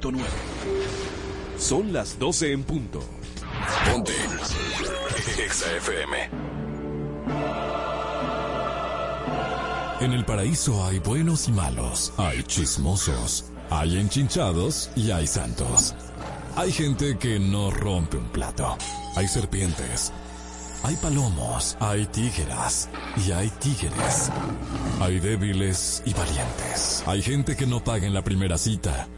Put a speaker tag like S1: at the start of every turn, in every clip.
S1: 96.9. Son las 12 en punto. Ponte. Exa FM. En el paraíso hay buenos y malos, hay chismosos, hay enchinchados y hay santos. Hay gente que no rompe un plato, hay serpientes, hay palomos, hay tígeras y hay tigres. Hay débiles y valientes. Hay gente que no paga en la primera cita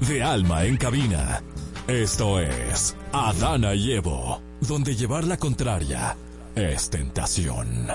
S1: De alma en cabina. Esto es Adana y Evo, donde llevar la contraria es tentación.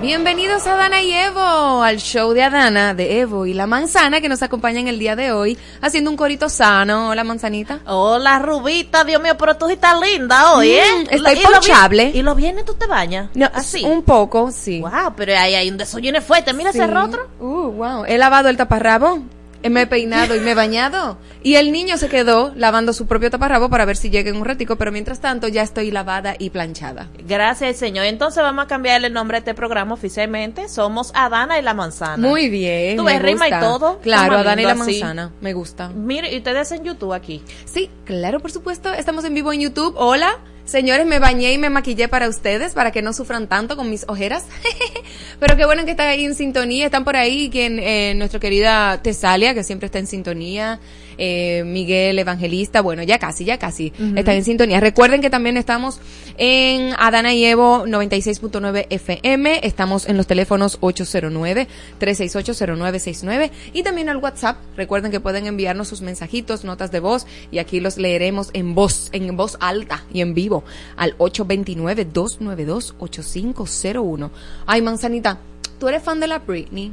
S2: Bienvenidos a Adana y Evo, al show de Adana, de Evo y la manzana que nos acompañan el día de hoy, haciendo un corito sano. Hola, manzanita.
S3: Hola, Rubita, Dios mío, pero tú estás linda hoy, ¿eh?
S2: Mm, estoy
S3: Y lo
S2: ponchable.
S3: ¿Y los viernes tú te bañas?
S2: No,
S3: Así.
S2: Un poco, sí.
S3: Wow, pero ahí hay un desollene fuerte. Mira
S2: Sí.
S3: ese rostro.
S2: Uh, wow. He lavado el taparrabo, me he peinado y me he bañado. Y el niño se quedó lavando su propio taparrabo para ver si llega en un ratico, pero mientras tanto ya estoy lavada y planchada.
S3: Gracias, señor. Entonces vamos a cambiarle el nombre a este programa oficialmente. Somos Adana y la Manzana.
S2: Muy bien.
S3: Tú ves, rima y todo.
S2: Claro, Adana y la
S3: así.
S2: manzana. Me gusta.
S3: Mire, y ustedes en YouTube aquí.
S2: Sí, claro, por supuesto. Estamos en vivo en YouTube. Hola. Señores, me bañé y me maquillé para ustedes, para que no sufran tanto con mis ojeras. Pero qué bueno que están ahí en sintonía. Están por ahí quien, eh, nuestra querida Tesalia, que siempre está en sintonía. Eh, Miguel Evangelista, bueno, ya casi, ya casi están en sintonía. Recuerden que también estamos en Adana y Evo 96.9 FM. Estamos en los teléfonos 809-368-0969 y también al WhatsApp. Recuerden que pueden enviarnos sus mensajitos, notas de voz y aquí los leeremos en voz, en voz alta y en vivo al 829-292-8501. Ay, manzanita, ¿tú eres fan de la Britney?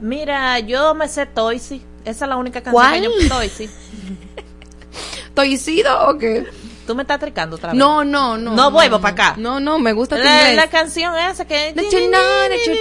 S3: Mira, yo me sé Toysy. Esa es la única canción
S2: ¿Cuál?
S3: que yo Toysy.
S2: ¿Toicido o qué?
S3: Tú me estás tricando otra vez.
S2: No, no, no.
S3: No vuelvo pa' acá.
S2: No, no, me gusta tu
S3: La,
S2: inglés.
S3: la canción esa que...
S2: That you know that you're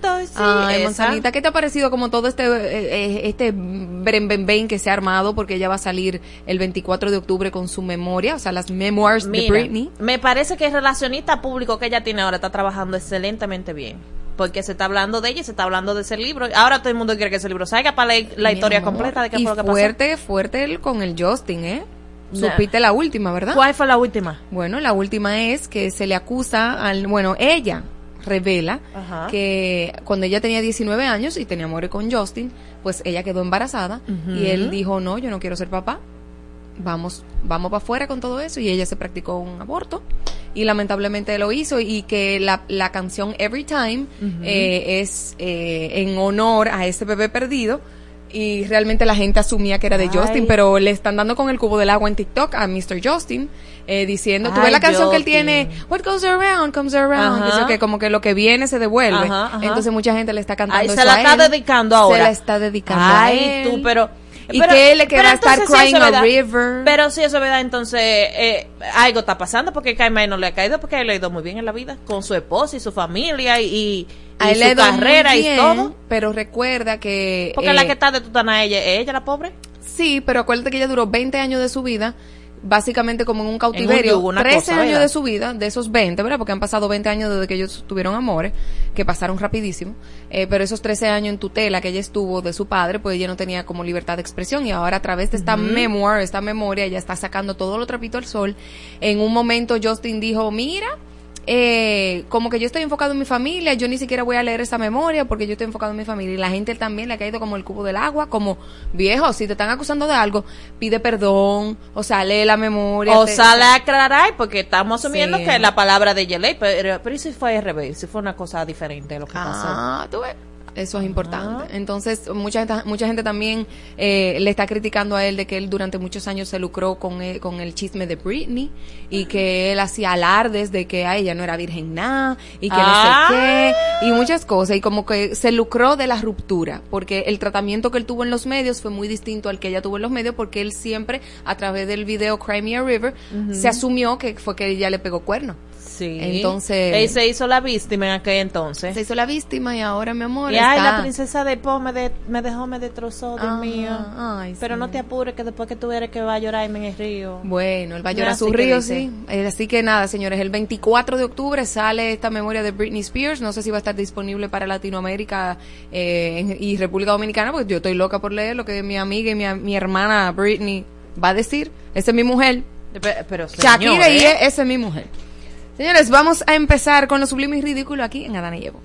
S2: toxic. Ay. Manzanita, ¿qué te ha parecido como todo este eh, eh, este bren que se ha armado porque ella va a salir el 24 de octubre con su memoria, o sea, las memoirs de
S3: Mira,
S2: Britney?
S3: me parece que el relacionista público que ella tiene ahora está trabajando excelentemente bien. Porque se está hablando de ella y se está hablando de ese libro. Ahora todo el mundo quiere que ese libro salga para leer la
S2: Mi
S3: historia
S2: amor.
S3: completa de qué
S2: y
S3: fue lo que pasó.
S2: fuerte, fuerte el- con el Justin, ¿eh?
S3: Nah.
S2: Supiste la última, ¿verdad?
S3: ¿Cuál fue la última?
S2: Bueno, la última es que se le acusa al, bueno, ella revela
S3: Ajá.
S2: que cuando ella tenía 19 años y tenía amor con Justin, pues ella quedó embarazada y él dijo, no, yo no quiero ser papá, vamos, vamos para afuera con todo eso y ella se practicó un aborto y lamentablemente lo hizo y que la, la canción Every Time eh, es eh, en honor a ese bebé perdido y realmente la gente asumía que era de
S3: Ay.
S2: Justin, pero le están dando con el cubo del agua en TikTok a Mr. Justin, eh, diciendo, tú ves la canción que él tiene, What goes around, comes around, que eso que como que lo que viene se devuelve.
S3: Ajá, ajá.
S2: Entonces mucha gente le está cantando
S3: Ahí
S2: eso
S3: se la
S2: a
S3: está
S2: él.
S3: dedicando ahora.
S2: Se la está dedicando
S3: Ay,
S2: a él.
S3: tú, pero...
S2: Y
S3: pero-
S2: que él le que
S3: pero
S2: va a estar crying
S3: es
S2: a river.
S3: Pero si eso es verdad, entonces eh, algo está pasando porque Kaimai no le ha caído porque él le ha ido muy bien en la vida. Con su esposa y su familia y, y,
S2: a
S3: y
S2: él
S3: su
S2: le
S3: carrera y todo.
S2: Pero recuerda que...
S3: Porque
S2: eh,
S3: la que está de tutana ella, ¿es ella la pobre?
S2: Sí, pero acuérdate que ella duró 20 años de su vida básicamente como en un cautiverio,
S3: yugo, una
S2: 13
S3: cosa,
S2: años
S3: ¿verdad?
S2: de su vida, de esos 20, ¿verdad? Porque han pasado 20 años desde que ellos tuvieron amores, que pasaron rapidísimo, eh, pero esos 13 años en tutela que ella estuvo de su padre, pues ella no tenía como libertad de expresión y ahora a través de esta memoir, esta memoria, ella está sacando todo lo trapito al sol. En un momento Justin dijo, mira, eh, como que yo estoy enfocado en mi familia, yo ni siquiera voy a leer esa memoria porque yo estoy enfocado en mi familia y la gente también le ha caído como el cubo del agua, como viejo, si te están acusando de algo, pide perdón, o sea, lee la memoria.
S3: O
S2: te-
S3: sale a aclarar, porque estamos asumiendo
S2: Sí.
S3: que la palabra de Yeley, pero, pero ¿y si fue al revés, si fue una cosa diferente de lo que pasó.
S2: Ah, tú ves. Eso es importante. Entonces, mucha gente, mucha gente también eh, le está criticando a él de que él durante muchos años se lucró con el, con el chisme de Britney y que él hacía alardes de que a ella no era virgen nada y que
S3: Ah.
S2: no sé qué y muchas cosas y como que se lucró de la ruptura porque el tratamiento que él tuvo en los medios fue muy distinto al que ella tuvo en los medios porque él siempre a través del video Crimea River se asumió que fue que ella le pegó cuerno.
S3: Sí.
S2: Entonces-
S3: Él se hizo la víctima en aquel entonces.
S2: Se hizo la víctima y ahora mi amor
S3: Y ay,
S2: está-
S3: la princesa de Po me, de- me dejó, me destrozó, Dios
S2: Ah,
S3: mío.
S2: ay,
S3: Pero
S2: sí.
S3: no te apures que después que tú eres que va a llorarme en el río.
S2: Bueno, él va a llorar su río, sí. Eh, Así que nada, señores, el 24 de octubre sale esta memoria de Britney Spears. No sé si va a estar disponible para Latinoamérica eh, y República Dominicana, porque yo estoy loca por leer lo que mi amiga y mi, mi hermana Britney va a decir. Esa es mi mujer.
S3: Pe- Pero,
S2: Shakira y esa es mi mujer. Señores, vamos a empezar con lo sublime y ridículo aquí en Adana y Evo.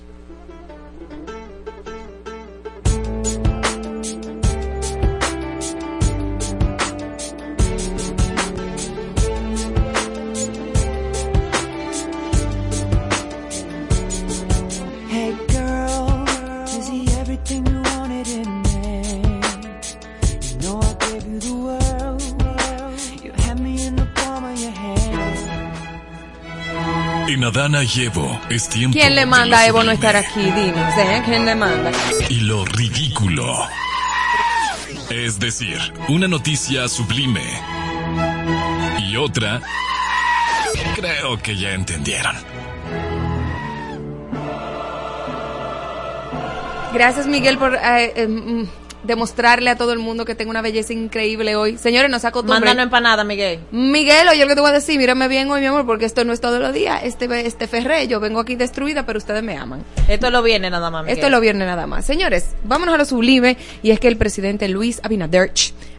S1: En Adana y Evo es tiempo.
S2: ¿Quién le manda a Evo no estar aquí? Dinos, ¿eh? ¿Quién le manda?
S1: Y lo ridículo. Es decir, una noticia sublime. Y otra. Creo que ya entendieron.
S2: Gracias, Miguel, por eh, eh, mm, demostrarle a todo el mundo que tengo una belleza increíble hoy. Señores, no se acostumbren.
S3: Mándanos empanada, Miguel.
S2: Miguel, oye lo que te voy a decir, mírame bien hoy, mi amor, porque esto no es todos los días. Este, este ferré, yo vengo aquí destruida, pero ustedes me aman.
S3: Esto lo viene nada más, Miguel.
S2: Esto es lo viernes nada más. Señores, vámonos a lo sublime, y es que el presidente Luis Abinader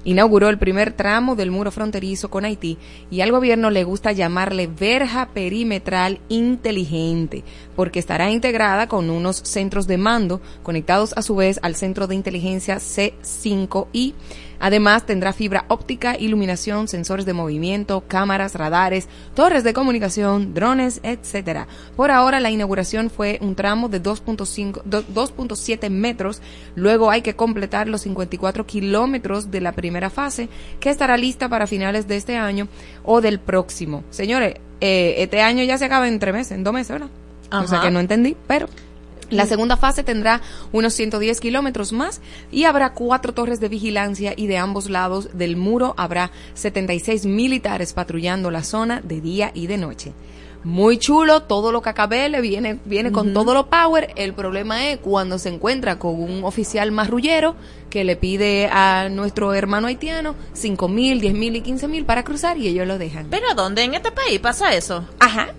S2: inauguró el primer tramo del muro fronterizo con Haití, y al gobierno le gusta llamarle verja perimetral inteligente, porque estará integrada con unos centros de mando conectados a su vez al centro de inteligencia C5I. Además, tendrá fibra óptica, iluminación, sensores de movimiento, cámaras, radares, torres de comunicación, drones, etcétera. Por ahora, la inauguración fue un tramo de 2.5 do- 2.7 metros. Luego hay que completar los 54 kilómetros de la primera fase, que estará lista para finales de este año o del próximo. Señores, eh, este año ya se acaba en tres meses, en dos meses, ¿verdad? O sea que no entendí, pero la segunda fase tendrá unos 110 kilómetros más y habrá cuatro torres de vigilancia y de ambos lados del muro habrá 76 militares patrullando la zona de día y de noche. Muy chulo, todo lo que acabé le viene, viene con todo lo power. El problema es cuando se encuentra con un oficial marrullero que le pide a nuestro hermano haitiano 5 mil, 10 mil y 15 mil para cruzar y ellos lo dejan.
S3: ¿Pero dónde en este país pasa eso?
S2: Ajá.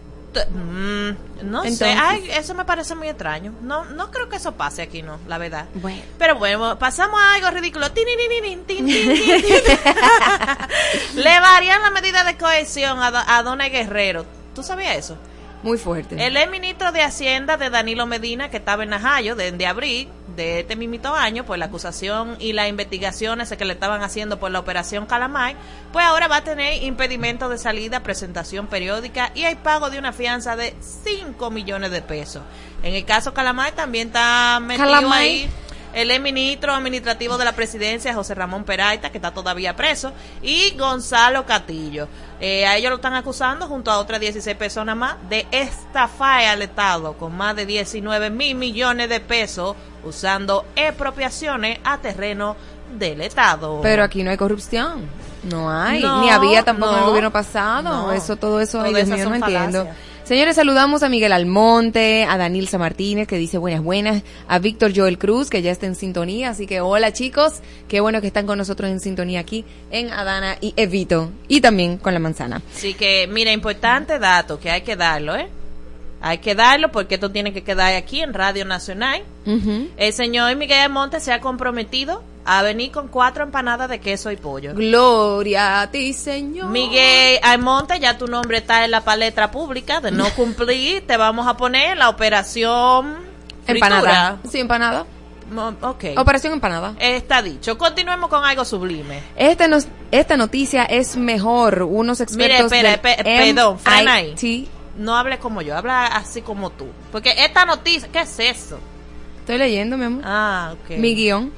S3: Mm, no sé, ay, eso me parece muy extraño. No, no creo que eso pase aquí, no, la verdad.
S2: Bueno.
S3: Pero bueno, pasamos a algo ridículo. Le varían la medida de cohesión a, a Dona Guerrero. ¿Tú sabías eso?
S2: Muy fuerte.
S3: Él es ministro de Hacienda de Danilo Medina, que estaba en Najayo desde abril de este mismito año, por la acusación y las investigaciones que le estaban haciendo por la operación Calamay, pues ahora va a tener impedimento de salida, presentación periódica y hay pago de una fianza de 5 millones de pesos. En el caso Calamay también está metido
S2: Calamay.
S3: ahí el ex ministro administrativo de la presidencia, José Ramón Peraita, que está todavía preso, y Gonzalo Catillo. Eh, a ellos lo están acusando, junto a otras 16 personas más, de estafar al Estado con más de 19 mil millones de pesos usando expropiaciones a terreno del Estado.
S2: Pero aquí no hay corrupción. No hay.
S3: No,
S2: Ni había tampoco en el
S3: no,
S2: gobierno pasado.
S3: no.
S2: Eso, todo eso,
S3: Todas
S2: Dios mío, no entiendo. Señores, saludamos a Miguel Almonte, a Danilza Martínez, que dice buenas, buenas, a Víctor Joel Cruz, que ya está en sintonía. Así que hola chicos, qué bueno que están con nosotros en sintonía aquí en Adana y Evito. Y también con la manzana.
S3: Así que, mira, importante dato que hay que darlo, ¿eh? Hay que darlo porque esto tiene que quedar aquí en Radio Nacional. El señor Miguel Monte se ha comprometido a venir con cuatro empanadas de queso y pollo.
S2: Gloria a ti, Señor.
S3: Miguel Almonte, ya tu nombre está en la palestra pública de no cumplir. te vamos a poner la operación
S2: Empanada. Sí, empanada.
S3: Mo- Ok.
S2: Operación empanada.
S3: Está dicho. Continuemos con algo sublime.
S2: Esta, nos- esta noticia es mejor. Unos expertos
S3: Mire, espera, espe- perdón, ahí.
S2: MIT
S3: No hable como yo, habla así como tú. Porque esta noticia, ¿qué es eso?
S2: Estoy leyendo, mi amor.
S3: Ah, ok.
S2: Mi guion.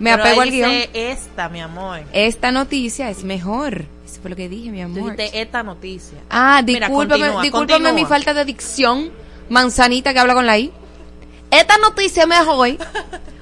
S2: Me
S3: Pero
S2: apego al
S3: guion. esta, mi amor.
S2: Esta noticia es mejor. Eso fue lo que dije, mi amor.
S3: dijiste esta noticia.
S2: Ah,
S3: Mira,
S2: discúlpame,
S3: continúa,
S2: discúlpame
S3: continúa.
S2: mi falta de dicción. Manzanita que habla con la I. Esta noticia es mejor.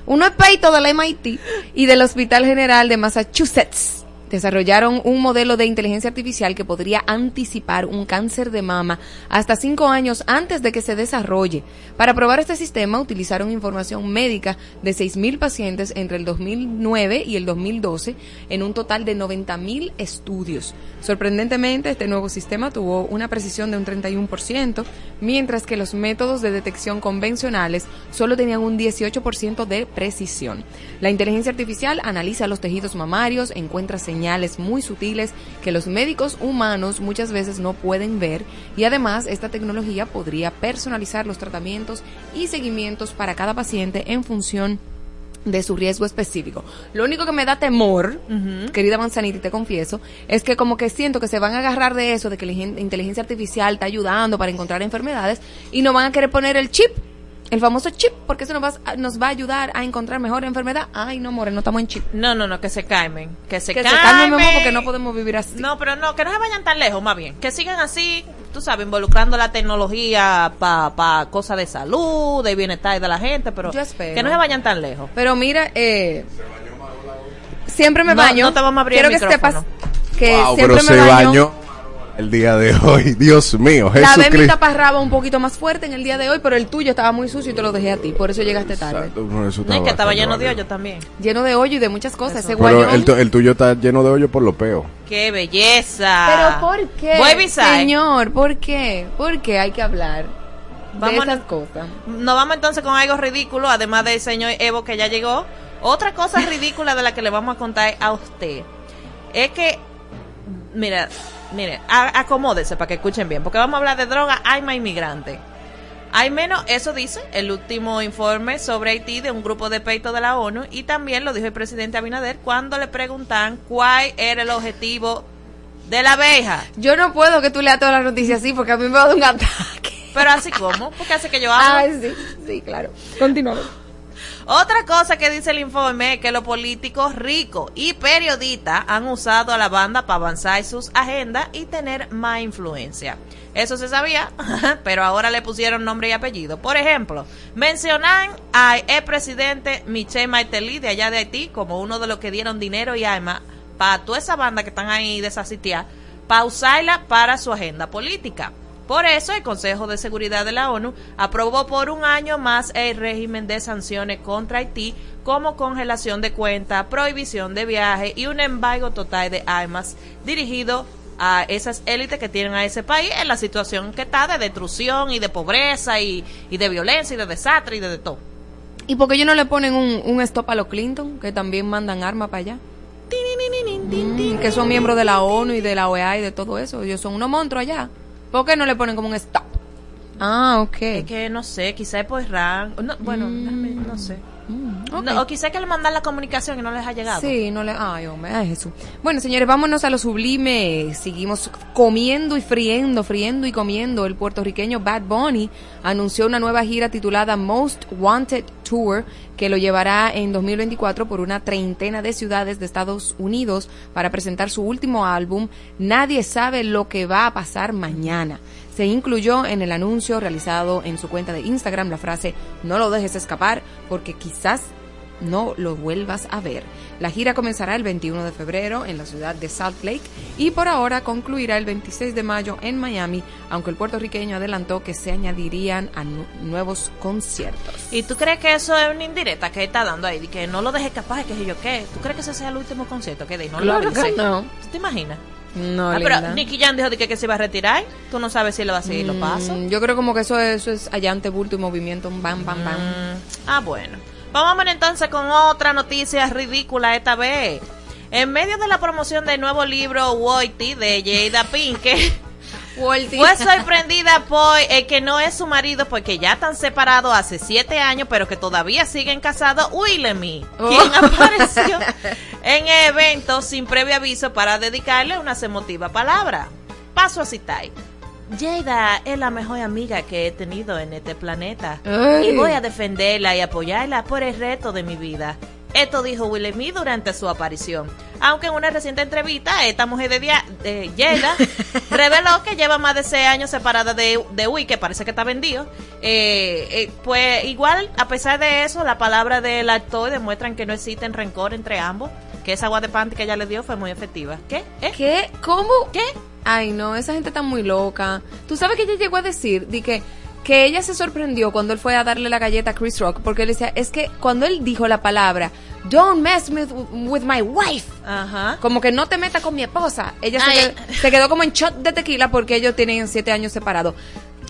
S2: Uno es peito de la MIT y del Hospital General de Massachusetts. Desarrollaron un modelo de inteligencia artificial que podría anticipar un cáncer de mama hasta cinco años antes de que se desarrolle. Para probar este sistema utilizaron información médica de 6.000 pacientes entre el 2009 y el 2012 en un total de 90.000 estudios. Sorprendentemente, este nuevo sistema tuvo una precisión de un 31%, mientras que los métodos de detección convencionales solo tenían un 18% de precisión. La inteligencia artificial analiza los tejidos mamarios, encuentra señales muy sutiles que los médicos humanos muchas veces no pueden ver y además esta tecnología podría personalizar los tratamientos y seguimientos para cada paciente en función de su riesgo específico. Lo único que me da temor, querida Manzanita, y te confieso, es que como que siento que se van a agarrar de eso, de que la in- inteligencia artificial está ayudando para encontrar enfermedades y no van a querer poner el chip, el famoso chip, porque eso nos va, a- nos va a ayudar a encontrar mejor enfermedad. Ay, no, more, no estamos en chip.
S3: No, no, no, que se calmen. Que se
S2: Que se mi amor, porque no podemos vivir así.
S3: No, pero no, que no se vayan tan lejos, más bien. Que sigan así, tú sabes, involucrando la tecnología para pa cosas de salud, de bienestar de la gente, pero
S2: Yo espero.
S3: que no se vayan tan lejos.
S2: Pero mira, eh, siempre me
S3: No,
S2: baño.
S3: no te vamos a abrir
S2: Quiero
S3: el
S2: que sepas
S3: micrófono.
S2: que
S4: Wow,
S2: siempre
S4: pero
S2: me
S4: se
S2: baño.
S4: bañó el día de hoy. Dios mío,
S2: Lavé mi taparrabo un poquito más fuerte en el día de hoy, pero el tuyo estaba muy sucio y te lo dejé a ti, por eso llegaste tarde.
S4: Exacto, no, eso
S3: No, es que estaba lleno de hoyo también.
S2: Lleno de hoyo y de muchas cosas. Ese
S4: Pero el, tu- el tuyo está lleno de hoyo por lo peo.
S3: ¡Qué belleza!
S2: Pero ¿por qué?
S3: Voy.
S2: Señor, ¿por qué? ¿Por qué hay que hablar
S3: Vamos
S2: de
S3: a-
S2: esas cosas?
S3: Nos vamos entonces con algo ridículo, además del señor Evo que ya llegó. Otra cosa ridícula de la que le vamos a contar a usted es que, mira, mire, a- acomódese para que escuchen bien, porque vamos a hablar de droga, hay más inmigrantes. Hay menos, eso dice el último informe sobre Haití de un grupo de peito de la ONU y también lo dijo el presidente Abinader cuando le preguntan cuál era el objetivo de la abeja.
S2: Yo no puedo que tú leas todas las noticias así porque a mí me va a dar un ataque.
S3: Pero así como, porque hace que yo.
S2: Ay, sí, sí, claro. Continúa.
S3: Otra cosa que dice el informe es que los políticos ricos y periodistas han usado a la banda para avanzar sus agendas y tener más influencia. Eso se sabía, pero ahora le pusieron nombre y apellido. Por ejemplo, mencionan al expresidente Michel Martelly de allá de Haití como uno de los que dieron dinero y armas para toda esa banda que están ahí desasitiadas, para usarla para su agenda política. Por eso, el Consejo de Seguridad de la ONU aprobó por un año más el régimen de sanciones contra Haití, como congelación de cuentas, prohibición de viajes y un embargo total de armas dirigido a esas élites que tienen a ese país en la situación que está de destrucción y de pobreza y, y de violencia y de desastre y de, de todo.
S2: ¿Y por qué ellos no le ponen un, un stop a los Clinton, que también mandan armas para allá? Mm, que son miembros de la ONU y de la OEA y de todo eso. Ellos son unos monstruos allá. ¿Por qué no le ponen como un stop? Ah, ok.
S3: Es que no sé, quizás por rango. No, bueno, déjame- no sé.
S2: Mm,
S3: No, o quizás que le mandan la comunicación y no les ha llegado.
S2: Sí, no le. Ay, hombre, ay, Jesús. Bueno, señores, vámonos a lo sublime. Seguimos comiendo y friendo, friendo y comiendo. El puertorriqueño Bad Bunny anunció una nueva gira titulada Most Wanted Tour que lo llevará en 2024 por una treintena de ciudades de Estados Unidos para presentar su último álbum. Nadie sabe lo que va a pasar mañana. Se incluyó en el anuncio realizado en su cuenta de Instagram la frase no lo dejes escapar porque quizás no lo vuelvas a ver. La gira comenzará el 21 de febrero en la ciudad de Salt Lake y por ahora concluirá el 26 de mayo en Miami, aunque el puertorriqueño adelantó que se añadirían a nu- nuevos conciertos.
S3: ¿Y tú crees que eso es una indirecta que está dando ahí? De que no lo dejes capaz, que sé yo qué. ¿Tú crees que ese sea el último concierto que dé? No
S2: Claro
S3: lo
S2: que
S3: dice.
S2: no.
S3: ¿Tú te imaginas?
S2: No,
S3: ah, pero Nicky Jan dijo de que, que se iba a retirar. Tú no sabes si él va a seguir los pasos.
S2: Mm, Yo creo como que eso, eso es allante bulto y movimiento, bam, bam, bam.
S3: Mm, ah, bueno. Vamos entonces con otra noticia ridícula esta vez. En medio de la promoción del nuevo libro Whitey de Jada Pinkett, fue sorprendida por el que no es su marido porque ya están separados hace siete años, pero que todavía siguen casados, Willemy,
S2: Oh.
S3: quien apareció en el evento sin previo aviso para dedicarle unas emotivas palabras. Paso a citar. Jada es la mejor amiga que he tenido en este planeta.
S2: Ay.
S3: Y voy a defenderla y apoyarla por el resto de mi vida. Esto dijo Will Smith durante su aparición. Aunque en una reciente entrevista, esta mujer de, dia- de Jada reveló que lleva más de seis años separada de, de Will, que parece que está vendido. Eh, eh, pues igual, a pesar de eso, la palabra del actor demuestran que no existen rencor entre ambos. Que esa agua de panty que ella le dio fue muy efectiva. ¿Qué? ¿Eh?
S2: ¿Qué? ¿Cómo?
S3: ¿Qué?
S2: Ay, no, esa gente está muy loca. Tú sabes que ella llegó a decir de que, que ella se sorprendió cuando él fue a darle la galleta a Chris Rock, porque él decía, es que cuando él dijo la palabra, don't mess with, with my wife,
S3: Ajá.
S2: como que no te metas con mi esposa, ella se quedó, se quedó como en shot de tequila porque ellos tienen siete años separados.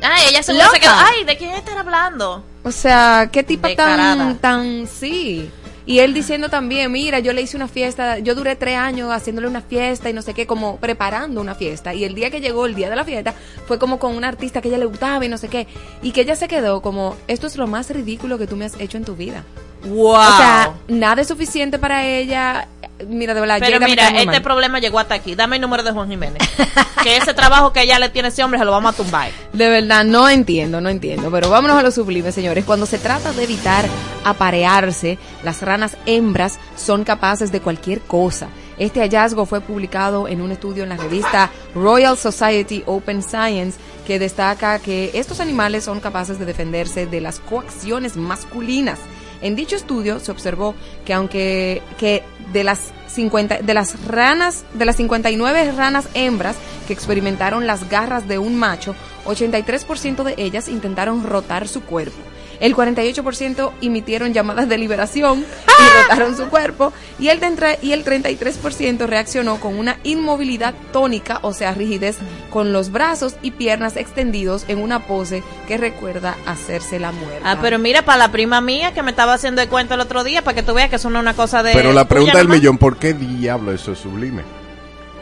S3: Ay, ella se quedó. Ay, ¿de quién están hablando?
S2: O sea, qué
S3: Descarada.
S2: tan, tan, sí. Y él diciendo también, mira, yo le hice una fiesta, yo duré tres años haciéndole una fiesta y no sé qué, como preparando una fiesta. Y el día que llegó, el día de la fiesta, fue como con una artista que ella le gustaba y no sé qué. Y que ella se quedó como, esto es lo más ridículo que tú me has hecho en tu vida.
S3: Wow.
S2: O sea, nada es suficiente para ella. Mira, de verdad,
S3: Pero mira, este
S2: mal.
S3: problema llegó hasta aquí. Dame el número de Juan Jiménez. que ese trabajo que ella le tiene a ese hombre se lo vamos a tumbar.
S2: De verdad, no entiendo, no entiendo. Pero vámonos a lo sublime, señores. Cuando se trata de evitar aparearse, las ranas hembras son capaces de cualquier cosa. Este hallazgo fue publicado en un estudio en la revista Royal Society Open Science que destaca que estos animales son capaces de defenderse de las coacciones masculinas. En dicho estudio se observó que aunque que de las 50 de las ranas de las 59 ranas hembras que experimentaron las garras de un macho, 83% de ellas intentaron rotar su cuerpo. El 48% emitieron llamadas de liberación y rotaron su cuerpo y el, y el 33% reaccionó con una inmovilidad tónica, o sea, rigidez, con los brazos y piernas extendidos en una pose que recuerda hacerse la muerte.
S3: Ah, pero mira, para la prima mía que me estaba haciendo el cuento el otro día, para que tú veas que eso no es una cosa de.
S4: Pero la pregunta del
S3: nomás.
S4: millón, ¿por qué diablo eso es sublime?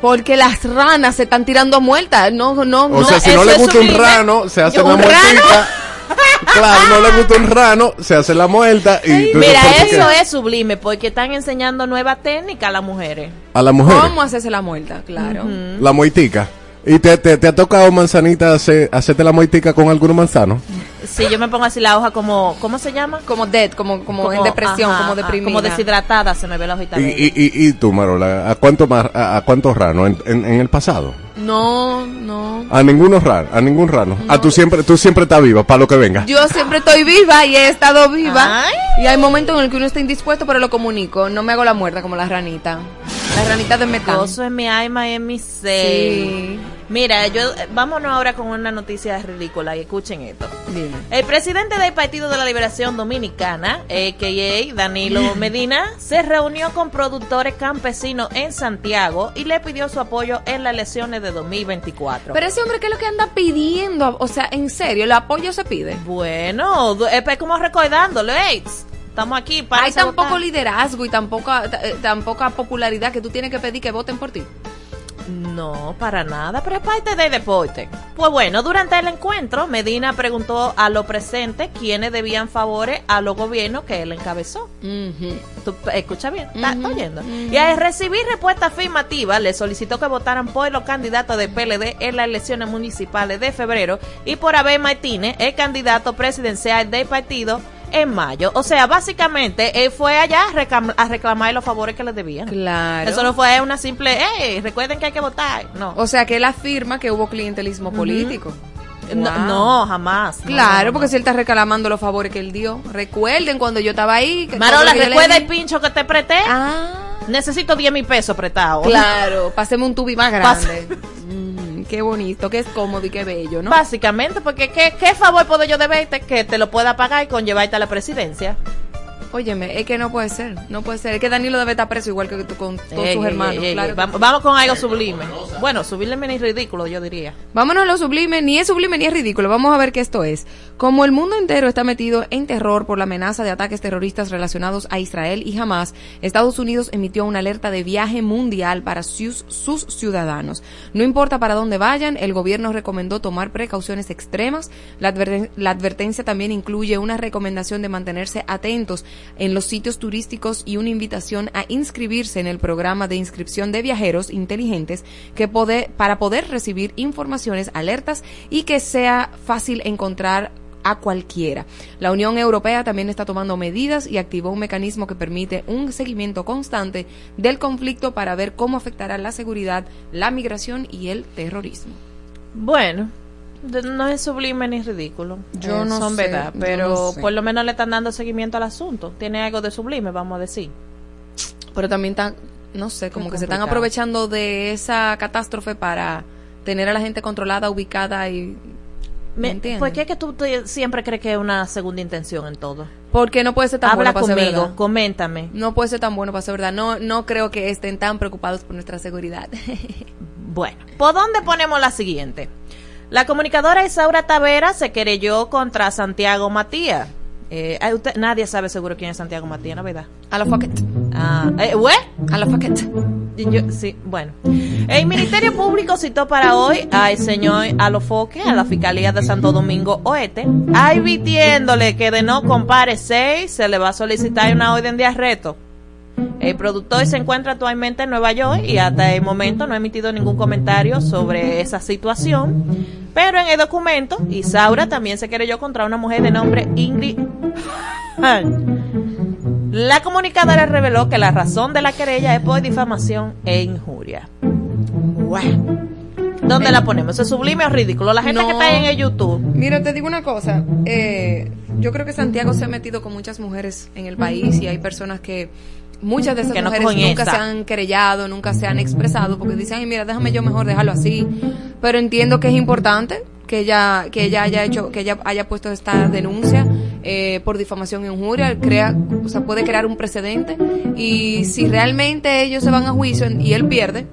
S2: Porque las ranas se están tirando muertas. No, no,
S4: O
S2: no.
S4: sea, si no le gusta un rano, se hace
S2: Yo,
S4: la
S2: ¿un rano?
S4: muertita. Claro, no le gusta un rano, se hace la muerta y tú
S3: Mira, eso es sublime porque están enseñando nueva técnica a las mujeres.
S4: A la mujer,
S2: ¿Cómo hacerse la muerta? Claro.
S4: la moitica. ¿Y te, te, te ha tocado manzanita hacer, hacerte la moitica con algunos manzanos?
S3: Si yo me pongo así la hoja como. ¿Cómo se llama?
S2: Como dead, como, como, en depresión,
S3: ajá,
S2: como
S3: ajá,
S2: deprimida.
S3: Como deshidratada se me ve la hojita.
S4: Y, y, y, y tú, Marola, ¿a cuánto más, a, a cuántos ranos en, en, en el pasado?
S2: No, no.
S4: A ninguno rano, a ningún rano. A tú siempre, tú siempre estás viva, para lo que venga.
S2: Yo siempre estoy viva y he estado viva.
S3: Ay.
S2: Y hay momentos en el que uno está indispuesto, pero lo comunico. No me hago la muerta como la ranita. La ranita de metal.
S3: Gozo en mi alma y mi ser.
S2: Sí.
S3: Mira, yo eh, vámonos ahora con una noticia ridícula y escuchen esto. El presidente del Partido de la Liberación Dominicana, a.k.a. Danilo Medina, se reunió con productores campesinos en Santiago y le pidió su apoyo en las elecciones de 2024.
S2: Pero ese hombre, ¿qué es lo que anda pidiendo? O sea, en serio, el apoyo se pide.
S3: bueno, du- es pues como recordándolo, tss, estamos aquí para
S2: Hay tan poco liderazgo y tan poca, eh, tan poca popularidad que tú tienes que pedir que voten por ti.
S3: No, para nada, pero es parte del deporte. Pues bueno, durante el encuentro, Medina preguntó a los presentes quiénes debían favores a los gobiernos que él encabezó. Tú, escucha bien, ¿estás oyendo? Y al recibir respuesta afirmativa, le solicitó que votaran por los candidatos de PLD en las elecciones municipales de febrero y por Abel Martínez, el candidato presidencial del partido, en mayo. O sea, básicamente, él fue allá a, reclam- a reclamar los favores que le debían.
S2: Claro.
S3: Eso no fue una simple, hey, recuerden que hay que votar. No.
S2: O sea, que él afirma que hubo clientelismo político.
S3: No,
S2: Wow.
S3: no, jamás.
S2: Claro,
S3: no, no.
S2: porque si él está reclamando los favores que él dio. Recuerden cuando yo estaba ahí. que
S3: Marola, ¿recuerda el pincho que te presté?
S2: Ah,
S3: Necesito 10 mil pesos prestados.
S2: claro. Pasemos un tubi más grande. Qué bonito, qué es cómodo y qué bello, ¿no?
S3: Básicamente, porque ¿qué, ¿qué favor puedo yo deberte que te lo pueda pagar y conllevarte a la presidencia?
S2: Óyeme, es que no puede ser, no puede ser. Es que Danilo debe estar preso igual que tú con todos
S3: Ey,
S2: sus
S3: ey,
S2: hermanos.
S3: ey,
S2: claro
S3: Vamos, con algo sublime. Bueno, sublime ni ridículo, yo diría.
S2: Vámonos a lo sublime, ni es sublime ni es ridículo. Vamos a ver qué esto es. Como el mundo entero está metido en terror por la amenaza de ataques terroristas relacionados a Israel y Hamas, Estados Unidos emitió una alerta de viaje mundial para sus, sus ciudadanos. No importa para dónde vayan, el gobierno recomendó tomar precauciones extremas. La, adverten- la advertencia también incluye una recomendación de mantenerse atentos en los sitios turísticos y una invitación a inscribirse en el programa de inscripción de viajeros inteligentes que pode- para poder recibir informaciones alertas y que sea fácil encontrar a cualquiera. La Unión Europea también está tomando medidas y activó un mecanismo que permite un seguimiento constante del conflicto para ver cómo afectará la seguridad, la migración y el terrorismo.
S3: Bueno, no es sublime ni ridículo.
S2: Yo
S3: Eh,
S2: no
S3: son
S2: sé,
S3: verdad, pero
S2: no sé.
S3: por lo menos le están dando seguimiento al asunto. Tiene algo de sublime, vamos a decir.
S2: Pero también están, no sé, como que se están aprovechando de esa catástrofe para tener a la gente controlada, ubicada y... ¿Me
S3: Me-
S2: entiendes?
S3: ¿Por qué es que tú te- siempre crees que es una segunda intención en todo?
S2: Porque no puede ser tan
S3: Habla
S2: bueno para ser
S3: conmigo,
S2: verdad.
S3: coméntame.
S2: No puede ser tan bueno para ser verdad. No, no creo que estén tan preocupados por nuestra seguridad.
S3: Bueno, ¿por dónde ponemos la siguiente? La comunicadora Isaura Tavera se querelló contra Santiago Matías. Eh, usted- nadie sabe seguro quién es Santiago Matías, ¿no verdad?
S2: a la fuck it.
S3: Ah, eh.
S2: A la fuck it.
S3: Y yo- sí, bueno. El Ministerio Público citó para hoy al señor Alofoque a la Fiscalía de Santo Domingo Oeste, advirtiéndole que de no comparecer se le va a solicitar una orden de arresto. El productor se encuentra actualmente en Nueva York y hasta el momento no ha emitido ningún comentario sobre esa situación. Pero en el documento, Isaura también se querelló contra una mujer de nombre Ingrid. La comunicadora reveló que la razón de la querella es por difamación e injuria. ¿Dónde la ponemos? ¿Eso es sublime o ridículo? La gente
S2: No.
S3: que está ahí en el YouTube.
S2: Mira, te digo una cosa. eh, yo creo que Santiago se ha metido con muchas mujeres en el país y hay personas que muchas de esas
S3: Que
S2: mujeres nunca
S3: esa.
S2: se han querellado, nunca se han expresado porque dicen, ay, mira, déjame yo mejor dejarlo así. Pero entiendo que es importante que ella que ella haya hecho que ella haya puesto esta denuncia eh, por difamación e injuria crea o sea puede crear un precedente y si realmente ellos se van a juicio y él pierde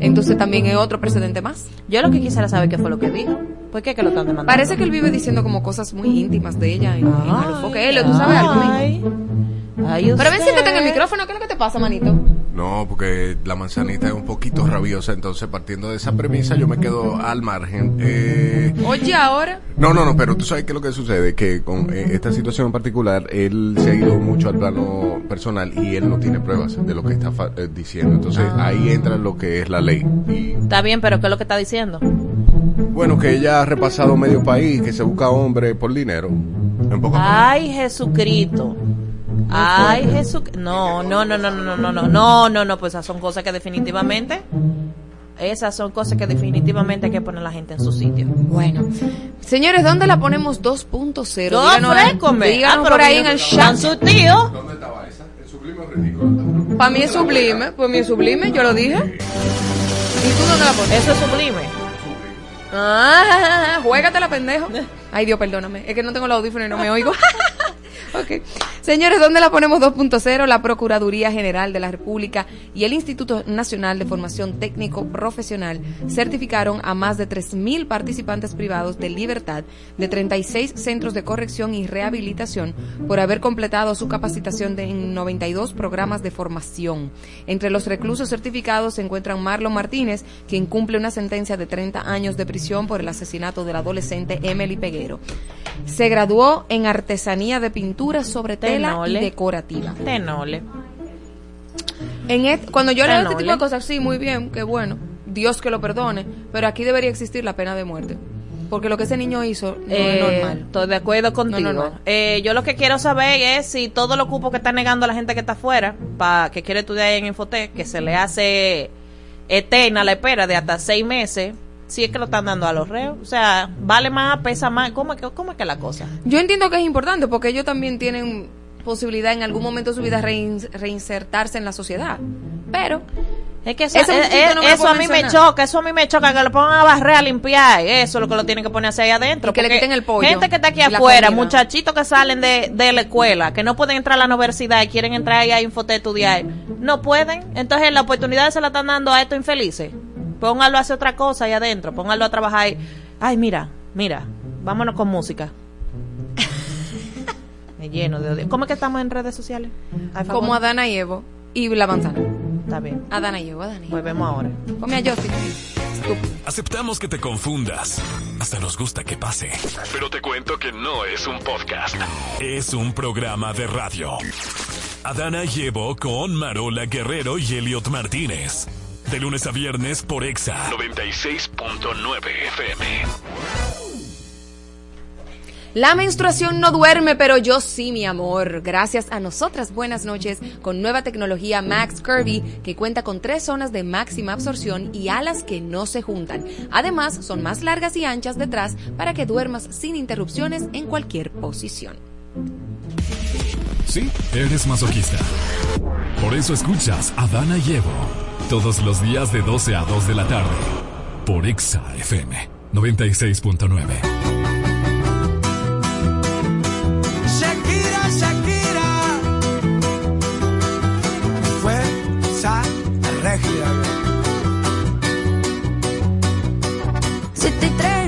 S2: entonces también es otro precedente más
S3: Yo lo que quisiera saber qué fue lo que dijo. ¿Por qué que lo están demandando?
S2: Parece que él vive diciendo como cosas muy íntimas de ella en. Elio, ¿tú sabes algo?
S3: Ay,
S2: Pero ven, siéntate en el micrófono. ¿Qué es lo que te pasa, manito?
S4: No, porque la manzanita es un poquito rabiosa, entonces partiendo de esa premisa yo me quedo al margen. Eh,
S2: Oye, ahora.
S4: no, no, no, pero tú sabes qué es lo que sucede, que con eh, esta situación en particular, él se ha ido mucho al plano personal y él no tiene pruebas de lo que está fa- eh, diciendo. Entonces ahí entra lo que es la ley. Y
S3: Está bien, pero ¿qué es lo que está diciendo?
S4: bueno, que ella ha repasado medio país, que se busca hombre por dinero. En.
S3: Ay, Jesucristo. Ay, Jesucristo. No, no, no, no, no, no, no, no, no, no, no, pues esas son cosas que definitivamente, esas son cosas que definitivamente hay que poner a la gente en su sitio.
S2: Bueno. Señores, ¿dónde la ponemos 2.0?
S3: No,
S2: Díganos, díganos
S3: Ah, pero
S2: por ahí en el chat.
S3: sutil.
S4: ¿Dónde estaba esa? ¿El sublime ridículo?
S2: Para mí es sublime. Pues mi es sublime, yo lo dije. ¿Y tú dónde la pones?
S3: Eso es sublime.
S2: Ah, juégatela, pendejo. Ay, Dios, perdóname. Es que no tengo el audífono y no me oigo. Ok. Señores, ¿dónde la ponemos 2.0? La Procuraduría General de la República y el Instituto Nacional de Formación Técnico Profesional certificaron a más de 3.000 participantes privados de libertad de 36 centros de corrección y rehabilitación por haber completado su capacitación de, en 92 programas de formación. Entre los reclusos certificados se encuentran Marlon Martínez, quien cumple una sentencia de 30 años de prisión por el asesinato del adolescente Emily Peguero. Se graduó en artesanía de pintura sobre tela
S3: Tenole.
S2: y decorativa.
S3: Tenole.
S2: En et- cuando yo leo este tipo de cosas, sí, muy bien, qué bueno. Dios que lo perdone, pero aquí debería existir la pena de muerte. Porque lo que ese niño hizo no
S3: Eh,
S2: es normal.
S3: Estoy de acuerdo contigo.
S2: normal.
S3: Eh, yo lo que quiero saber es si todo lo cupo que está negando la gente que está afuera, para que quiere estudiar en Infotec, que se le hace eterna la espera de hasta seis meses, si es que lo están dando a los reos. O sea, vale más, pesa más. ¿Cómo es que, cómo es, que la cosa?
S2: Yo entiendo que es importante porque ellos también tienen posibilidad en algún momento de su vida rein- reinsertarse en la sociedad. Pero
S3: Es que eso, eh, eh,
S2: no
S3: eso
S2: puedo
S3: a mí me choca, eso a mí me choca, que lo pongan a barrer, a limpiar, eso es lo que lo tienen que poner hacia ahí adentro.
S2: Y que le quiten el pollo
S3: Gente que está aquí afuera,
S2: comida.
S3: muchachitos que salen de, de la escuela, que no pueden entrar a la universidad y quieren entrar ahí a Infotec a estudiar, no pueden, entonces la oportunidad se la están dando a estos infelices. Póngalo a hacer otra cosa ahí adentro, póngalo a trabajar ahí. Ay, mira, mira, vámonos con música. Me lleno de odio. ¿Cómo es que estamos en redes sociales? Ay,
S2: como Adana y Evo y la manzana.
S3: Está bien.
S2: Adana y Evo, Adana y Evo.
S3: Volvemos ahora.
S2: Come a Justin.
S1: Aceptamos que te confundas. Hasta nos gusta que pase. Pero te cuento que no es un podcast. Es un programa de radio. Adana llevo con Marola Guerrero y Elliot Martínez. De lunes a viernes por Exa 96.9 FM.
S2: La menstruación no duerme, pero yo sí, mi amor. Gracias a nosotras, buenas noches, con nueva tecnología Max Curvy, que cuenta con tres zonas de máxima absorción y alas que no se juntan. Además, son más largas y anchas detrás para que duermas sin interrupciones en cualquier posición.
S1: Sí, eres masoquista. Por eso escuchas a Dana y Evo todos los días de 12 a 2 de la tarde por Exa FM 96.9.
S5: Shakira, Shakira. Fuerza regia.
S6: 7 y 30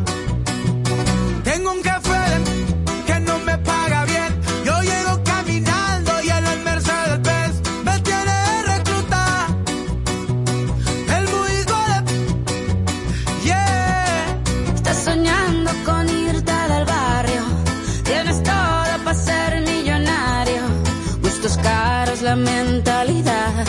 S6: La mentalidad.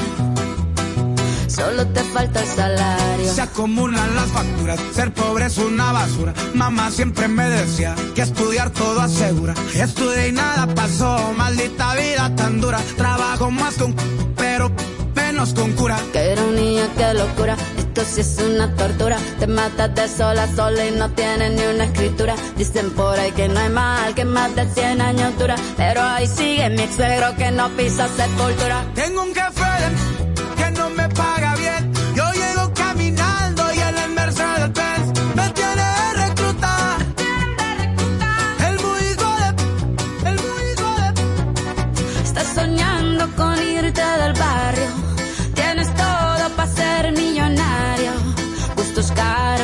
S6: Solo te falta el salario.
S5: Se acumulan las facturas, ser pobre es una basura. Mamá siempre me decía que estudiar todo asegura. Estudié y nada pasó, maldita vida tan dura. Trabajo más con pero menos con cura.
S6: Qué ironía, qué locura. Esto sí es una tortura. Te matas de sola sola y no tienes ni una escritura. Dicen por ahí que no hay mal, que más de 100 años dura. Pero ahí sigue mi ex suegro que no pisa sepultura.
S5: Tengo un café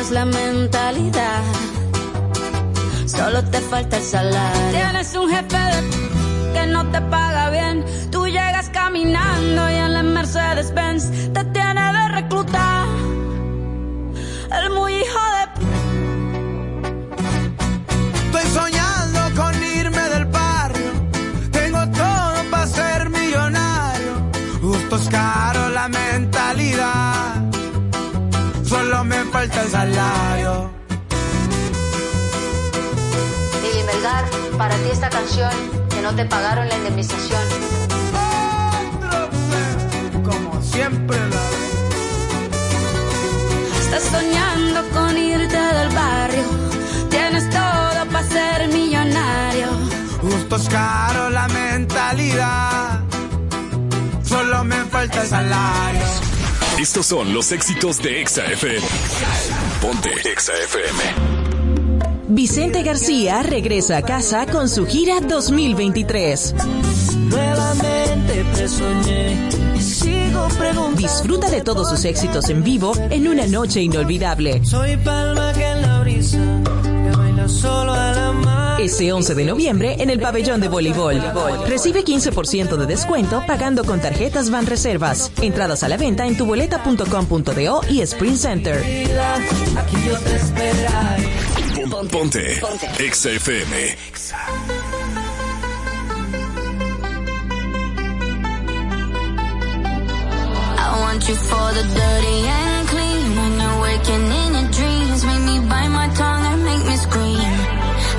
S6: caros, la mentalidad. Solo te falta el salario. Tienes un jefe que no te paga bien. Tú llegas caminando y en la Mercedes Benz el
S5: salario.
S6: Lili Melgar, para ti esta canción que no te pagaron la indemnización.
S5: Como siempre la
S6: Estás soñando con irte del barrio. Tienes todo para ser millonario.
S5: Gustos caros, la mentalidad. Solo me falta el salario.
S1: Estos son los éxitos de Exa FM. Ponte Exa FM.
S7: Vicente García regresa a casa con su gira 2023.
S8: Nuevamente te soñé y sigo preguntando.
S7: Disfruta de todos sus éxitos en vivo en una noche inolvidable.
S8: Soy palma que en la brisa que baila solo a la.
S7: Este 11 de noviembre en el pabellón de voleibol. Recibe 15% de descuento pagando con tarjetas Van Reservas. Entradas a la venta en tuboleta.com.do y Sprint Center.
S8: Aquí yo te esperaré.
S1: Pon- Ponte Exa FM.
S6: I want you for the dirty and clean. When you're waking in your dreams, make me bite my tongue and make me scream.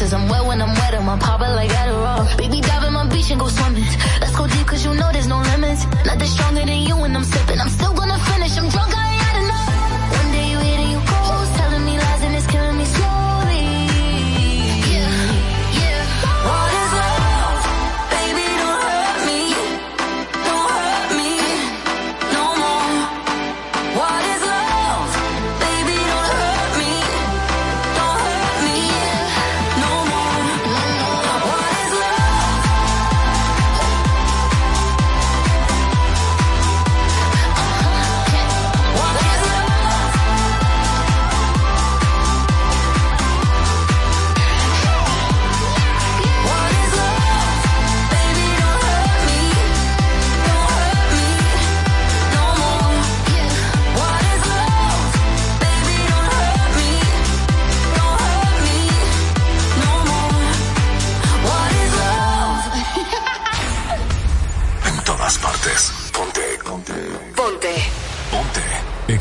S9: kisses. I'm wet when I'm wet, I'm pop it like Adderall. Baby, dive in my beach and go swimming. Let's go deep, cause you know there's no limits. Nothing stronger than you when I'm sipping. I'm still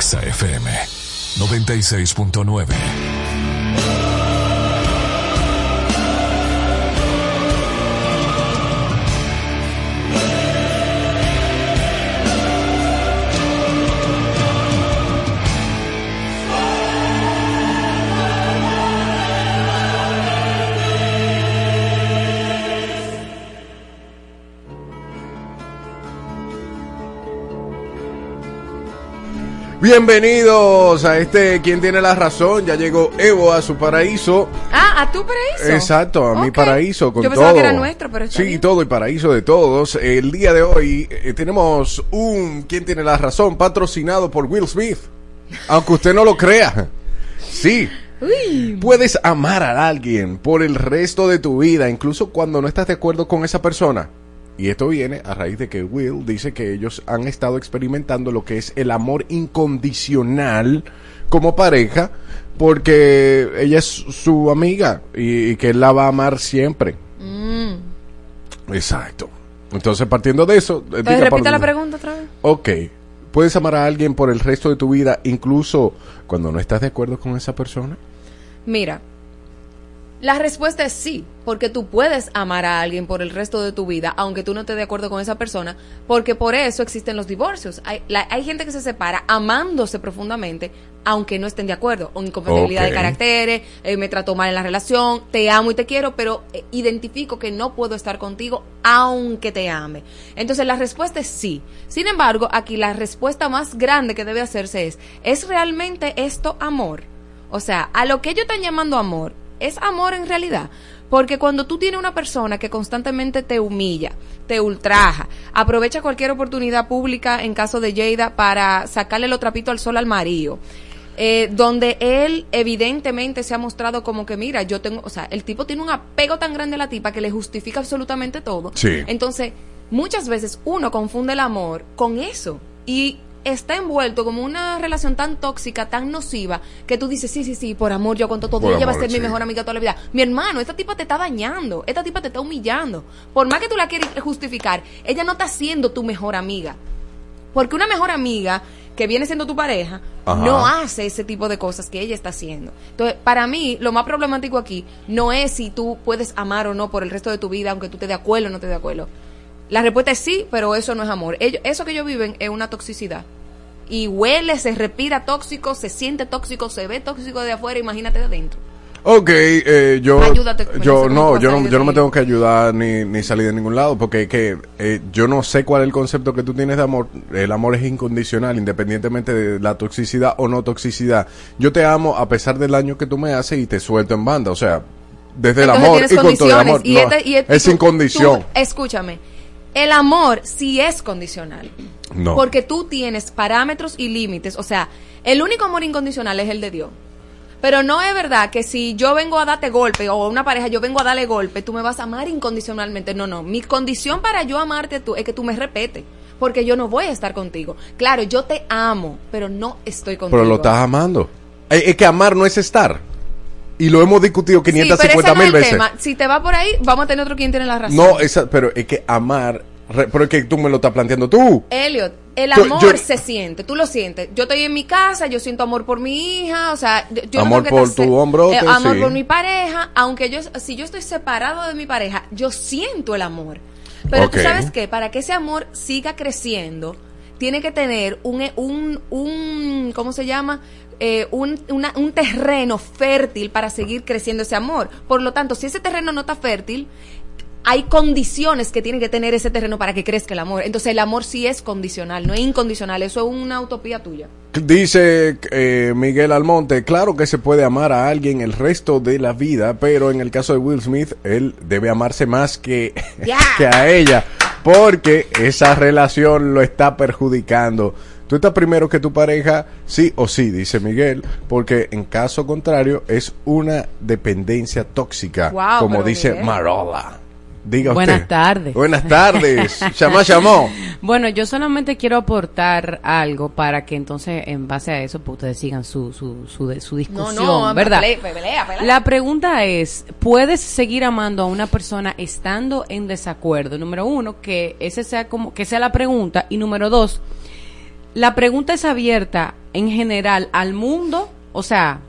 S1: Exa FM 96.9.
S4: Bienvenidos a este ¿Quién tiene la razón? Ya llegó Evo a su paraíso.
S2: Ah, a tu paraíso.
S4: Exacto, a mi paraíso con
S2: Yo pensaba
S4: todo.
S2: que era nuestro, pero
S4: sí,
S2: bien.
S4: todo el paraíso de todos. El día de hoy eh, tenemos un ¿Quién tiene la razón? patrocinado por Will Smith. Aunque usted no lo crea. Sí. Puedes amar a alguien por el resto de tu vida, incluso cuando no estás de acuerdo con esa persona. Y esto viene a raíz de que Will dice que ellos han estado experimentando lo que es el amor incondicional como pareja, porque ella es su amiga y, y que él la va a amar siempre. Exacto. Entonces, partiendo de eso... diga,
S2: repita la pregunta otra vez.
S4: Ok. ¿Puedes amar a alguien por el resto de tu vida, incluso cuando no estás de acuerdo con esa persona?
S2: Mira, la respuesta es sí, porque tú puedes amar a alguien por el resto de tu vida, aunque tú no estés de acuerdo con esa persona, porque por eso existen los divorcios. Hay, la- hay gente que se separa amándose profundamente, aunque no estén de acuerdo, o incompatibilidad de caracteres, eh, me trató mal en la relación, te amo y te quiero, pero eh, identifico que no puedo estar contigo aunque te ame. Entonces la respuesta es sí. Sin embargo, aquí la respuesta más grande que debe hacerse es, ¿es realmente esto amor? O sea, a lo que ellos están llamando amor, ¿es amor en realidad? Porque cuando tú tienes una persona que constantemente te humilla, te ultraja, aprovecha cualquier oportunidad pública en caso de Jada para sacarle los trapitos al sol al marido, eh, donde él evidentemente se ha mostrado como que, mira, yo tengo, o sea, el tipo tiene un apego tan grande a la tipa que le justifica absolutamente todo.
S4: Sí.
S2: Entonces, muchas veces uno confunde el amor con eso y está envuelto como una relación tan tóxica, tan nociva, que tú dices, sí, sí, sí, por amor yo cuento todo, ella va a ser mi mejor amiga toda la vida. Mi hermano, esta tipa te está dañando, esta tipa te está humillando. Por más que tú la quieras justificar, ella no está siendo tu mejor amiga. Porque una mejor amiga que viene siendo tu pareja
S4: Ajá.
S2: no hace ese tipo de cosas que ella está haciendo. Entonces, para mí, lo más problemático aquí no es si tú puedes amar o no por el resto de tu vida, aunque tú estés de acuerdo o no estés de acuerdo. La respuesta es sí, pero eso no es amor. Ellos- eso que ellos viven es una toxicidad. Y huele, se respira tóxico, se siente tóxico, se ve tóxico de afuera, imagínate de adentro.
S4: Ok, eh, yo,
S2: Ayúdate,
S4: yo no, yo no, yo no me tengo que ayudar ni, ni salir de ningún lado, porque es que eh, yo no sé cuál es el concepto que tú tienes de amor. El amor es incondicional, independientemente de la toxicidad o no toxicidad. Yo te amo a pesar del daño que tú me haces y te suelto en banda, o sea, desde el amor y con todo el amor.
S2: y
S4: no,
S2: este- y este-
S4: es
S2: tú-
S4: sin condición.
S2: tú- escúchame, el amor sí es condicional.
S4: No.
S2: Porque tú tienes parámetros y límites. O sea, el único amor incondicional es el de Dios. Pero no es verdad que si yo vengo a darte golpe o una pareja yo vengo a darle golpe, tú me vas a amar incondicionalmente. No, no. Mi condición para yo amarte tú es que tú me respetes. Porque yo no voy a estar contigo. Claro, yo te amo, pero no estoy contigo.
S4: Pero lo estás amando. Eh, Es, que amar no es estar. Y lo hemos discutido
S2: Sí, pero
S4: 550
S2: ese no es
S4: mil
S2: el
S4: veces.
S2: tema. Si te va por ahí, vamos a tener otro quien tiene la razón.
S4: No, esa, pero es que amar, re- pero es que tú me lo estás planteando tú.
S2: Elliot, el amor
S4: yo-
S2: se siente, tú lo sientes. Yo estoy en mi casa, yo siento amor por mi hija, o sea, yo-
S4: Amor
S2: no que
S4: por
S2: estar
S4: tu hombrote,
S2: eh, amor
S4: sí.
S2: por mi pareja, aunque yo, si yo estoy separado de mi pareja, yo siento el amor. Pero
S4: Ok.
S2: tú sabes que para que ese amor siga creciendo, tiene que tener un, un, un ¿cómo se llama? Eh, un, una- un terreno fértil para seguir creciendo ese amor. Por lo tanto, si ese terreno no está fértil, hay condiciones que tiene que tener ese terreno para que crezca el amor. Entonces el amor sí es condicional, no es incondicional. Eso es una utopía tuya.
S4: Dice eh, Miguel Almonte, claro que se puede amar a alguien el resto de la vida, pero en el caso de Will Smith, él debe amarse más que, que a ella, porque esa relación lo está perjudicando. Tú estás primero que tu pareja, sí o sí, dice Miguel, porque en caso contrario es una dependencia tóxica,
S2: Guau,
S4: como dice
S2: Miguel.
S4: Marola. Diga
S10: Buenas
S4: usted.
S10: tardes.
S4: Buenas tardes. Llamá, llamó.
S10: Bueno, yo solamente quiero aportar algo para que entonces, en base a eso, pues ustedes sigan su, su, su, discusión, ¿verdad?
S2: pelea, pelea, pelea.
S10: La pregunta es, ¿puedes seguir amando a una persona estando en desacuerdo? Número uno, que ese sea como, que sea la pregunta. Y número dos, la pregunta es abierta en general al mundo, o sea,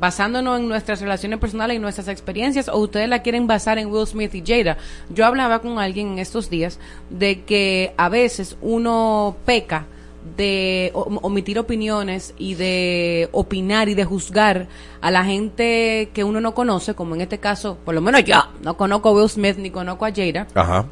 S10: basándonos en nuestras relaciones personales y nuestras experiencias, o ustedes la quieren basar en Will Smith y Jada. Yo hablaba con alguien en estos días de que a veces uno peca de omitir opiniones y de opinar y de juzgar a la gente que uno no conoce, como en este caso, por lo menos yo, no conozco a Will Smith ni conozco a Jada,
S4: Ajá.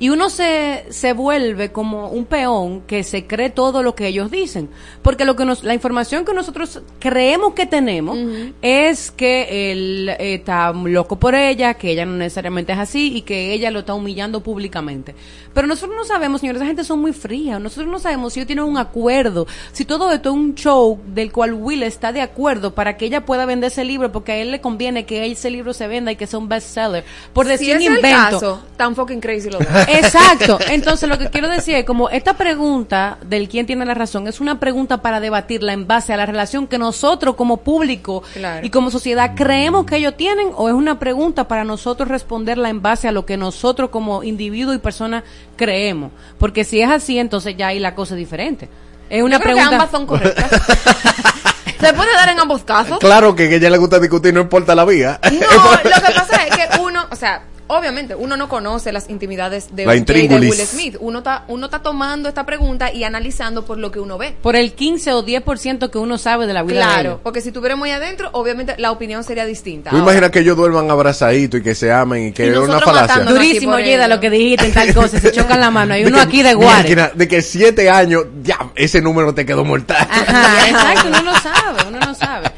S10: Y uno se, se vuelve como un peón que se cree todo lo que ellos dicen. Porque lo que nos, la información que nosotros creemos que tenemos es que él eh, está loco por ella, que ella no necesariamente es así y que ella lo está humillando públicamente. Pero nosotros no sabemos, señores, esa gente son muy fría. Nosotros no sabemos si ellos tienen un acuerdo, si todo esto es un show del cual Will está de acuerdo para que ella pueda vender ese libro, porque a él le conviene que ese libro se venda y que sea un bestseller. Por decir
S2: si el
S10: invento.
S2: caso, tan fucking crazy lo
S10: Exacto. Entonces, lo que quiero decir es como esta pregunta del quién tiene la razón es una pregunta para debatirla en base a la relación que nosotros como público
S2: Claro.
S10: y como sociedad creemos que ellos tienen o es una pregunta para nosotros responderla en base a lo que nosotros como individuo y persona creemos. Porque si es así, entonces ya ahí la cosa es diferente. Es una
S2: Yo creo
S10: pregunta.
S2: que ambas son correctas. Se puede dar en ambos casos.
S4: Claro que a ella le gusta discutir, no importa la vía.
S2: No, lo que pasa es que uno, o sea, obviamente uno no conoce las intimidades de,
S4: La
S2: un- de
S4: intríngulis.
S2: Will Smith. Uno está, uno está tomando esta pregunta y analizando por lo que uno ve.
S10: Por el 15 o 10% que uno sabe de la vida de
S2: Claro,
S10: ellos.
S2: porque si estuviéramos ahí adentro, obviamente la opinión sería distinta.
S4: Tú
S2: Ahora,
S4: imaginas que ellos duerman abrazaditos y que se amen y que
S2: Y
S4: es una falacia.
S10: Durísimo, Yeda, lo que dijiste en tal cosa. Se chocan la mano. Hay
S4: De
S10: uno
S4: que-
S10: aquí de guare.
S4: máquina, De que siete años, ya, ese número te quedó mortal.
S10: Ajá, exacto, uno no sabe, uno no sabe.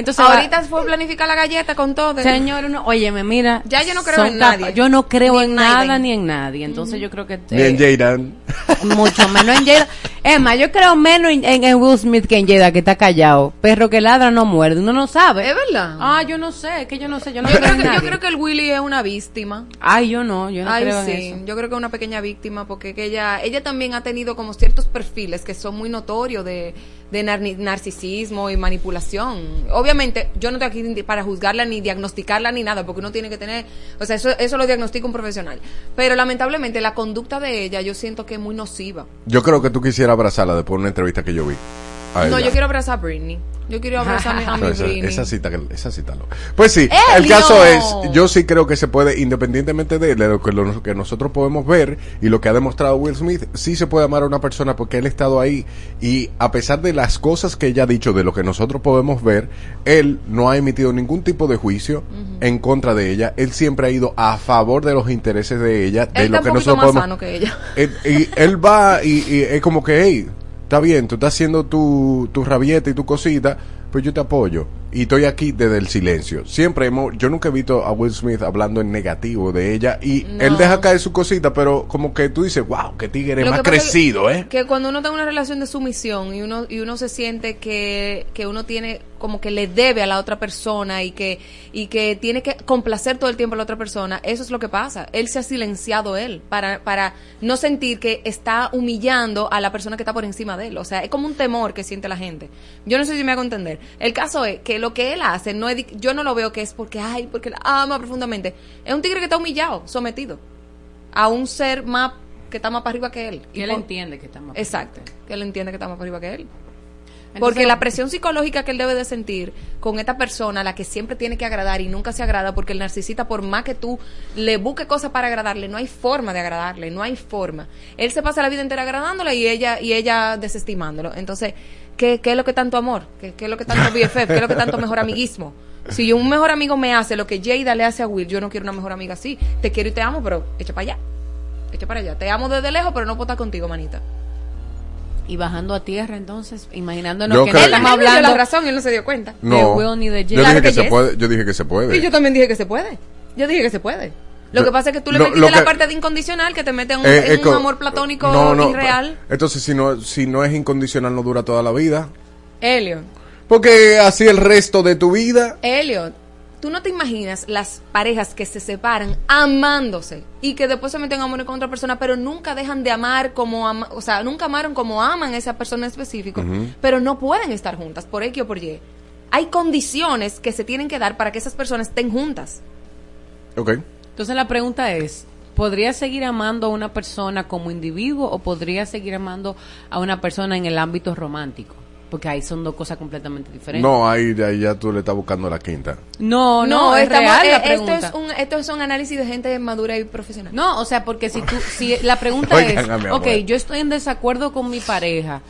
S10: Entonces,
S2: Ahorita fue planificar la galleta con todo.
S10: señor, uno, óyeme, mira.
S2: Ya yo no creo en nadie.
S10: capa- Yo no creo
S2: Ni
S10: en
S2: en
S10: nada ni en nadie. Entonces, yo creo que.
S4: Ni en
S10: eh,
S4: Jaden.
S10: Mucho menos en Jada. Más, yo creo menos en, Will Smith que en Jada, que está callado. Perro que ladra no muerde. Uno no sabe.
S2: Es verdad.
S10: Ah, yo no sé, es que yo no sé. Yo no
S2: yo,
S10: creo
S2: creo que, yo creo que el Willy es una víctima.
S10: Ay, yo no, yo no
S2: Ay,
S10: creo
S2: sí,
S10: en eso.
S2: yo creo que es una pequeña víctima porque que ella, ella también ha tenido como ciertos perfiles que son muy notorios de, de nar- narcisismo y manipulación. Obviamente, yo no estoy aquí para juzgarla ni diagnosticarla ni nada, porque uno tiene que tener, o sea, eso, eso lo diagnostica un profesional. Pero lamentablemente la conducta de ella yo siento que es muy nociva.
S4: Yo creo que tú quisieras abrazarla después de una entrevista que yo vi.
S2: No, yo quiero abrazar a Britney. Yo quiero abrazar a mi,
S4: No, esa,
S2: Britney.
S4: esa cita, esa cita lo- Pues sí, el
S2: ¡Elio!
S4: caso es, yo sí creo que se puede, independientemente de lo que, lo que nosotros podemos ver y lo que ha demostrado Will Smith, sí se puede amar a una persona porque él ha estado ahí y a pesar de las cosas que ella ha dicho, de lo que nosotros podemos ver, él no ha emitido ningún tipo de juicio en contra de ella, él siempre ha ido a favor de los intereses de ella, de
S2: Él
S4: lo que nosotros
S2: más
S4: podemos...
S2: sano que ella.
S4: Él, y él va y, y es como que, hey, está bien, tú estás haciendo tu, tu rabieta y tu cosita, pues yo te apoyo. Y estoy aquí desde el silencio. Siempre hemos, yo nunca he visto a Will Smith hablando en negativo de ella y
S2: No.
S4: él deja caer su cosita, pero como que tú dices, wow, qué tigre
S2: Lo
S4: más
S2: que
S4: crecido, ¿eh?
S2: Que cuando uno está en una relación de sumisión y uno y uno se siente que, que uno tiene como que le debe a la otra persona y que y que tiene que complacer todo el tiempo a la otra persona, eso es lo que pasa. Él se ha silenciado él para para no sentir que está humillando a la persona que está por encima de él, o sea, es como un temor que siente la gente. Yo no sé si me hago entender. El caso es que lo que él hace no es yo no lo veo que es porque ay, porque la ama profundamente. Es un tigre que está humillado, sometido a un ser más que está más para arriba que él.
S10: Y él
S2: por-
S10: entiende que estamos.
S2: Exacto, que él entiende que está más para arriba que él.
S10: Entonces-
S2: porque la presión psicológica que él debe de sentir con esta persona, la que siempre tiene que agradar y nunca se agrada, porque el narcisista, por más que tú le busques cosas para agradarle, no hay forma de agradarle, no hay forma. Él se pasa la vida entera agradándole y ella y ella desestimándolo. Entonces, ¿qué, qué es lo que tanto amor? ¿Qué, qué es lo que tanto BFF? ¿Qué es lo que tanto mejor amiguismo? Si un mejor amigo me hace lo que Jada le hace a Will, yo no quiero una mejor amiga así. Te quiero y te amo, pero echa para allá. Echa para allá. Te amo desde lejos, pero no puedo estar contigo, manita.
S10: Y bajando a tierra, entonces, imaginándonos
S4: Yo
S10: que
S4: creo-
S10: no
S2: Él,
S10: estamos hablando.
S2: la razón, él no se dio cuenta.
S4: No,
S10: Will ni de
S4: yo dije que
S2: que
S4: se
S2: yes.
S4: puede, yo dije que se puede.
S2: Y yo también dije que se puede. Yo dije que se puede. Lo que pasa es que tú le
S4: lo-
S2: metiste la parte de incondicional que te mete en un,
S4: Eh,
S2: en un amor platónico
S4: No, no,
S2: irreal.
S4: Entonces, si no, si no es incondicional, no dura toda la vida.
S2: Elliot,
S4: Porque así el resto de tu vida.
S2: Elliot, tú no te imaginas las parejas que se separan amándose y que después se meten en amor con otra persona, pero nunca dejan de amar como ama- o sea, nunca amaron como aman a esa persona en específico, pero no pueden estar juntas por X o por Y. Hay condiciones que se tienen que dar para que esas personas estén juntas.
S4: Ok.
S10: Entonces la pregunta es, ¿podría seguir amando a una persona como individuo o podría seguir amando a una persona en el ámbito romántico? Porque ahí son dos cosas completamente diferentes.
S4: No, ahí, ahí ya tú le estás buscando la quinta.
S10: no, no, es
S2: estamos-
S10: real
S2: eh,
S10: la
S2: esto es un esto es un análisis de gente madura y profesional.
S10: No, o sea, porque si tú, si la pregunta
S4: Oigan
S10: es, ok, yo estoy en desacuerdo con mi pareja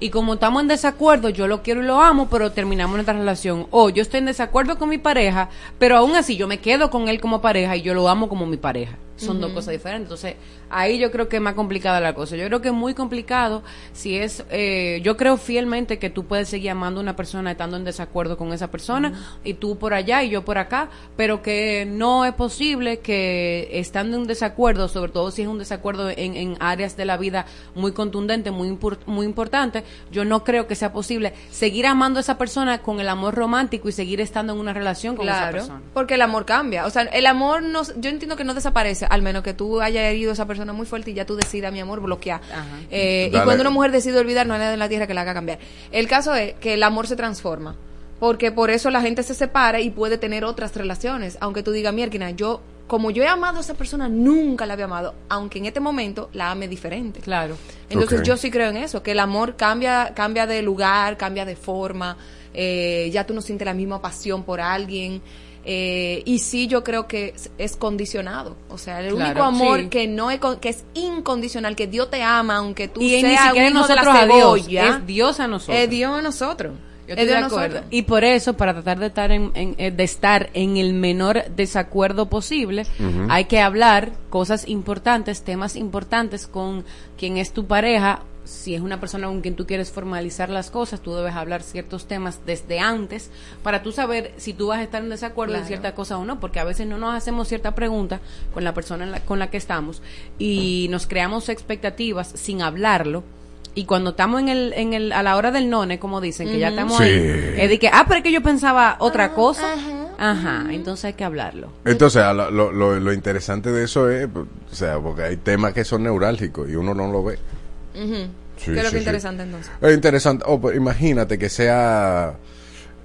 S10: y como estamos en desacuerdo, yo lo quiero y lo amo, pero terminamos nuestra relación. O yo estoy en desacuerdo con mi pareja, pero aún así yo me quedo con él como pareja y yo lo amo como mi pareja. Son dos cosas diferentes. Entonces, ahí yo creo que es más complicada la cosa. Yo creo que es muy complicado si es, eh, yo creo fielmente que tú puedes seguir amando a una persona estando en desacuerdo con esa persona y tú por allá y yo por acá, pero que no es posible que estando en desacuerdo, sobre todo si es un desacuerdo en, en áreas de la vida muy contundente, muy, impor- muy importante, yo no creo que sea posible seguir amando a esa persona con el amor romántico y seguir estando en una relación con esa
S2: Claro,
S10: persona.
S2: porque el amor cambia. O sea, el amor no, yo entiendo que no desaparece, al menos que tú hayas herido a esa persona muy fuerte y ya tú decidas, mi amor, bloquear. Eh, y cuando una mujer decide olvidar, no hay nada en la tierra que la haga cambiar. El caso es que el amor se transforma. Porque por eso la gente se separa y puede tener otras relaciones. Aunque tú digas, mierda, yo, como yo he amado a esa persona, nunca la había amado. Aunque en este momento la ame diferente.
S10: Claro.
S2: Entonces yo sí creo en eso, que el amor cambia, cambia de lugar, cambia de forma, eh, ya tú no sientes la misma pasión por alguien. Eh, y sí yo creo que es, es condicionado. O sea, el
S10: Claro,
S2: único amor
S10: sí.
S2: que no es, con- que es incondicional, que Dios te ama, aunque tú
S10: y
S2: seas
S10: ni siquiera
S2: un hijo de la
S10: nosotros a Dios, es Dios a nosotros.
S2: es Dios a nosotros.
S10: Yo
S2: Es
S10: estoy de acuerdo.
S2: nosotros.
S10: Y por eso, para tratar de estar en, en- eh, de estar en el menor desacuerdo posible, hay que hablar cosas importantes, temas importantes con quien es tu pareja. Si es una persona con quien tú quieres formalizar las cosas, tú debes hablar ciertos temas desde antes para tú saber si tú vas a estar en desacuerdo en cierta cosa o no, porque a veces no nos hacemos cierta pregunta con la persona en la- con la que estamos y nos creamos expectativas sin hablarlo y cuando estamos en el, en el, a la hora del none, como dicen, que ya estamos
S4: Sí.
S10: ahí, es de que, ah, pero es que yo pensaba otra cosa. Ajá, entonces hay que hablarlo.
S4: Entonces, a lo, lo, lo- interesante de eso es, o sea, porque hay temas que son neurálgicos y uno no lo ve.
S2: Ujú.
S4: Sí,
S2: ¿Qué es lo
S4: sí,
S2: que
S4: sí.
S2: es interesante entonces?
S4: Es interesante. Oh, pues, imagínate que sea,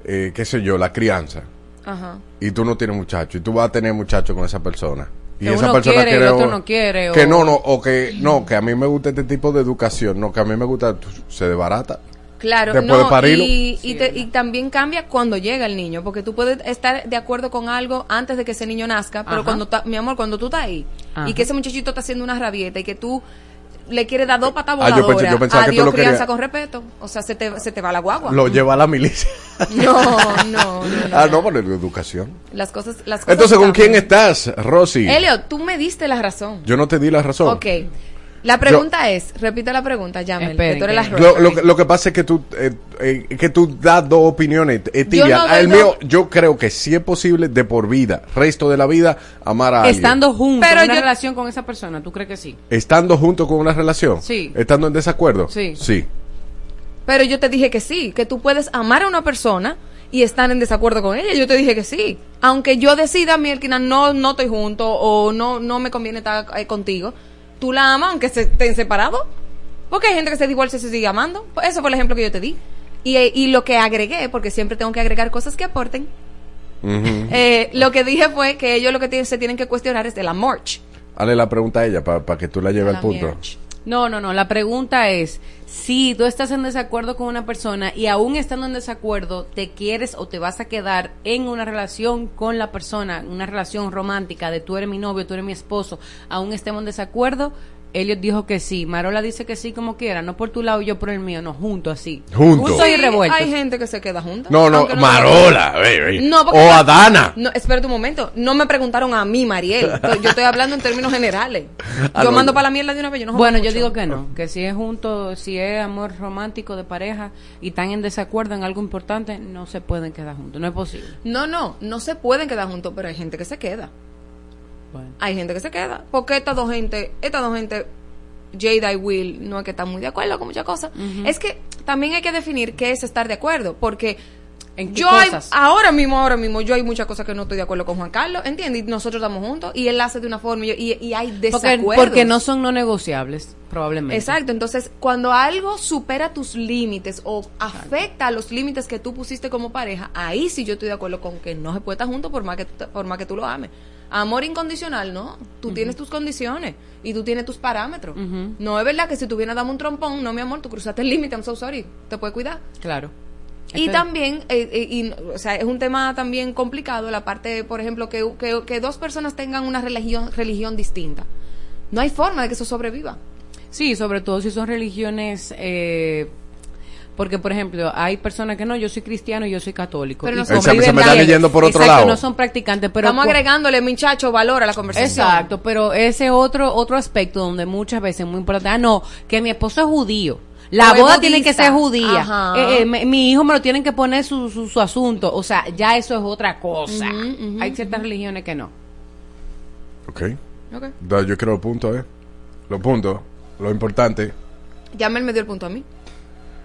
S4: eh, qué sé yo, la crianza.
S2: Ajá.
S4: Y tú no tienes muchacho y tú vas a tener muchacho con esa persona. Y
S10: Que
S4: esa
S10: uno
S4: persona
S10: quiere el otro
S4: o-
S10: no quiere,
S4: Que
S10: o-
S4: no, no, o que no, que a mí me gusta este tipo de educación, no, que a mí me gusta, se desbarata.
S2: Claro,
S4: Después de
S2: no,
S4: parirlo.
S2: y, y, te- y también cambia cuando llega el niño, porque tú puedes estar de acuerdo con algo antes de que ese niño nazca, pero
S10: Ajá.
S2: cuando ta- mi amor, cuando tú estás ahí
S10: Ajá.
S2: y que ese muchachito está haciendo una rabieta y que tú le quieres dar dos patas
S4: Ah, yo pensé-
S2: voladoras,
S4: yo pensaba que tú
S2: adiós
S4: lo
S2: crianza
S4: querías-
S2: con respeto, o sea, se te, se te va la guagua.
S4: Lo lleva a la milicia.
S2: No, no, no, no.
S4: ah, no, por la educación.
S2: Las cosas, las cosas
S4: Entonces, ¿con
S2: cambian.
S4: quién estás, Rosy?
S2: Elliot, tú me diste la razón.
S4: Yo no te di la razón.
S2: Ok. La pregunta es, repite la pregunta, Yamel,
S10: Esperen,
S2: que tú eres la
S10: que-
S4: Lo, lo, que- lo que pasa es que tú, eh, eh, que tú das dos opiniones, eh,
S2: Yo
S4: tibia.
S2: no
S4: el mío, yo creo que sí es posible de por vida, resto de la vida, amar a alguien.
S10: Estando juntos
S2: Pero
S10: en una
S2: yo-
S10: relación con esa persona, ¿tú crees que sí?
S4: Estando junto con una relación.
S10: Sí.
S4: Estando en desacuerdo.
S10: Sí.
S4: Sí.
S2: Pero yo te dije que sí, que tú puedes amar a una persona y estar en desacuerdo con ella. Yo te dije que sí. Aunque yo decida, Mielkina, no, no estoy junto o no, no me conviene estar eh, contigo, tú la amas aunque se estén separados. Porque hay gente que se igual si se sigue amando. Pues Eso fue el ejemplo que yo te di. Y, y lo que agregué, porque siempre tengo que agregar cosas que aporten, eh, lo que dije fue que ellos lo que se tienen que cuestionar es el amor.
S4: Hazle la pregunta a ella para que tú la lleves al punto.
S10: No, no, no. La pregunta es, si tú estás en desacuerdo con una persona y aún estando en desacuerdo, te quieres o te vas a quedar en una relación con la persona, una relación romántica de tú eres mi novio, tú eres mi esposo, aún estemos en desacuerdo, Elliot dijo que sí. Marola dice que sí como quiera, no por tu lado y yo por el mío, no, junto así.
S4: Juntos.
S10: Juntos y
S2: Sí,
S10: revueltos.
S2: Hay gente que se queda junta.
S4: No, no,
S2: aunque
S4: Marola. eh, eh.
S2: No, porque-
S4: o Adana.
S2: No, espérate un momento. No me preguntaron a mí, Mariel. Yo estoy hablando en términos generales.
S4: Ah,
S2: Yo
S4: no,
S2: mando para la mierda de una vez. Yo no
S10: Bueno, yo digo que no, que si es junto, si es amor romántico de pareja y están en desacuerdo en algo importante, no se pueden quedar juntos, no es posible.
S2: No, no, no se pueden quedar juntos, pero hay gente que se queda.
S10: Bueno.
S2: Hay gente que se queda. Porque estas dos gente, estas dos gente, Jada y Will, no es que están muy de acuerdo con muchas cosas. Es que también hay que definir qué es estar de acuerdo. Porque
S10: ¿En qué
S2: yo hay- ahora mismo, ahora mismo, yo hay muchas cosas que no estoy de acuerdo con Juan Carlos, ¿entiendes? Y nosotros estamos juntos y él hace de una forma y, yo- y- y hay
S10: Porque,
S2: desacuerdos.
S10: porque no son no negociables, probablemente.
S2: Exacto, entonces cuando algo supera tus límites o afecta a los límites que tú pusiste como pareja, ahí sí yo estoy de acuerdo con que no se puede estar juntos por más que, por más que tú lo ames. Amor incondicional, no. Tú tienes tus condiciones y tú tienes tus parámetros. No es verdad que si tú vienes a darme un trompón, no mi amor, tú cruzaste el límite, I'm so sorry. Te puedes cuidar.
S10: Claro.
S2: Y también, eh, eh, y, o sea, es un tema también complicado la parte, por ejemplo, que, que, que dos personas tengan una religión, religión distinta. No hay forma de que eso sobreviva.
S10: Sí, sobre todo si son religiones... Eh, porque, por ejemplo, hay personas que no, yo soy cristiano y yo soy católico.
S2: Pero no son-
S4: Se me está
S10: bien.
S4: leyendo por otro
S10: Exacto,
S4: lado.
S10: no son practicantes, pero...
S2: Estamos agregándole, muchacho, valor a la conversación.
S10: Exacto, pero ese otro otro aspecto donde muchas veces es muy importante, ah, no, que mi esposo es judío. La boda tiene que ser judía.
S2: Ajá.
S10: Eh, eh, mi, mi hijo me lo tienen que poner su, su, su asunto. O sea, ya eso es otra cosa. Hay ciertas religiones que no.
S4: Ok.
S2: Ok.
S4: Da, Yo quiero los puntos, ¿eh? Los puntos. Lo importante.
S2: Yamel me dio el punto a mí.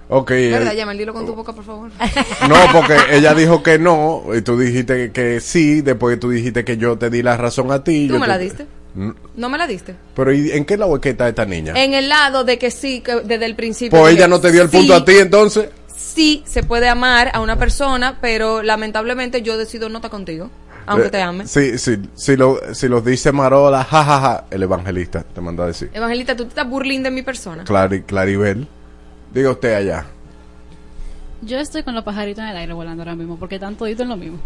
S4: Ok.
S2: ¿Verdad,
S4: eh,
S2: Yamel? Dilo con tu boca, por favor.
S4: no, porque ella dijo que no. Y tú dijiste que sí. Después tú dijiste que yo te di la razón a ti.
S2: ¿Tú
S4: yo
S2: me
S4: te-
S2: la diste?
S4: Mm,
S2: ¿No me la diste?
S4: Pero ¿y en qué lado es que está esta niña?
S2: En el lado de que sí, que desde el principio.
S4: Pues ella no te dio el
S2: sí,
S4: punto a ti entonces.
S2: Sí, se puede amar a una persona, pero lamentablemente yo decido no estar contigo, aunque
S4: Eh,
S2: te ame.
S4: Sí, sí. Si, lo, si los dice Marola, jajaja, el evangelista te manda a decir.
S2: Evangelista, tú te estás burling de mi persona.
S4: Clari, Claribel. Diga usted allá.
S11: Yo estoy con los pajaritos en el aire volando ahora mismo, porque están toditos en lo mismo.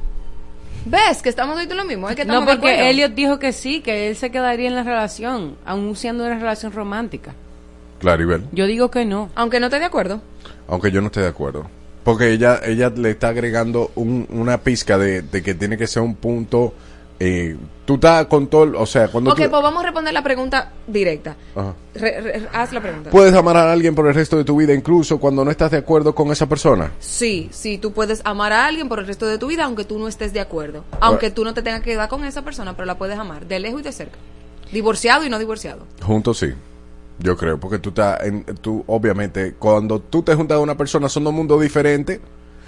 S2: ¿Ves que estamos hoy lo mismo? Es que estamos
S10: No, porque. Elliot dijo que sí, que él se quedaría en la relación, aun siendo una relación romántica.
S4: Claribel.
S10: Yo digo que no.
S2: Aunque no esté de acuerdo.
S4: Aunque yo no esté de acuerdo. Porque ella, ella le está agregando un- una pizca de, de que tiene que ser un punto. Eh, tú estás con todo. O sea, cuando
S2: Ok,
S4: tú.
S2: pues vamos a responder la pregunta directa.
S4: Ajá.
S2: Re- re- haz la pregunta.
S4: Puedes amar a alguien por el resto de tu vida, incluso cuando no estás de acuerdo con esa persona.
S2: Sí, sí, tú puedes amar a alguien por el resto de tu vida, aunque tú no estés de acuerdo. Aunque tú no te tengas que quedar con esa persona, pero la puedes amar, de lejos y de cerca. Divorciado y no divorciado.
S4: Juntos sí. Yo creo, porque tú estás, en, tú, obviamente, cuando tú te juntas a una persona, son dos mundos diferentes.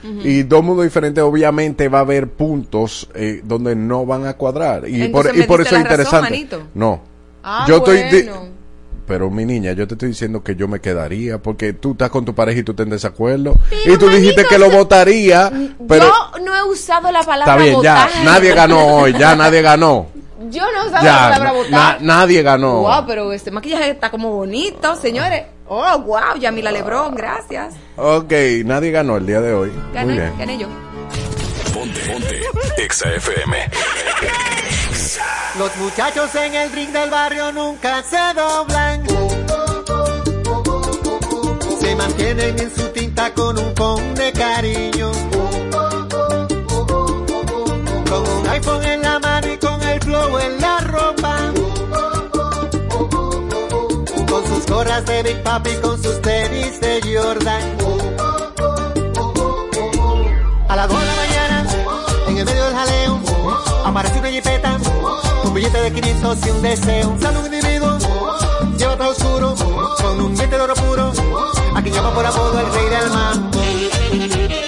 S4: Y dos mundos diferentes, obviamente, va a haber puntos eh, donde no van a cuadrar. Y
S2: Entonces
S4: por, y por eso es
S2: razón,
S4: interesante.
S2: manito.
S4: No.
S2: Ah,
S4: yo estoy.
S2: bueno.
S4: pero mi niña, yo te estoy diciendo que yo me quedaría porque tú estás con tu pareja y tú estás en desacuerdo. y tú dijiste que lo votaría, pero
S2: Yo no he usado la palabra
S4: está bien, ya. Nadie ganó hoy, ya nadie ganó.
S2: Yo no he usado la palabra
S4: na-
S2: votar.
S4: nadie ganó.
S2: Wow, pero este maquillaje está como bonito, señores. Oh, wow, Yamila Lebrón, gracias.
S4: Ok, nadie ganó el día de hoy. Muy
S2: Gané,
S4: bien.
S2: gané yo.
S1: Ponte, ponte. Exa FM.
S12: Los muchachos en el ring del barrio nunca se doblan. Se mantienen en su tinta con un con de cariño. Gorras de Big Papi, con sus tenis de Jordan. A las 2 de la mañana, en el medio del jaleo, aparece una jipeta, un billete de 500 y un deseo. Sale un individuo, lleva todo oscuro, con un diente de oro puro, a quien llama por apodo el rey del mambo.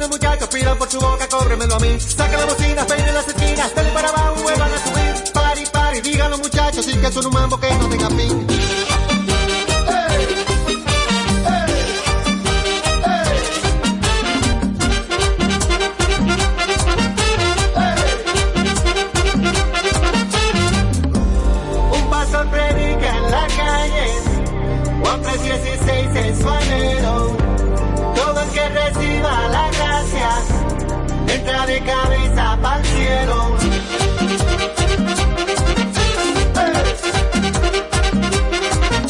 S12: venga muchachos, pidan por su boca, cóbremelo a mí. Saca la bocina, peine las esquinas, dale para abajo, vuelvan a subir. Pari, pari, díganlo muchachos, y que
S13: son un mambo que no tenga fin. de cabeza para cielo.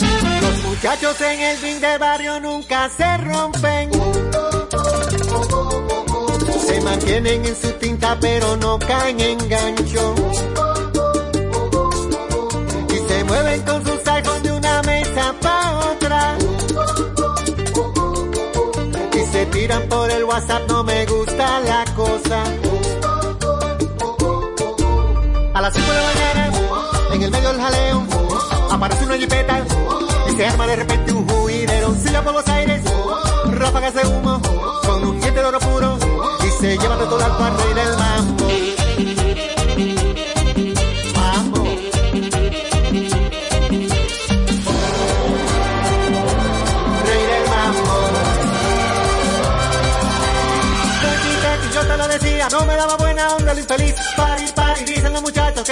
S13: Eh. Los muchachos en el fin del barrio nunca se rompen. Se mantienen en su tinta pero no caen en gancho. Y se mueven con sus tacos de una mesa para otra. y se tiran por el WhatsApp, no me gusta la a las 5 de la mañana, en el medio del jaleo, aparece una jipeta y se arma de repente un juidero. Silla por los aires, ráfagas de humo, con un diente de oro puro y se lleva de todo al rey del mambo.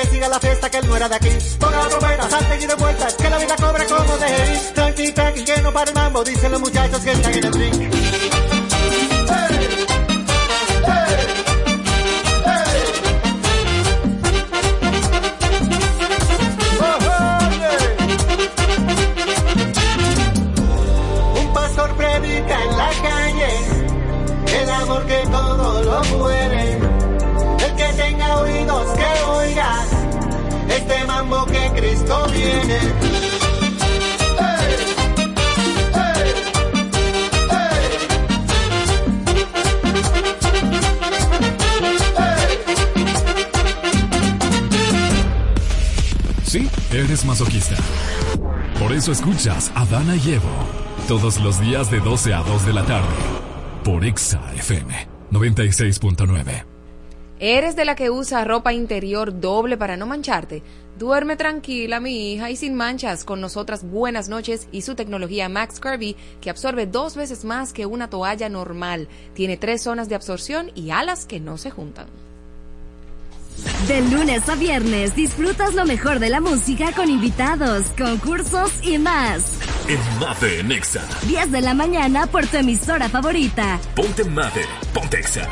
S13: Que siga la fiesta, que él no era de aquí. Ponga la trompeta, salte y de vueltas, que la vida cobra como de ir. Tranqui, tranqui, que no para el mambo, dicen los muchachos que están en el drink.
S1: Eres masoquista. Por eso escuchas a Dana y Evo todos los días de 12 a 2 de la tarde por Exa FM 96.9.
S2: ¿Eres de la que usa ropa interior doble para no mancharte? Duerme tranquila, mi hija, y sin manchas, con nosotras buenas noches y su tecnología Max Kirby, que absorbe dos veces más que una toalla normal. Tiene tres zonas de absorción y alas que no se juntan.
S14: De lunes a viernes disfrutas lo mejor de la música con invitados, concursos y más.
S15: En Mate en Exa.
S14: 10 de la mañana por tu emisora favorita.
S15: Ponte Mate, ponte Exa.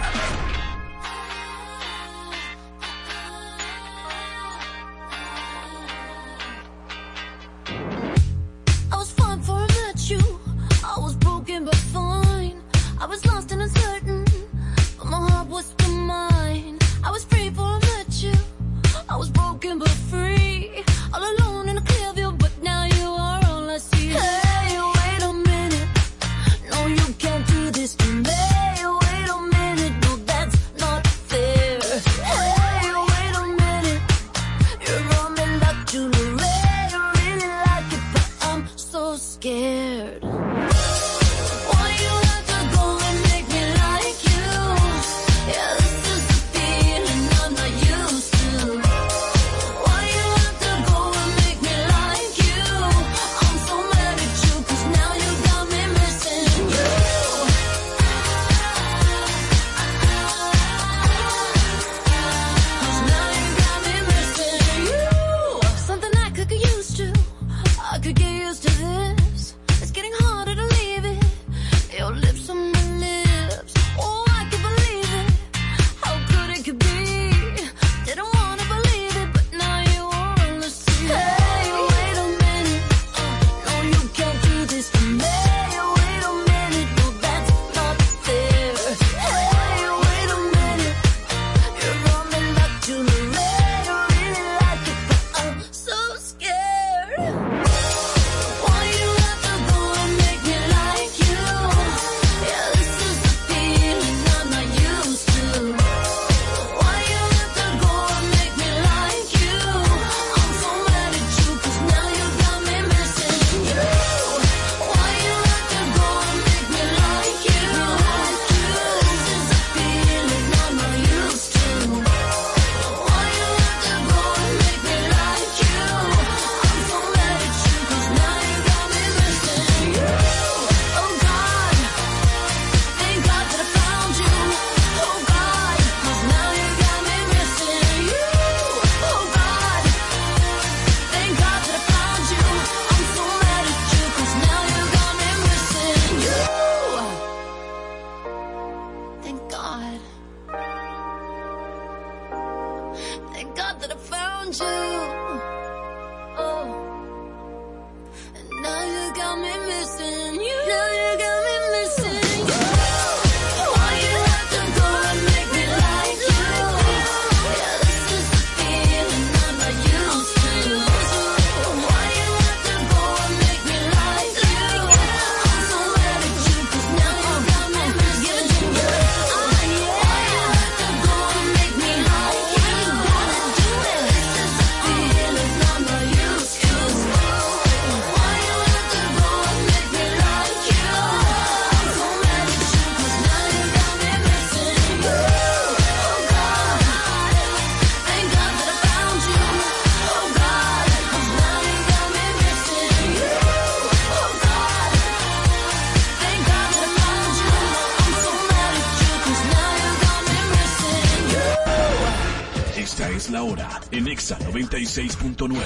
S15: 96.9.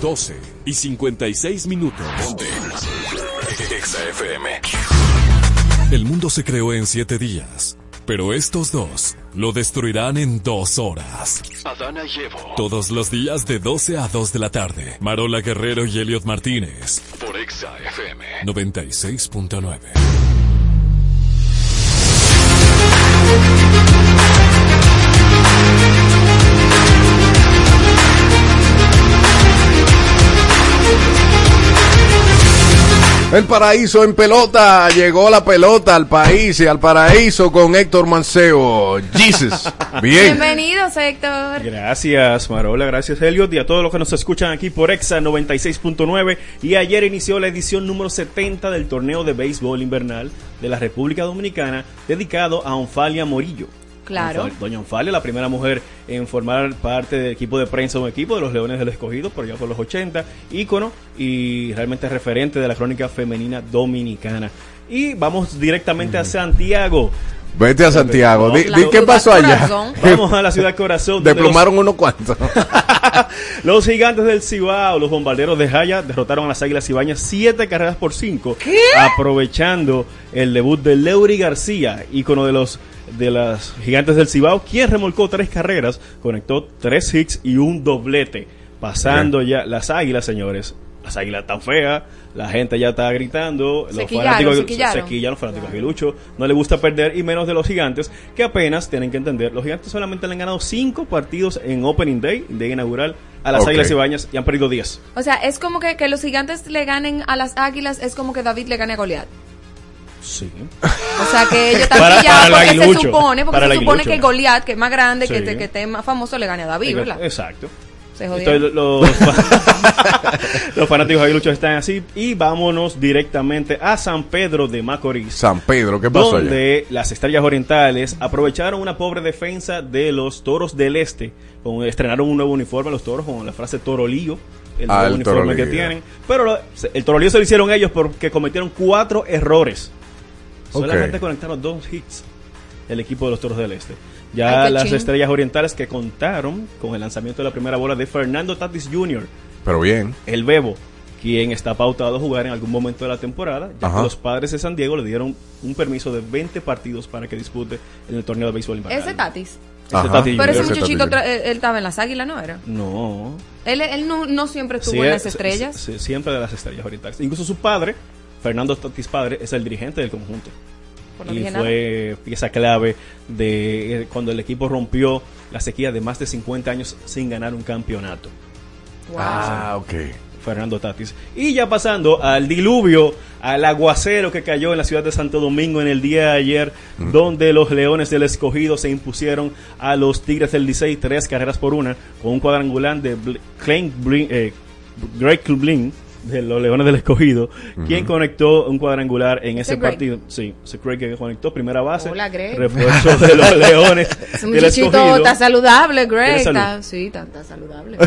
S1: 12 y 56 minutos.
S15: Exa FM.
S1: El mundo se creó en 7 días, pero estos dos lo destruirán en 2 horas.
S15: Adana y Evo.
S1: Todos los días de 12 a 2 de la tarde. Marola Guerrero y Elliot Martínez.
S15: Por Exa FM.
S1: 96.9.
S4: El paraíso en pelota. Llegó la pelota al país y al paraíso con Héctor Manceo. Jesus. Bien.
S2: Bienvenidos, Héctor.
S16: Gracias, Marola, gracias, Elliot, y a todos los que nos escuchan aquí por Exa 96.9. Y ayer inició la edición número 70 del torneo de béisbol invernal de la República Dominicana, dedicado a Onfalia Morillo.
S2: Claro.
S16: Doña Onfalia, la primera mujer en formar parte del equipo de prensa de un equipo de los Leones del Escogido, por allá por los 80, ícono y realmente referente de la crónica femenina dominicana. Y vamos directamente a Santiago.
S4: Vete a Santiago. Di, qué pasó allá.
S16: corazón. Vamos a la ciudad corazón. donde
S4: Desplomaron unos cuantos.
S16: Los, gigantes del Cibao, los bombarderos de Jaya, derrotaron a las Águilas Cibañas siete carreras por cinco. Aprovechando el debut de Leury García, ícono de los de las gigantes del Cibao, quien remolcó tres carreras, conectó tres hits y un doblete. Pasando ya las águilas, señores. Las águilas tan feas, la gente ya está gritando,
S2: Se
S16: los
S2: quillaron,
S16: fanáticos
S2: se quillaron.
S16: se quillan, los fanáticos de Aguilucho, no le gusta perder y menos de los gigantes, que apenas tienen que entender, los gigantes solamente le han ganado cinco partidos en Opening Day, Day inaugural, a las. Águilas Cibañas y han perdido 10.
S2: O sea, es como que, que los gigantes le ganen a las águilas, es como que David le gane a Goliat.
S16: Sí.
S2: O sea, que ellos están
S16: Para-
S2: pillados porque se
S16: aguilucho.
S2: supone, porque
S16: Para
S2: se supone que Goliat, que es más grande, que,
S16: Sí.
S2: que esté más famoso, le gane a David, ¿verdad?
S16: Exacto.
S2: Se jodió.
S16: Entonces, los, los fanáticos de Aguilucho están así y vámonos directamente a San Pedro de Macorís.
S4: San Pedro, ¿qué pasó allá?
S16: donde las estrellas orientales aprovecharon una pobre defensa de los toros del este. Con, estrenaron un nuevo uniforme los toros con la frase torolío. El
S4: Ah,
S16: nuevo
S4: el
S16: uniforme que tienen. Pero lo- el torolío se lo hicieron ellos porque cometieron cuatro errores. Solamente conectaron dos hits el equipo de los toros del este. Ya
S2: Ay,
S16: las
S2: chin.
S16: estrellas orientales que contaron con el lanzamiento de la primera bola de Fernando Tatis Jr.,
S4: Pero bien.
S16: el Bebo, quien está pautado a jugar en algún momento de la temporada, ya
S4: Ajá.
S16: que los padres de San Diego le dieron un permiso de 20 partidos para que dispute en el torneo de béisbol invernal.
S2: Ese Tatis.
S16: Ese. Tatis
S2: Pero ese muchachito, él, él estaba en las águilas, ¿no era?
S16: No.
S2: Él, él no, no siempre estuvo
S16: Sí,
S2: en
S16: es-
S2: las estrellas.
S16: sí, siempre de las estrellas orientales. Incluso su padre, Fernando Tatis padre, es el dirigente del conjunto.
S2: Pues no
S16: y
S2: nada.
S16: fue pieza clave de eh, cuando el equipo rompió la sequía de más de 50 años sin ganar un campeonato.
S2: Wow.
S4: Ah, ok.
S16: Fernando Tatis. Y ya pasando al diluvio, al aguacero que cayó en la ciudad de Santo Domingo en el día de ayer, donde los Leones del Escogido se impusieron a los Tigres del Licey tres carreras por una, con un cuadrangular de Bl- Klein Blin- eh, Greg Blin de los Leones del Escogido, quien conectó un cuadrangular en
S2: ¿Ese Greg?
S16: partido. Sí, ese Greg que conectó primera base,
S2: Hola, Greg.
S16: refuerzo de los Leones
S2: Ese muchachito está saludable, Greg. Sí, está, está saludable.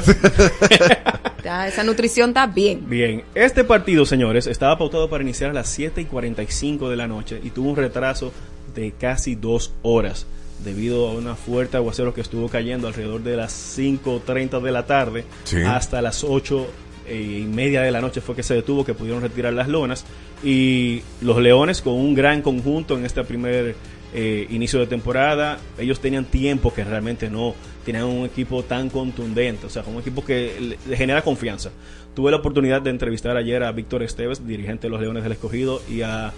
S2: Está- esa nutrición está bien.
S16: Bien, este partido, señores, estaba pautado para iniciar a las 7 y 45 de la noche y tuvo un retraso de casi dos horas debido a una fuerte aguacero que estuvo cayendo alrededor de las 5.30 de la tarde
S4: Sí.
S16: hasta las 8 y media de la noche fue que se detuvo, que pudieron retirar las lonas y los Leones con un gran conjunto en este primer eh, inicio de temporada, ellos tenían tiempo que realmente no tenían un equipo tan contundente, o sea, un equipo que le, genera confianza. Tuve la oportunidad de entrevistar ayer a Víctor Esteves, dirigente de los Leones del Escogido, y a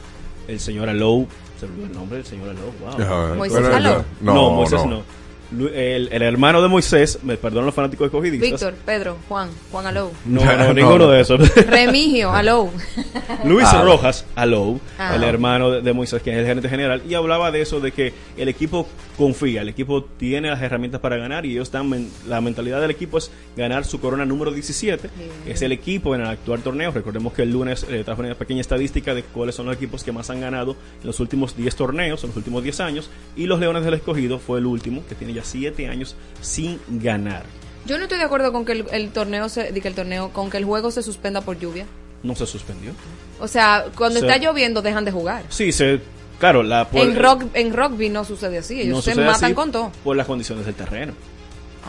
S16: el señor Alou, se olvidó el nombre del señor Alou, wow.
S2: Moisés Aló.
S4: No,
S16: No, Moisés
S4: no.
S16: no. El, el hermano de Moisés, me perdonan los fanáticos escogidistas.
S2: Víctor, Pedro, Juan, Juan Alou.
S16: No, no,
S4: No,
S16: ninguno
S4: no.
S16: de esos.
S2: Remigio, Alou.
S16: Luis
S4: Ah,
S16: Rojas, Alou,
S2: Ah.
S16: el hermano de, de Moisés, que es el gerente general, y hablaba de eso, de que el equipo confía, el equipo tiene las herramientas para ganar y ellos están, men- la mentalidad del equipo es ganar su corona número 17. Es el equipo en el actual torneo. Recordemos que el lunes eh, trajo una pequeña estadística de cuáles son los equipos que más han ganado en los últimos 10 torneos, en los últimos 10 años, y los Leones del Escogido fue el último, que tiene ya 7 años sin ganar.
S2: Yo no estoy de acuerdo con que el, el torneo se, que el torneo, con que el juego se suspenda por lluvia.
S16: No se suspendió.
S2: O sea, cuando
S16: Se-
S2: está lloviendo dejan de jugar.
S16: Sí, se, claro, la por-
S2: en rock, en rugby no sucede así. Ellos
S16: no
S2: se matan
S16: así
S2: con todo.
S16: por las condiciones del terreno.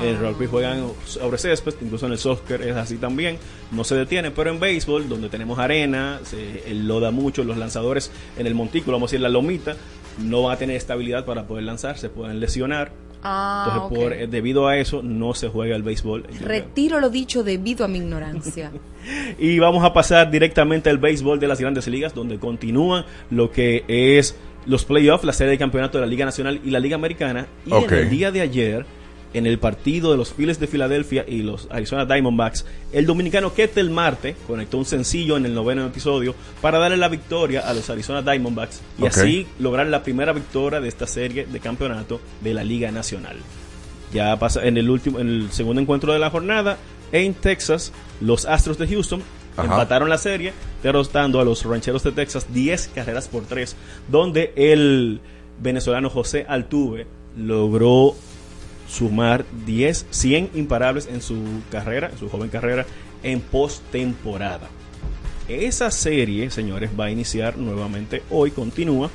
S16: En el rugby juegan sobre césped, incluso en el soccer es así también, no se detiene, pero en béisbol, donde tenemos arena, se loda mucho, los lanzadores en el montículo, vamos a decir la lomita, no van a tener estabilidad para poder lanzar, se pueden lesionar.
S2: Ah,
S16: Entonces,
S2: ok.
S16: por, eh, debido a eso, no se juega el béisbol.
S2: Retiro lo dicho debido a mi ignorancia.
S16: Y vamos a pasar directamente al béisbol de las grandes ligas, donde continúan lo que es los playoffs, la serie de campeonato de la Liga Nacional y la Liga Americana. Y
S4: Ok.
S16: en el día de ayer, en el partido de los Phillies de Filadelfia y los Arizona Diamondbacks, el dominicano Ketel Marte conectó un sencillo en el noveno episodio para darle la victoria a los Arizona Diamondbacks y así lograr la primera victoria de esta serie de campeonato de la Liga Nacional. Ya pasa en el último, en el segundo encuentro de la jornada en Texas, los Astros de Houston
S4: Ajá.
S16: empataron la serie, derrotando a los Rancheros de Texas 10 carreras por 3, donde el venezolano José Altuve logró sumar 10, 100 imparables en su carrera, en su joven carrera en postemporada. Esa serie, señores, va a iniciar nuevamente hoy, continúa,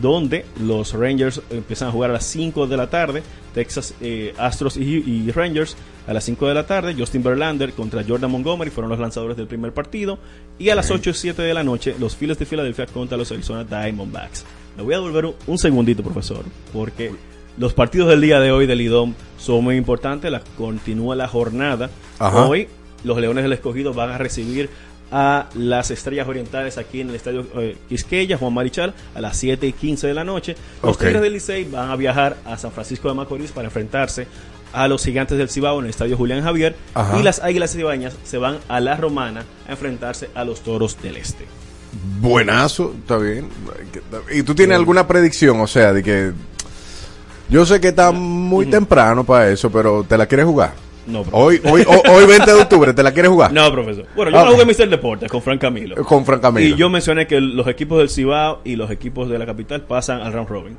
S16: donde los Rangers empiezan a jugar a las 5 de la tarde, Texas eh, Astros y, y Rangers a las 5 de la tarde, Justin Verlander contra Jordan Montgomery fueron los lanzadores del primer partido, y a las 8 y 7 de la noche, los Phillies de Filadelfia contra los Arizona Diamondbacks. Le voy a devolver un, un segundito, profesor, porque los partidos del día de hoy del IDOM son muy importantes, la, continúa la jornada.
S4: Ajá.
S16: Hoy los Leones del Escogido van a recibir a las Estrellas Orientales aquí en el Estadio eh, Quisqueya, Juan Marichal, a las 7 y 15 de la noche. Los. Tigres del Licey van a viajar a San Francisco de Macorís para enfrentarse a los Gigantes del Cibao en el Estadio Julián Javier.
S4: Ajá.
S16: Y las Águilas Cibañas se van a La Romana a enfrentarse a los Toros del Este.
S4: Buenazo, está bien. ¿Y tú tienes alguna predicción? O sea, de que. Yo sé que está muy temprano para eso, pero ¿te la quieres jugar?
S16: No, profesor.
S4: Hoy, hoy, ho- hoy 20 de octubre, ¿te la quieres jugar?
S16: No, profesor. Bueno, yo
S4: Ah,
S16: la jugué Mr. Deportes con Frank Camilo.
S4: Con Frank Camilo.
S16: Y yo mencioné que los equipos del Cibao y los equipos de la capital pasan al round robin.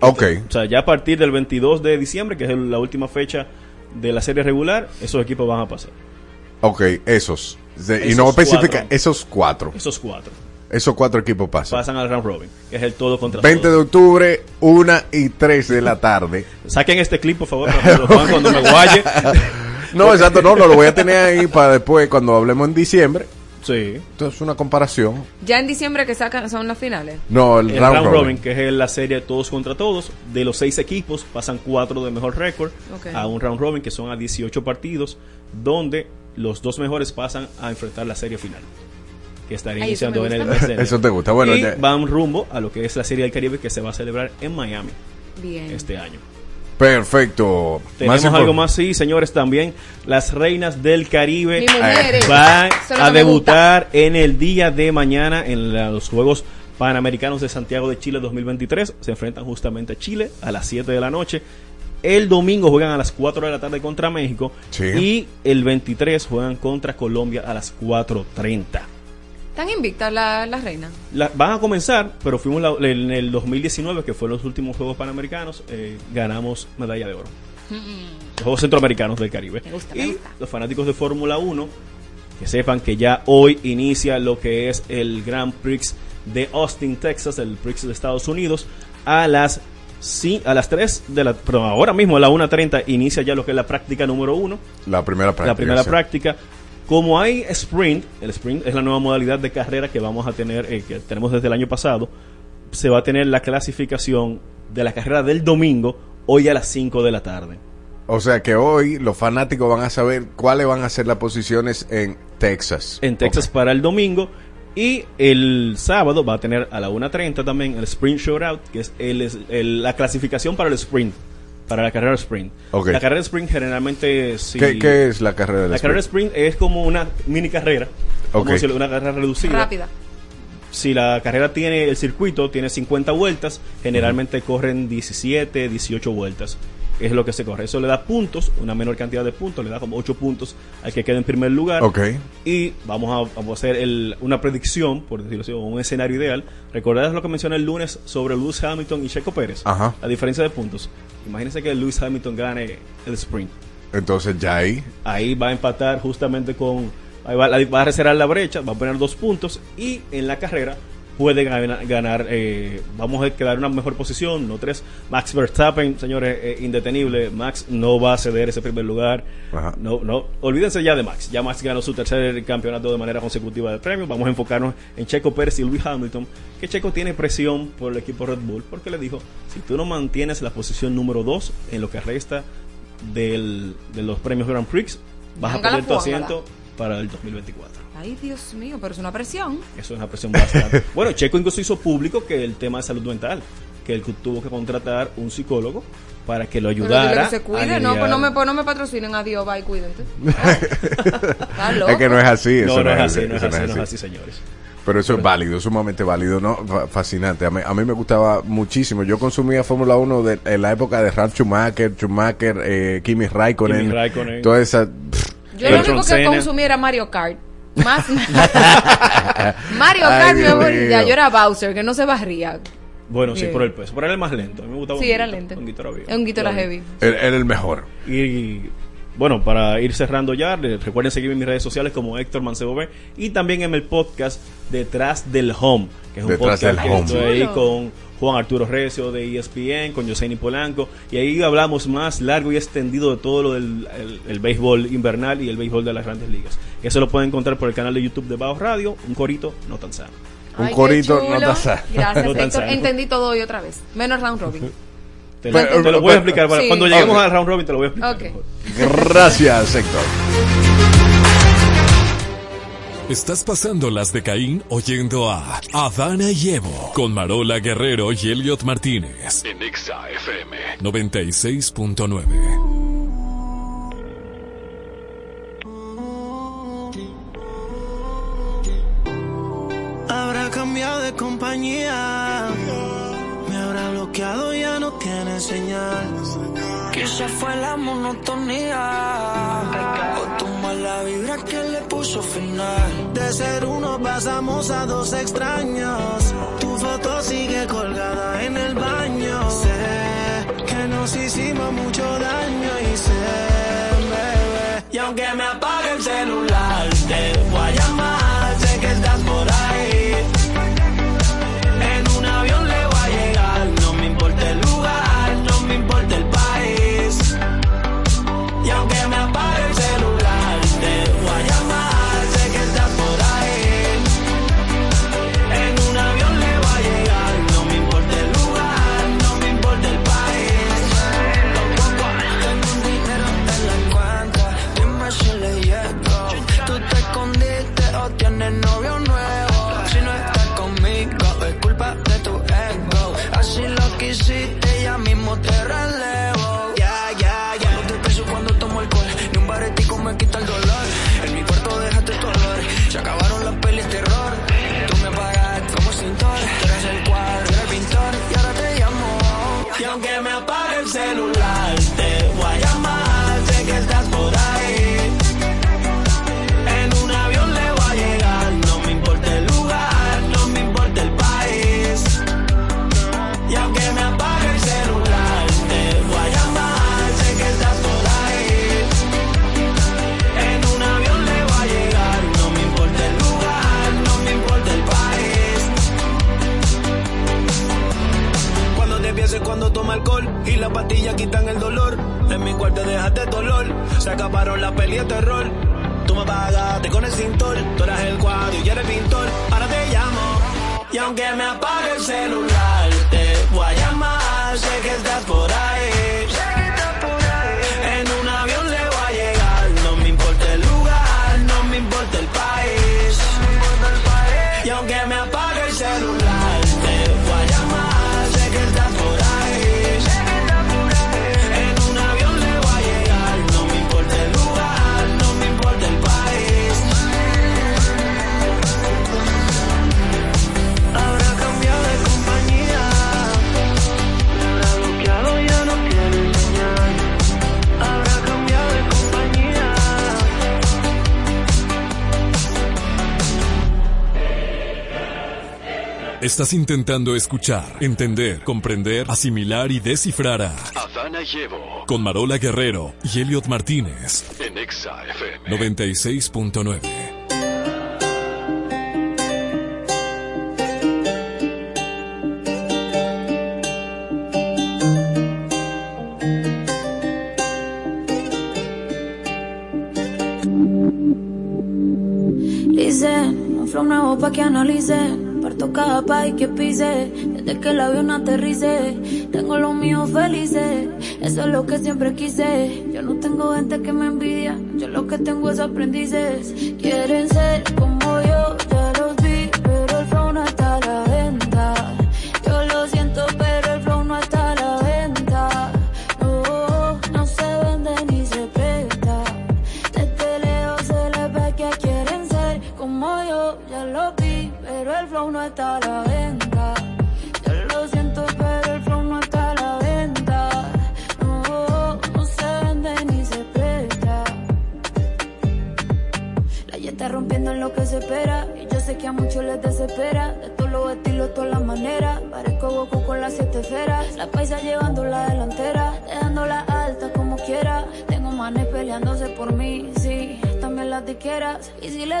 S4: Ok.
S16: O sea, ya a partir del 22 de diciembre, que es la última fecha de la serie regular, esos equipos van a pasar.
S4: Ok, esos. De- y no especifica,
S16: cuatro.
S4: esos cuatro.
S16: Esos cuatro
S4: Esos cuatro equipos pasan.
S16: pasan al round robin, que es el todo contra
S4: 20 de
S16: todo.
S4: octubre, 1 y 3 de la tarde.
S16: Saquen este clip, por favor, para que lo pongan cuando me guaye.
S4: No, exacto, no, no lo voy a tener ahí para después, cuando hablemos en diciembre.
S16: Sí.
S4: Entonces, una comparación.
S2: ya en diciembre que sacan son las finales.
S4: No, el,
S16: El
S4: round,
S16: round
S4: robin.
S16: robin, que es la serie todos contra todos, de los seis equipos pasan cuatro de mejor récord a un round robin que son a 18 partidos, donde los dos mejores pasan a enfrentar la serie final, que estaría
S2: Ay,
S16: iniciando en el.
S4: Eso te gusta. Bueno,
S16: y
S4: ya-
S16: van rumbo a lo que es la serie del Caribe que se va a celebrar en Miami
S2: Bien.
S16: este año.
S4: Perfecto.
S16: Tenemos
S4: info-
S16: algo más, sí, señores, también las reinas del Caribe van a debutar en el día de mañana en la- los Juegos Panamericanos de Santiago de Chile 2023. Se enfrentan justamente a Chile a las 7 de la noche. El domingo juegan a las 4 de la tarde contra México.
S4: Sí.
S16: Y el 23 juegan contra Colombia a las 4.30.
S2: Están invictas las la reinas.
S16: La- van a comenzar, pero fuimos la- en el 2019, que fueron los últimos Juegos Panamericanos, eh, ganamos medalla de oro. Los Juegos Centroamericanos del Caribe.
S2: Me gusta, me
S16: y
S2: gusta.
S16: los fanáticos de Fórmula 1, que sepan que ya hoy inicia lo que es el Grand Prix de Austin, Texas, el Prix de Estados Unidos, a las ci- a las 3 de la perdón, ahora mismo a la 1.30 inicia ya lo que es la práctica número 1
S4: La primera práctica.
S16: la primera
S4: sí.
S16: práctica. Como hay sprint, el sprint es la nueva modalidad de carrera que vamos a tener, eh, que tenemos desde el año pasado, se va a tener la clasificación de la carrera del domingo hoy a las 5 de la tarde.
S4: O sea que hoy los fanáticos van a saber cuáles van a ser las posiciones en Texas.
S16: En Texas para el domingo. Y el sábado va a tener a la 1.30 también el Sprint Shootout, que es el- el- la clasificación para el sprint, para la carrera sprint.
S4: Ok.
S16: La carrera sprint generalmente... si-
S4: ¿Qué, qué es la carrera de
S16: La carrera sprint es como una mini carrera, como
S4: Ok.
S16: decirlo, una carrera reducida.
S2: Rápida.
S16: Si la carrera tiene, el circuito tiene 50 vueltas, generalmente corren 17, 18 vueltas. Es lo que se corre. Eso le da puntos, una menor cantidad de puntos, le da como 8 puntos al que queda en primer lugar.
S4: Ok.
S16: Y vamos a, vamos a hacer el- una predicción, por decirlo así, o un escenario ideal. ¿Recordáis lo que mencioné el lunes sobre Lewis Hamilton y Checo Pérez?
S4: Ajá.
S16: La diferencia de puntos. Imagínense que Lewis Hamilton gane el sprint
S4: Entonces ya ahí.
S16: ahí va a empatar justamente con ahí va, a reservar la brecha, va a poner dos puntos y en la carrera puede ganar, ganar, eh, vamos a quedar en una mejor posición, no tres. Max Verstappen, señores, eh, indetenible. Max no va a ceder ese primer lugar. No, no, olvídense ya de Max. Ya Max ganó su tercer campeonato de manera consecutiva de premio. Vamos a enfocarnos en Checo Pérez y Lewis Hamilton. Que Checo tiene presión por el equipo Red Bull porque le dijo: si tú no mantienes la posición número 2 en lo que resta del, de los premios Grand Prix, vas a perder tu asiento para el 2024.
S2: Ay, Dios mío, pero es una presión.
S16: Eso es una presión bastante. bueno, Checo incluso hizo público que el tema de salud mental, que él tuvo que contratar un psicólogo para que lo
S2: Pero
S16: ayudara.
S2: dile que se
S16: a
S2: cuide, no, pues no me, pues no me patrocinen, adiós, bye, cuídense.
S4: Es que no es así.
S16: No,
S4: eso
S16: no es así, no es así, no es así, señores.
S4: Pero eso es válido, sumamente válido, ¿no? Fa- Fascinante. A mí, a mí me gustaba muchísimo. Yo consumía Fórmula 1 de, en la época de Ralf Schumacher, Schumacher, eh, Kimi Raikkonen.
S16: Kimi Raikkonen.
S4: Toda esa.
S2: Yo lo único que consumí era Mario Kart. Más nada. Mario Kart, mi ya yo era Bowser, que no se barría.
S16: Bueno, sí, por el peso. Pero era el más lento. A mí me gustaba
S2: Sí,
S16: un
S2: era lento.
S16: un era bien.
S2: Un Era heavy.
S4: Era, era el mejor.
S16: Y bueno, para ir cerrando ya, recuerden seguirme en mis redes sociales como Héctor Mancebo B y también en el podcast Detrás del Home, que es un
S4: Detrás
S16: podcast
S4: del
S16: que
S4: Home.
S16: estoy ahí con Juan Arturo Recio de ESPN, con Yoseini Polanco, y ahí hablamos más largo y extendido de todo lo del el, el béisbol invernal y el béisbol de las grandes ligas. Eso lo pueden encontrar por el canal de YouTube de Bajo Radio, un corito no tan sano.
S4: Un
S2: Ay,
S4: corito no tan sano.
S2: Gracias,
S16: No tan
S2: Héctor.
S16: sano.
S2: Entendí todo hoy otra vez. Menos round robin.
S16: Te, lo, te lo voy a explicar. para-
S2: sí.
S16: Cuando lleguemos
S4: Ok.
S16: al round robin te lo voy a explicar.
S4: Gracias, Héctor.
S1: Estás pasando las de Caín oyendo a Adana y Evo con Marola Guerrero y Elliot Martínez.
S15: En Exa FM.
S1: 96.9.
S12: Habrá cambiado de compañía. Bloqueado, ya no tiene señal. Quizá fue la monotonía. O tu mala vibra que le puso final. De ser uno pasamos a dos extraños. Tu foto sigue colgada en el baño. Sé que nos hicimos mucho daño y sé, bebé. Y aunque me apague el celular, te voy las pastillas quitan el dolor. En mi cuarto dejaste dolor. Se acabaron la peli de terror. Tú me pagaste con el cintor. Tú eras el cuadro y yo era el pintor. Ahora te llamo. Y aunque me apague el celular, te voy a llamar. Sé que Estás
S1: intentando escuchar, entender, comprender, asimilar y descifrar a
S15: Adana y
S1: con Marola Guerrero y Elliot Martínez.
S15: En Exa FM
S1: 96.9.
S15: Listen, from now que analicen Parto cada país que pise, desde que el avión aterrice. Tengo los míos felices, eso es lo que siempre quise. Yo no tengo gente que me envidia, yo lo que tengo es aprendices. Quieren ser como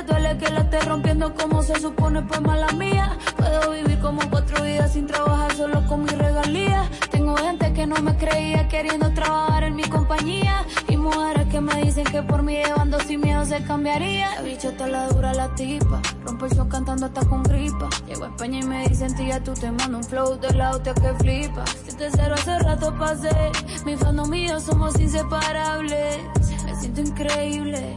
S15: duele que la esté rompiendo como se supone, pues mala mía. Puedo vivir como cuatro vidas sin trabajar solo con mi regalía. Tengo gente que no me creía queriendo trabajar en mi compañía. Y mujeres que me dicen que por mí llevando sin miedo se cambiaría. La bicha está la dura la tipa. Rompe el show cantando hasta con gripa. Llego a España y me dicen tía, tú te mando un flow de la hostia que flipa. Si te cero hace rato pasé. Mi fandom y yo somos inseparables. Me siento increíble.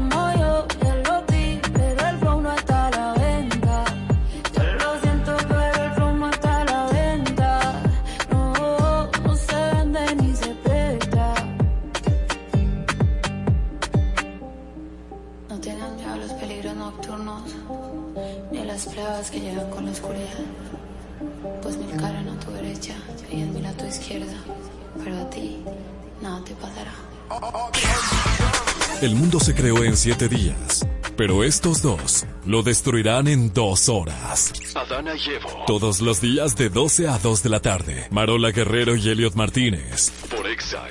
S6: Pues mil caran a tu derecha y diez mil a tu izquierda, pero a ti nada te pasará.
S1: El mundo se creó en siete días, pero estos dos lo destruirán en dos horas.
S17: Adana y Evo.
S1: Todos los días de 12 a 2 de la tarde. Marola Guerrero y Elliot Martínez.
S17: Por Exa.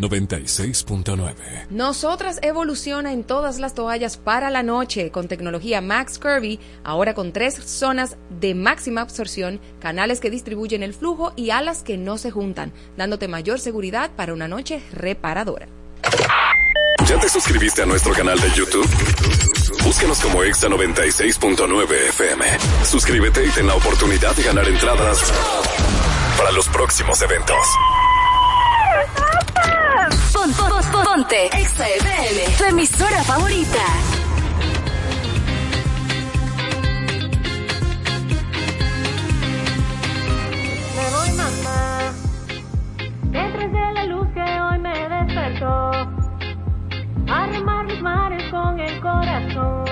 S1: 96.9.
S2: Nosotras evoluciona en todas las toallas para la noche con tecnología Max Curvy, ahora con tres zonas de máxima absorción, canales que distribuyen el flujo y alas que no se juntan, dándote mayor seguridad para una noche reparadora.
S17: ¿Ya te suscribiste a nuestro canal de YouTube? Búscanos como Exa 96.9 FM. Suscríbete y ten la oportunidad de ganar entradas para los próximos eventos.
S14: Ponte. Tu emisora favorita.
S18: Me voy mamá, detrás de la luz que hoy me despertó, a remar mis mares con el corazón,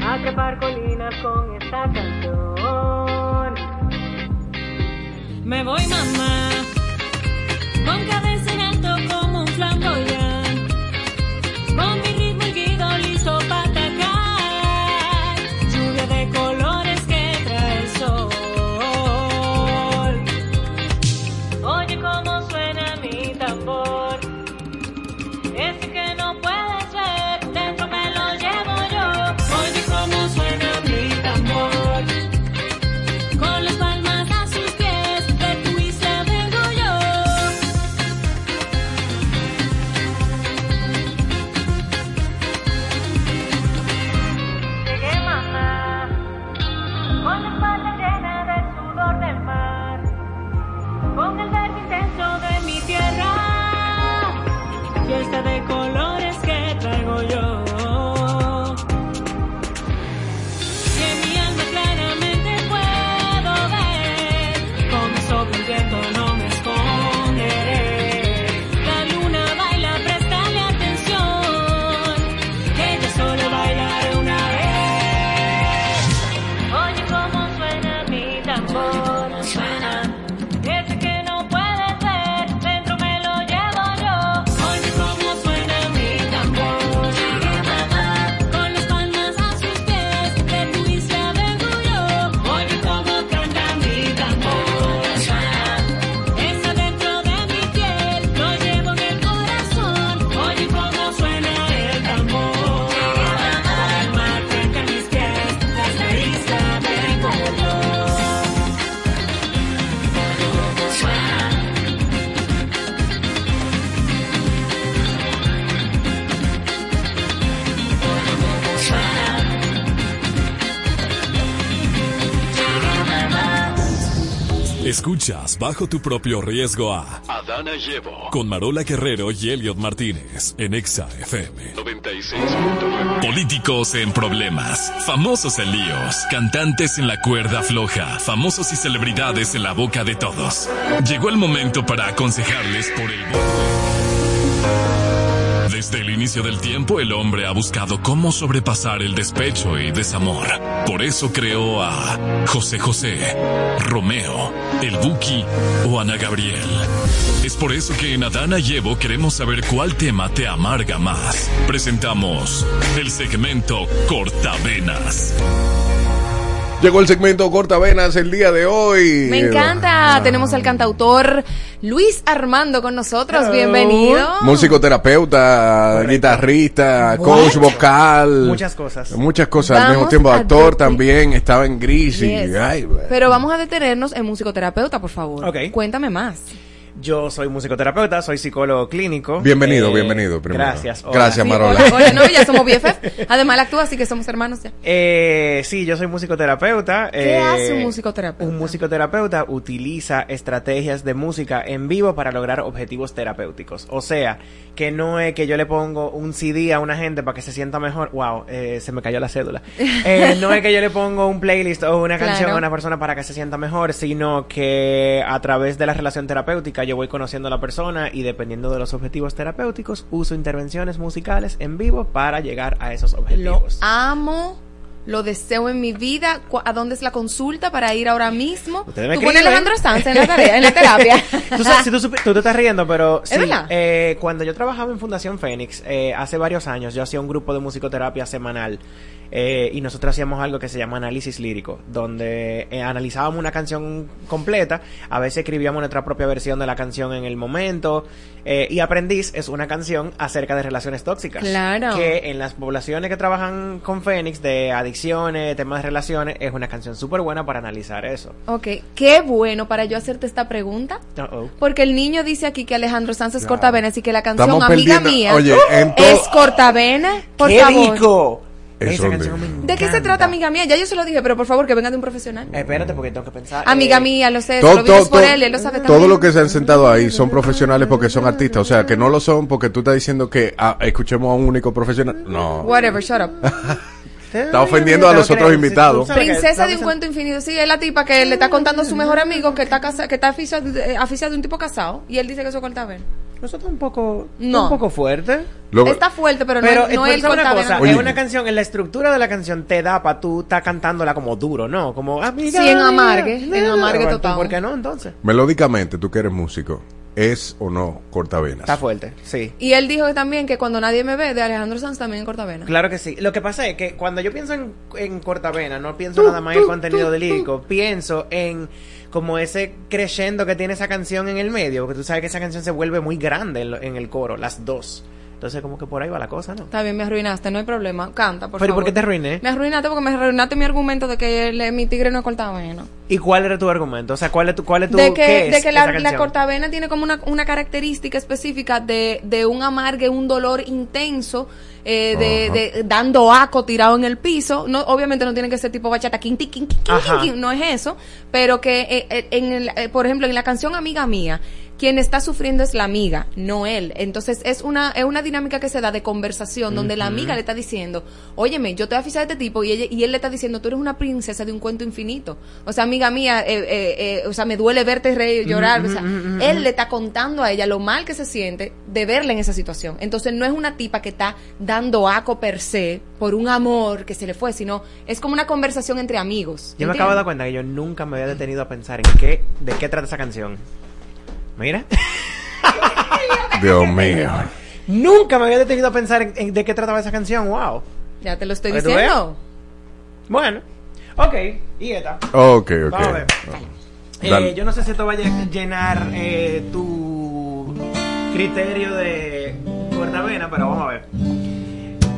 S18: a trepar colinas con esta canción.
S19: Me voy mamá, con cabeza en alto como
S1: Escuchas bajo tu propio riesgo a
S15: Adana Llevo.
S1: con Marola Guerrero y Elliot Martínez en Exa FM.
S15: 96.9.
S1: Políticos en problemas, famosos en líos, cantantes en la cuerda floja, famosos y celebridades en la boca de todos. Llegó el momento para aconsejarles por el borde. Desde el inicio del tiempo el hombre ha buscado cómo sobrepasar el despecho y desamor. Por eso creó a José José, Romeo, el Buki o Ana Gabriel. Es por eso que en Adana Llevo queremos saber cuál tema te amarga más. Presentamos el segmento Cortavenas.
S4: Llegó el segmento Cortavenas el día de hoy.
S2: Me encanta. Tenemos al cantautor Luis Armando con nosotros. Bienvenido.
S4: Musicoterapeuta, guitarrista, coach vocal.
S20: Muchas cosas.
S4: Muchas cosas al mismo tiempo. Actor también. Estaba en Gris y... Ay,
S2: Pero vamos a detenernos en musicoterapeuta, por favor.
S20: Ok.
S2: Cuéntame más.
S20: Yo soy musicoterapeuta, soy psicólogo clínico.
S4: Bienvenido,
S20: Eh,
S4: bienvenido. Primero.
S20: Gracias. hola.
S4: Gracias,
S2: Sí,
S4: Marola.
S2: hola, hola, no, ya somos BFF. Además, él actúa, así que somos hermanos ya.
S20: Eh, sí, yo soy musicoterapeuta.
S2: ¿Qué
S20: eh,
S2: hace un musicoterapeuta?
S20: Un musicoterapeuta utiliza estrategias de música en vivo para lograr objetivos terapéuticos. O sea, que no es que yo le pongo un CD a una gente para que se sienta mejor. Wow, eh, se me cayó la cédula. Eh, no es que yo le pongo un playlist o una canción
S2: Claro.
S20: a una persona para que se sienta mejor, sino que a través de la relación terapéutica yo voy conociendo a la persona y dependiendo de los objetivos terapéuticos uso intervenciones musicales en vivo para llegar a esos
S2: Lo
S20: objetivos.
S2: amo. Lo deseo en mi vida. ¿A dónde es la consulta para ir ahora mismo?
S20: Ustedes me
S2: Tú pones. Alejandro Sanz en la tarea, en la terapia.
S20: Tú, sabes, si tú, supi- tú te estás riendo, pero sí, eh, cuando yo trabajaba en Fundación Fénix, eh, hace varios años, yo hacía un grupo de musicoterapia semanal eh, y nosotros hacíamos algo que se llama análisis lírico, donde eh, analizábamos una canción completa, a veces escribíamos nuestra propia versión de la canción en el momento, eh, y Aprendiz es una canción acerca de relaciones tóxicas.
S2: Claro.
S20: Que en las poblaciones que trabajan con Fénix, de adicciones, temas de relaciones, es una canción súper buena para analizar eso.
S2: Ok, qué bueno para yo hacerte esta pregunta.
S20: Uh-oh.
S2: Porque el niño dice aquí que Alejandro Sanz es
S4: Claro.
S2: cortavenas y que la canción
S4: Estamos
S2: Amiga
S4: perdiendo-
S2: Mía
S4: Oye,
S2: es cortavenas. Por
S20: ¡Qué
S2: favor.
S20: rico! Esa
S4: de-
S20: canción me
S2: ¿De qué se trata Amiga Mía? Ya yo se lo dije, pero por favor que venga de un profesional.
S20: Eh, Espérate, porque tengo que pensar.
S2: Amiga
S20: eh,
S2: mía, lo sé,
S4: Todo-
S2: lo
S4: todo-
S2: por
S4: todo-
S2: él él lo sabe
S4: Todo
S2: también.
S4: lo que se han sentado ahí son profesionales porque son artistas. O sea, que no lo son porque tú estás diciendo que ah, escuchemos a un único profesional. No.
S2: Whatever, shut up.
S4: Está ofendiendo a los otros invitados.
S2: Princesa de un
S20: a-
S2: cuento infinito. Sí, es la tipa que le está contando a su mejor amigo que está casa, que está aficiado, aficiado de un tipo casado y él dice que eso es cortavenas.
S20: Eso está un poco,
S2: No.
S20: un poco fuerte.
S4: Lo-
S2: Está fuerte, pero,
S20: Pero,
S2: no, no
S20: es una cosa.
S4: Oye.
S20: es una canción, en la estructura de la canción te da para tú estar cantándola como duro, ¿no? Como amiga.
S2: Sí, en
S20: amiga,
S2: amargue, en amargue total.
S20: ¿Por qué no entonces?
S4: Melódicamente, tú que eres músico, ¿es o no cortavenas?
S20: Está fuerte, sí.
S2: Y él dijo también que cuando nadie me ve de Alejandro Sanz también en cortavenas.
S20: Claro que sí. Lo que pasa es que cuando yo pienso en, en Cortavena, no pienso nada más en el contenido de lírico, pienso en como ese creyendo que tiene esa canción en el medio, porque tú sabes que esa canción se vuelve muy grande en, lo- en el coro, las dos. Entonces como que por ahí va la cosa, ¿no?
S2: Está bien, me arruinaste, no hay problema. Canta, por
S20: Pero ¿y
S2: favor.
S20: por qué te arruiné?
S2: Me arruinaste porque me arruinaste mi argumento de que el- mi tigre no es cortavena.
S20: ¿Y cuál era tu argumento? O sea, ¿cuál es tu, cuál es tu,
S2: de
S20: qué
S2: que,
S20: es
S2: de que la, la cortavena tiene como una, una característica específica de, de un amargue, un dolor intenso, eh, de, de- dando aco tirado en el piso. No, obviamente no tiene que ser tipo bachata, quin, ti, quin, quin, quin,
S20: Ajá.
S2: quin, no es eso, pero que eh, eh, en el, eh, por ejemplo en la canción Amiga Mía, quien está sufriendo es la amiga, no él. Entonces es una, es una dinámica que se da de conversación donde la amiga le está diciendo, óyeme, yo te voy a este tipo y, ella- y él le está diciendo, tú eres una princesa de un cuento infinito. O sea, amiga mía, eh, eh, eh, o sea, me duele verte reír, llorar. O sea, él le está contando a ella lo mal que se siente de verla en esa situación. Entonces no es una tipa que está dando aco per se por un amor que se le fue, sino es como una conversación entre amigos.
S20: Yo me acabo de dar cuenta que yo nunca me había detenido a pensar en qué, de qué trata esa canción. Mira.
S4: Dios mío.
S20: Nunca me había detenido a pensar en, en de qué trataba esa canción. Wow.
S2: Ya te lo estoy
S20: ¿Para que tú
S2: diciendo.
S20: Bueno. Ok. Y esta.
S4: Ok, ok.
S20: Vamos a ver. Eh, yo no sé si esto vaya a llenar eh, tu criterio de cortavena, pero vamos a ver.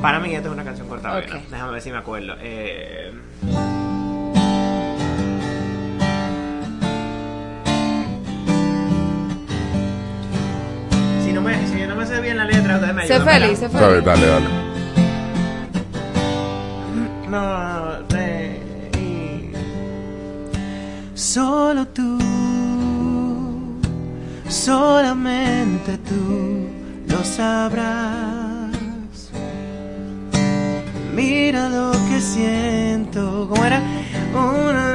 S20: Para mí esta es una canción cortavena. Déjame ver si me acuerdo. Eh, no me, si no me sé bien la letra, ustedes me
S2: Sé feliz, sé feliz.
S4: Dale, dale, dale.
S20: No, re, y- Solo tú solamente tú lo sabrás. Mira lo que siento. ¿Cómo era? Una...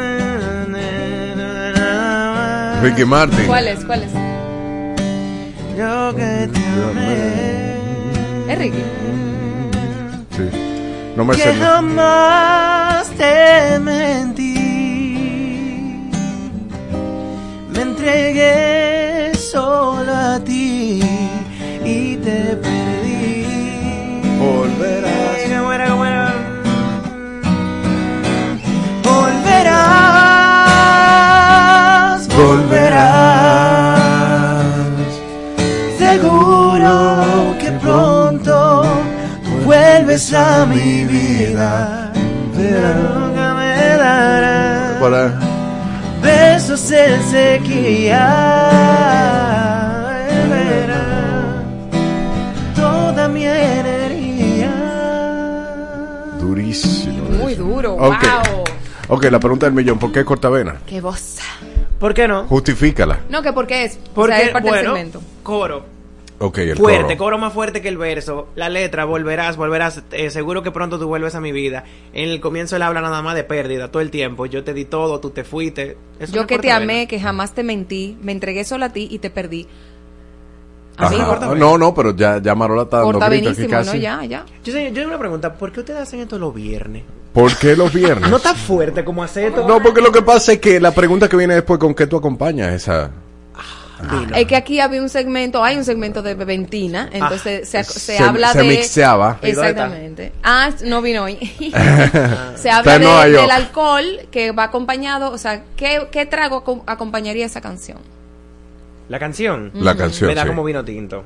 S4: Ricky Martin.
S2: ¿Cuál es? ¿Cuál es?
S20: Yo que te amé.
S2: ¿Es Ricky?
S4: Sí. No me
S20: que jamás te mentí. Me entregué solo a ti vuelves a mi vida. Pero nunca me darás
S4: Para.
S20: besos en sequía. Verás toda mi energía.
S4: Durísimo.
S2: Muy duro.
S4: Ok.
S2: Wow.
S4: Ok, la pregunta del millón. ¿Por qué cortavena?
S2: Qué voz.
S20: ¿Por qué no?
S4: Justifícala.
S2: No, que porque es.
S20: Porque,
S2: o sea, es parte del
S20: bueno,
S2: segmento.
S20: coro.
S4: El
S20: fuerte,
S4: coro.
S20: coro más fuerte que el verso. La letra, volverás, volverás. eh, seguro que pronto tú vuelves a mi vida. En el comienzo él habla nada más de pérdida todo el tiempo. Yo te di todo, tú te fuiste. Es
S2: Yo que te amé, que jamás te mentí, me entregué solo a ti y te perdí.
S4: Ajá. No, no, pero ya, ya Marola está dando
S2: Corta
S4: gritos aquí
S2: benísimo, ¿no?
S4: casi.
S2: Ya, ya.
S20: Yo, sé- yo tengo una pregunta. ¿Por qué ustedes hacen esto los viernes?
S4: ¿Por qué los viernes?
S20: No está fuerte como hacer esto.
S4: No, porque lo que pasa es que la pregunta que viene después, ¿con qué tú acompañas esa?
S2: Es que aquí había un segmento, hay un segmento de Beventina, entonces se, se,
S4: Se-
S2: habla
S4: se
S2: de...
S4: mixeaba.
S2: Exactamente. Ah, no vino hoy. se habla de- del alcohol que va acompañado, o sea, ¿qué, qué trago acom- acompañaría esa canción?
S20: La canción.
S4: La canción,
S20: Me da
S4: sí.
S20: como vino tinto.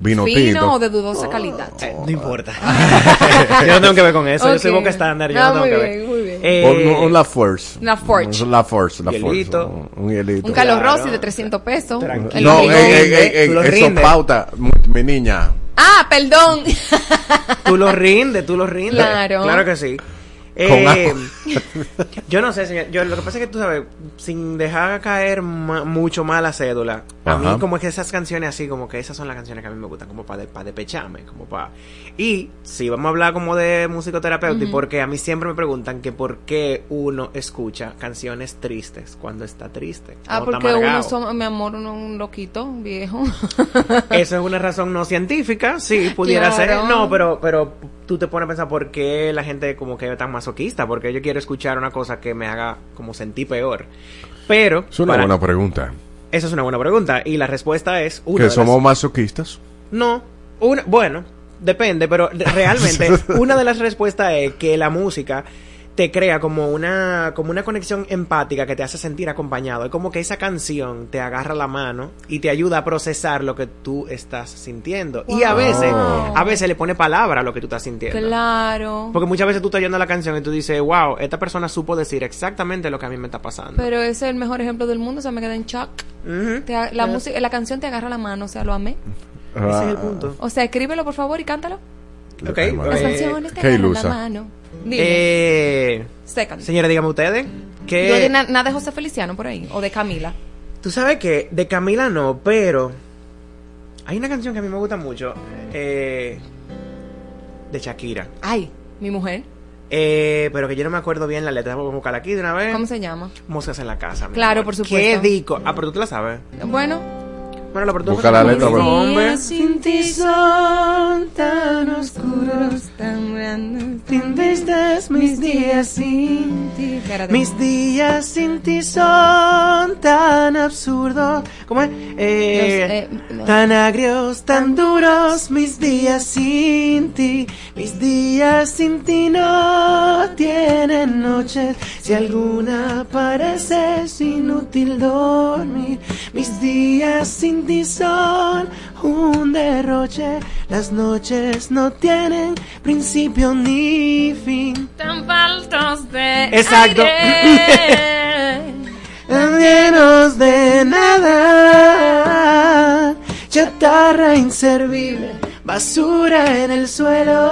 S4: Vino
S2: ¿Fino
S4: tinto.
S2: o de dudosa calidad?
S20: Eh, no importa. yo no tengo que ver con eso. Yo soy boca estándar. Yo
S2: Ah,
S20: no tengo
S2: muy
S20: que
S2: bien,
S20: ver.
S2: muy bien.
S20: Eh,
S4: Un, un La Force.
S2: Una Forge.
S4: Un La Force, La Force.
S20: Hielito.
S4: Un, un hielito.
S2: Un Carlos Rossi de 300 pesos. El
S4: No, ey, ey, ey, eso
S20: rindes.
S4: pauta, mi niña.
S2: Ah, perdón.
S20: Tú lo rindes, tú lo rindes.
S2: Claro.
S20: Claro que sí. Eh, yo no sé, señor. Yo, lo que pasa es que tú sabes, sin dejar caer ma- mucho más la cédula, a
S4: Ajá.
S20: mí como es que esas canciones así, como que esas son las canciones que a mí me gustan, como para de, despecharme, como para... Y si vamos a hablar como de musicoterapeuta, y
S2: Ujú.
S20: porque a mí siempre me preguntan que por qué uno escucha canciones tristes cuando está triste.
S2: Ah, porque uno, son, mi amor, uno es un loquito viejo.
S20: Eso es una razón no científica, sí, pudiera
S2: Claro.
S20: ser. No, pero, pero tú te pones a pensar por qué la gente como que tan masoquista, porque yo quiero escuchar una cosa que me haga como sentir peor. Pero,
S4: Es una
S20: para-
S4: buena pregunta.
S20: esa es una buena pregunta. Y la respuesta es una
S4: ¿Que somos
S20: las-
S4: masoquistas?
S20: No, una, bueno, depende, pero realmente una de las respuestas es que la música te crea como una como una conexión empática que te hace sentir acompañado. Es como que esa canción te agarra la mano y te ayuda a procesar lo que tú estás sintiendo. Y a veces a veces le pone palabra a lo que tú estás sintiendo.
S2: claro.
S20: Porque muchas veces tú estás oyendo la canción y tú dices, wow, esta persona supo decir exactamente lo que a mí me está pasando.
S2: Pero ese es el mejor ejemplo del mundo, o sea, me quedé en shock. Te la, música, la canción te agarra la mano, o sea, lo amé.
S20: Ese es el
S4: Ah,
S20: punto.
S2: O sea, escríbelo por favor y cántalo.
S20: Ok,
S2: Las canciones te
S4: qué
S2: agarran la mano. Dime.
S20: eh,
S2: Second.
S20: señora, dígame ustedes que
S2: ¿No hay na- nada de José Feliciano por ahí? ¿O de Camila?
S20: Tú sabes que de Camila no, pero hay una canción que a mí me gusta mucho eh, de Shakira,
S2: Ay, mi mujer.
S20: eh, pero que yo no me acuerdo bien la letra. Vamos a buscarla aquí de una vez.
S2: ¿Cómo se llama?
S20: Moscas en la casa. mi
S2: Claro,
S20: amor.
S2: por supuesto.
S20: ¿Qué dico? Ah, pero tú te la sabes.
S2: Bueno,
S4: Busca la letra, pues.
S20: hombre.
S2: sin ti son tan oscuros, tan grandes.
S20: Tristes mis días sin
S2: ti.
S20: Mis días sin ti son tan absurdos. ¿Cómo es? Eh,
S2: Los, eh.
S20: Tan agrios, tan duros. Mis días sin ti. Mis días sin ti no tienen noches. Si alguna parece es inútil dormir. Mis días sin un derroche. Las noches no tienen principio ni fin.
S2: Tan faltos de
S20: Exacto.
S2: aire.
S20: llenos de nada, chatarra inservible, basura en el suelo,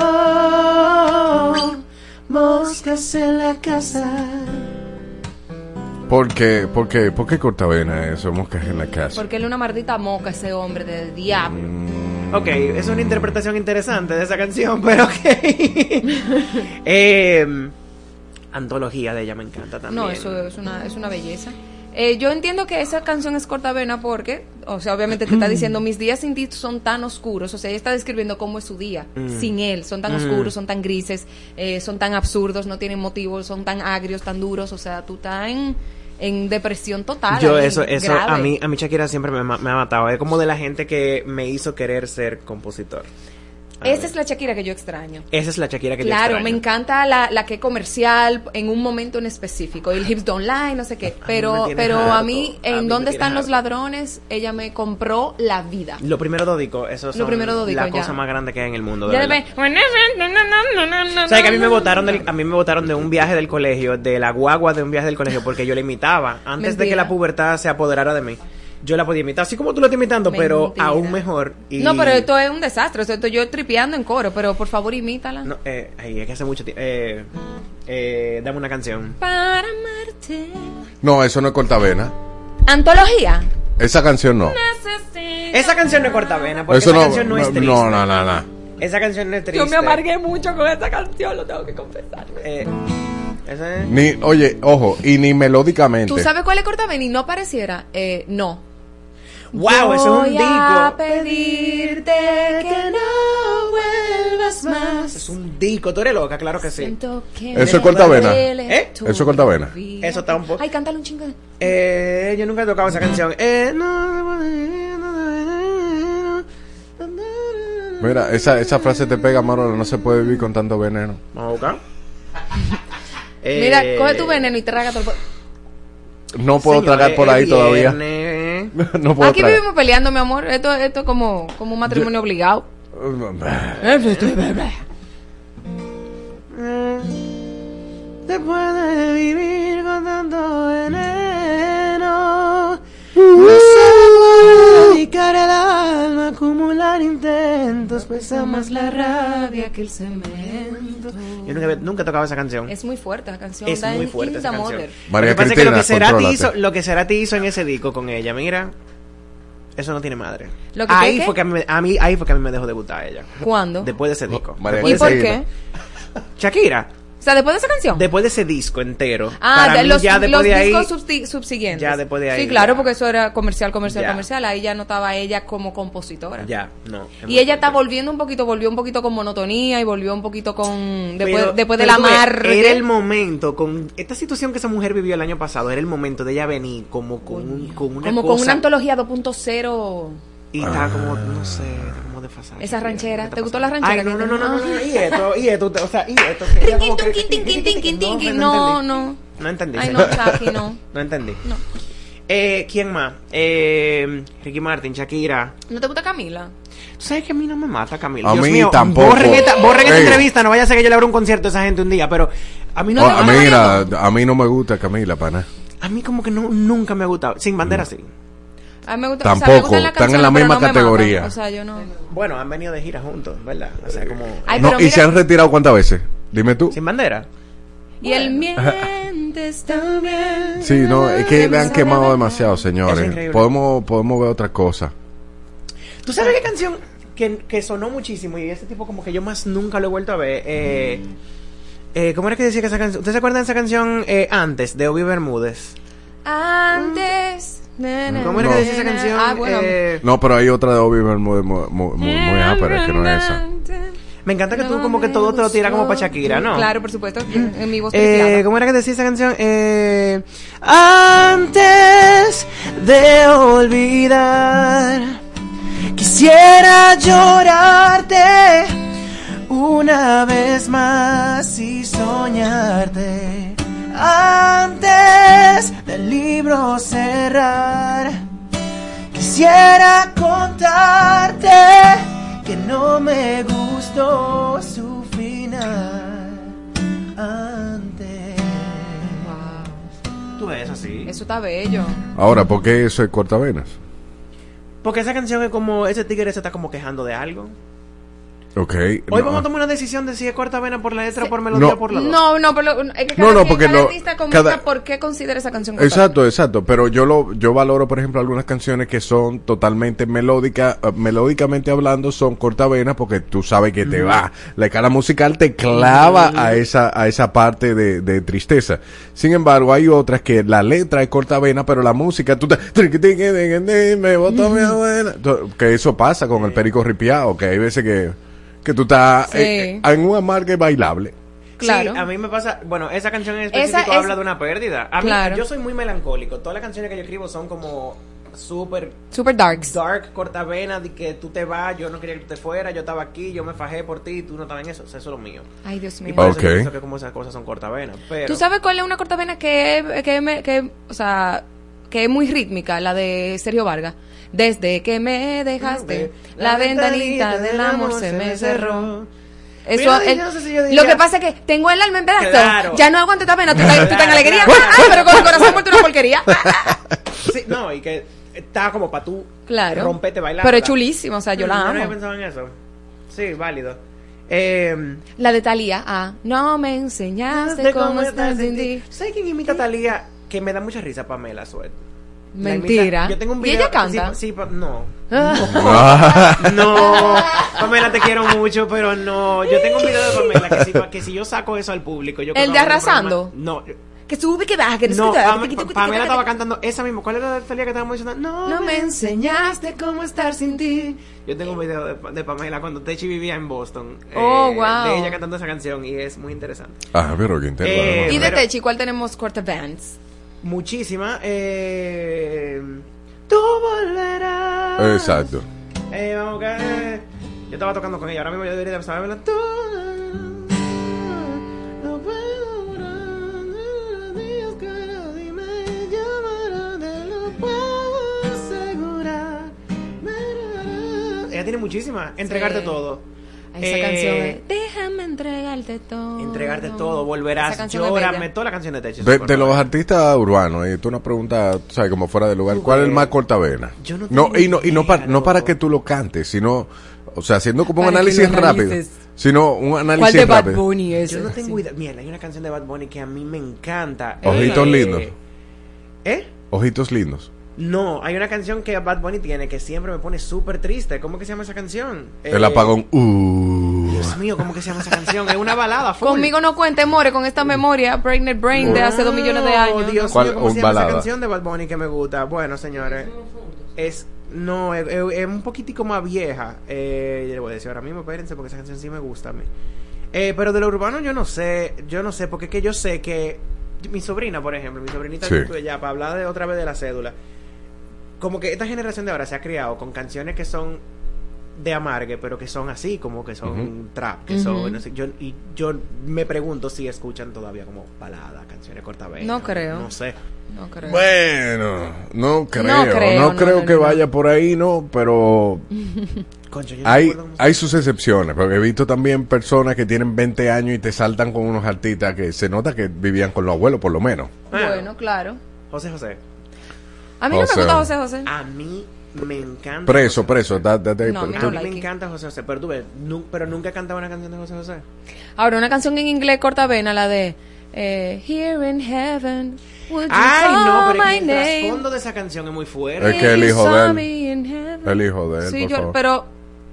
S20: moscas en la casa.
S4: ¿Por qué? ¿Por qué? ¿Por qué cortavena eso? Moscas en la casa.
S2: Porque él es una maldita moca, ese hombre del diablo.
S20: Ok, es una interpretación interesante de esa canción, pero ok. Eh, antología de ella me encanta también.
S2: No, eso es una, es una belleza. Eh, yo entiendo que esa canción es cortavena porque, o sea, obviamente te está diciendo, mis días sin ti son tan oscuros, o sea, ella está describiendo cómo es su día
S20: Mm.
S2: sin él, son tan
S20: Mm.
S2: oscuros, son tan grises, eh, son tan absurdos, no tienen motivos, son tan agrios, tan duros, o sea, tú estás en, en depresión total.
S20: Yo eso, eso
S2: grave.
S20: a mí, a mí Shakira siempre me ha matado. Es como de la gente que me hizo querer ser compositor.
S2: Esa es la Shakira que yo extraño.
S20: Esa es la Shakira que yo
S2: Claro, me
S20: extraño.
S2: encanta la, la que es comercial en un momento en específico. El Hips Don't Lie, no sé qué.
S20: me
S2: Pero, pero a mí,
S20: a
S2: en
S20: mí me
S2: ¿Dónde están los ladrones? Ella me compró la vida.
S20: Lo primero dodico, eso
S2: Lo primero dodico,
S20: la
S2: ya.
S20: cosa más grande que hay en el mundo. de verdad.
S2: de
S20: ¿Sabes que a mí me votaron del, a mí me votaron de un viaje del colegio, de la guagua de un viaje del colegio, porque yo la imitaba. Antes de que la pubertad se apoderara de mí, yo la podía imitar, así como tú la estás imitando, pero aún mejor. Y-
S2: No, pero esto es un desastre. O sea, esto yo tripeando en coro, pero por favor imítala.
S20: No, eh, ay, es que hace mucho tiempo. Eh, eh, dame una canción.
S2: Para amarte.
S4: No, eso no es cortavena.
S2: Antología.
S4: Esa canción no.
S20: Esa canción no es cortavena, porque
S4: Eso
S20: esa
S4: no,
S20: canción no es
S4: no,
S20: triste.
S4: no, no, no, no.
S20: Esa canción no es triste.
S2: Yo me amargué mucho con esta canción, lo tengo que confesar.
S20: Eh, es-
S4: Ni, oye, ojo, y ni melódicamente.
S2: ¿Tú sabes cuál es cortavena y no pareciera? Eh, no.
S20: Wow, eso es un
S2: Voy a
S20: disco.
S2: pedirte que no vuelvas más.
S20: Es un disco, tú eres loca, claro que sí.
S2: Siento que
S4: Eso es cortavena.
S20: ¿Eh?
S4: Eso es cortavena.
S20: Eso está un poco.
S2: Ay, cántale un chingo.
S20: Eh, yo nunca he tocado esa canción. Eh, no,
S4: Mira, esa, esa frase te pega, Marola. No se puede vivir con tanto veneno.
S20: Vamos a buscar. Eh,
S2: Mira, coge tu veneno y trágatelo. por-
S4: No puedo tragar por ahí todavía. no puedo
S2: Aquí
S4: tragar.
S2: vivimos peleando, mi amor. Esto esto es como, como un matrimonio obligado.
S20: Se puede vivir con tanto veneno. No se puede dedicar el alma, acumular intentos, pesa más la rabia que el cemento. Yo nunca, nunca he tocado esa canción.
S2: Es muy fuerte la canción.
S20: Es
S2: da
S20: muy fuerte esa canción.
S2: Mother.
S4: María
S20: lo que pasa es que lo que, Cerati hizo, lo que Cerati hizo en ese disco con ella, mira, eso no tiene madre.
S2: ¿Lo que
S20: ahí
S2: qué, qué?
S20: fue que a mí, a mí- ahí fue que a mí me dejó debutar ella.
S2: ¿Cuándo?
S20: Después de ese disco.
S4: María
S2: ¿Y por qué?
S20: Shakira.
S2: O sea, después de esa canción.
S20: Después de ese disco entero.
S2: Ah,
S20: para
S2: de
S20: mí
S2: los,
S20: ya después
S2: los
S20: de ahí.
S2: discos subsi- subsiguientes.
S20: Ya después de ahí,
S2: Sí, claro,
S20: ya.
S2: porque eso era comercial, comercial,
S20: Ya.
S2: comercial. Ahí ya no estaba ella como compositora.
S20: Ya, no.
S2: Y ella está volviendo un poquito, volvió un poquito con monotonía y volvió un poquito con... Después,
S20: Pero-
S2: después
S20: tú ves,
S2: amarre.
S20: Era el momento, con esta situación que esa mujer vivió el año pasado, era el momento de ella venir como con, un- con una
S2: como
S20: cosa.
S2: con una antología 2.0.
S20: Y está como, no sé, está como desfasada.
S2: Esa ranchera.
S20: ¿Qué
S2: ¿Te
S20: está
S2: gustó la ranchera?
S20: Ay, no, no, no, no, no, no, y esto, y esto, o sea, y esto. que
S2: No, no.
S20: No entendí.
S2: Ay, no, Chucky, no.
S20: No entendí.
S2: No.
S20: Eh, ¿Quién más? Eh, Ricky Martin, Shakira.
S2: ¿No te gusta Camila?
S20: ¿Tú sabes que a mí no me mata Camila?
S4: A
S20: Dios
S4: mí
S20: mío,
S4: tampoco.
S20: Borren esta, borren esta entrevista, no vaya a ser que yo le abra un concierto a esa gente un día, pero a mí no,
S4: Oh,
S20: me
S4: a
S20: gusta
S4: mira,
S20: Camila.
S4: a mí no me gusta Camila, pana.
S20: A mí como que no, nunca me ha gustado. Sin bandera sí.
S2: A mí me gusta,
S4: Tampoco,
S2: o sea, me
S4: están en la misma
S2: no
S4: categoría.
S2: matan. O sea, yo no...
S20: Bueno, han venido de gira juntos, ¿verdad? O sea, como...
S2: Ay,
S4: No, ¿Y
S2: mira-
S4: se han retirado cuántas veces? Dime tú.
S20: Sin bandera.
S2: Y el mientes también.
S4: Sí, no, es que le han quemado demasiado,
S20: Es
S4: señores. Podemos, podemos ver otra cosa.
S20: ¿Tú sabes qué canción que, que sonó muchísimo y ese tipo como que yo más nunca lo he vuelto a ver? Eh, eh, ¿Cómo era que decía que esa canción? ¿Ustedes se acuerdan de esa canción eh, antes, de Obi Bermúdez?
S2: Antes.
S20: ¿Cómo era
S4: No.
S20: que decía esa canción?
S2: Ah, bueno.
S20: Eh,
S4: No, pero hay otra de Obi muy, muy, muy, muy ápera, que no es esa.
S20: me encanta que tú como que todo te lo tiras como para Shakira, ¿no?
S2: Claro, por supuesto. En mi voz
S20: Eh. ¿Cómo era que decía esa canción? Eh, antes de olvidar, quisiera llorarte una vez más y soñarte. Antes del libro cerrar, quisiera contarte que no me gustó su final antes. Tú ves así.
S2: Eso está bello.
S4: Ahora, ¿por qué eso es cortavenas?
S20: Porque esa canción es como ese tigre se está como quejando de algo.
S4: Ok.
S20: Hoy
S4: no.
S20: vamos a tomar una decisión de si es corta vena por la letra o por melodía
S4: No.
S20: o por la dos.
S2: No, no, pero es que cada,
S4: No, no, porque
S2: cada
S4: lo-
S2: artista comenta
S4: cada-
S2: por qué considera esa canción corta.
S4: Exacto, exacto, pero yo lo yo valoro, por ejemplo, algunas canciones que son totalmente melódicas, eh, melódicamente hablando son cortavenas porque tú sabes que te va, la escala musical te clava a esa a esa parte de, de tristeza. Sin embargo, hay otras que la letra es cortavena, pero la música tú te me botó mi abuela, que eso pasa con el perico ripiado, que hay veces que que tú estás
S20: Sí.
S4: eh, en un amargue bailable.
S20: Claro. Sí, a mí me pasa, bueno, esa canción en específico
S2: Esa es-
S20: habla de una pérdida. A mí,
S2: Claro.
S20: yo soy muy melancólico. Todas las canciones que yo escribo son como súper
S2: Super darks.
S20: dark, cortavena, de que tú te vas, yo no quería que tú te fueras, yo estaba aquí, yo me fajé por ti, tú no estabas en eso, o sea, eso es lo mío.
S2: Ay, Dios
S20: Y
S2: mío.
S20: por eso yo
S4: Ok.
S20: pienso que como esas cosas son cortavenas, pero
S2: ¿Tú sabes cuál es una cortavena que, que, me- que, o sea, que es muy rítmica, la de Sergio Vargas? Desde que me dejaste, la ventanita del amor se me cerró. Eso, el-
S20: no
S2: lo que pasa es que tengo el alma en pedazos.
S20: Claro.
S2: Ya no aguanto esta pena. Tú,
S20: Claro,
S2: alegría.
S20: claro.
S2: Ay, pero con el corazón muerto una porquería.
S20: Sí, no, y que está como para tú
S2: Claro.
S20: rompete bailando.
S2: Pero es chulísimo, o sea, yo la
S20: No
S2: amo.
S20: había pensado en eso. Sí, válido. Eh,
S2: La de Talía. Ah, no me enseñaste
S20: de
S2: cómo estás sin ti.
S20: ¿Sabes quién imita a Talía? Que me da mucha risa, Pamela Suet.
S2: Mentira.
S20: Yo tengo un
S2: ¿Y
S20: video.
S2: ella canta?
S20: Sí, sí, pa- no.
S2: Ah.
S20: No, Pamela, te quiero mucho, pero no. Yo tengo un video de Pamela que si, que si yo saco eso al público. Yo
S2: ¿El de Arrasando?
S20: programa- No.
S2: Que sube, que baja, que
S20: No, Pam- Pamela estaba cantando esa misma. ¿Cuál era la Talía que estábamos diciendo? No,
S2: No me enseñaste cómo estar sin ti.
S20: Yo tengo un video de, de Pamela cuando Techi vivía en Boston. eh,
S2: Oh, wow.
S20: De ella cantando esa canción y es muy interesante.
S4: Ah, pero que interno,
S20: Eh,
S2: Y de Techi, ¿cuál tenemos corta bands?
S20: Muchísima. Eh, tú volverás.
S4: Exacto.
S20: Eh, vamos eh, yo estaba tocando con ella. Ahora mismo yo debería saberla. Tú. no puedo orar, Dios, cara, dime, llamará, te lo puedo asegurar. Ella tiene muchísima. Entregarte
S2: Sí.
S20: todo.
S2: Esa
S20: Eh,
S2: canción Déjame entregarte todo.
S20: Entregarte todo, volverás, llórame,
S2: bella.
S20: toda la canción de Techi.
S4: De, de los artistas urbanos, y tú una pregunta, tú sabes, como fuera de lugar, ¿cuál es el más cortavena?
S20: Yo no
S4: y no y no para no para que tú lo cantes, sino o sea, haciendo como un análisis rápido, sino un análisis
S2: ¿Cuál de Bad
S4: rápido.
S2: Bunny es?
S20: Yo no tengo idea. Mira, hay una canción de Bad Bunny que a mí me encanta.
S4: Ojitos
S20: Eh,
S4: lindos.
S20: ¿Eh?
S4: Ojitos lindos.
S20: No, hay una canción que Bad Bunny tiene que siempre me pone súper triste. ¿Cómo que se llama esa canción?
S4: El
S20: Eh,
S4: apagón. Uh.
S20: Dios mío, ¿cómo que se llama esa canción? Es una balada. full.
S2: Conmigo no cuente, more, con esta memoria, Brainerd Brain, de hace dos millones de años.
S20: Dios mío, ¿cómo
S4: Un
S20: se llama
S4: balada.
S20: esa canción de Bad Bunny que me gusta? Bueno, señores, es no es, es- es un poquitico más vieja. Eh, yo le voy a decir ahora mismo, espérense, porque esa canción sí me gusta a mí. Eh, pero de lo urbano yo no sé, yo no sé, porque es que yo sé que mi sobrina, por ejemplo, mi sobrinita
S4: Sí.
S20: que tuve ya para hablar de otra vez de la cédula, como que esta generación de ahora se ha criado con canciones que son de amargue, pero que son así, como que son trap, que son, no sé, yo, y yo me pregunto si escuchan todavía como baladas, canciones cortavenas.
S2: No creo.
S20: No sé.
S2: No creo.
S4: Bueno, no creo, no
S2: creo,
S4: creo,
S2: no, no,
S4: que vaya por ahí, no, pero
S20: Concho,
S4: hay, hay sus excepciones, porque he visto también personas que tienen 20 años y te saltan con unos artistas que se nota que vivían con los abuelos, por lo menos.
S2: Bueno, claro.
S20: José José.
S2: A mí no me gusta José José.
S20: A mí me encanta.
S4: Preso,
S20: José
S4: preso, da- da-
S2: No, a mí
S20: A
S2: no
S20: me
S2: it.
S20: encanta José José, pero tú ves, nu- pero nunca he cantado una canción de José José.
S2: Ahora, una canción en inglés corta vena, la de eh, Here in Heaven. Would you
S20: Ay, no, pero el
S2: name?
S20: trasfondo de esa canción es muy fuerte.
S4: Es que el hijo de él. El hijo de él,
S2: Sí,
S4: por
S2: yo-
S4: favor.
S2: pero,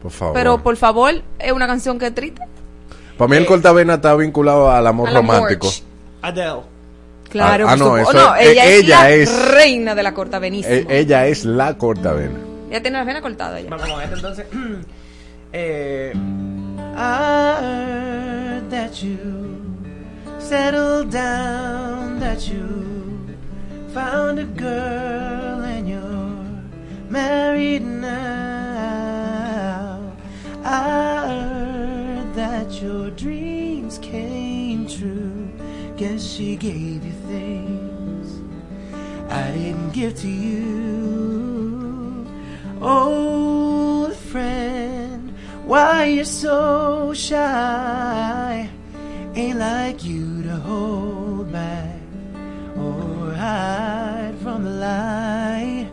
S4: Por favor.
S2: pero por favor, es una canción que es triste.
S4: Para mí el cortavena está vinculado al amor
S2: Al amor.
S4: romántico.
S20: Adele.
S2: Claro,
S4: Ah,
S2: por
S4: no, eso-
S2: no, ella,
S4: eh,
S2: es
S4: ella
S2: la
S4: es-
S2: reina de la corta venísima.
S4: E- ella es la cortavena.
S2: ella tiene la vena cortada ya.
S20: Vamos con esto entonces. eh, I heard that you settled down, that you found a girl and you're married now. I heard that your dreams came true. Guess she gave you things I didn't give to you. Old friend, why you're so shy? Ain't like you to hold back or hide from the light.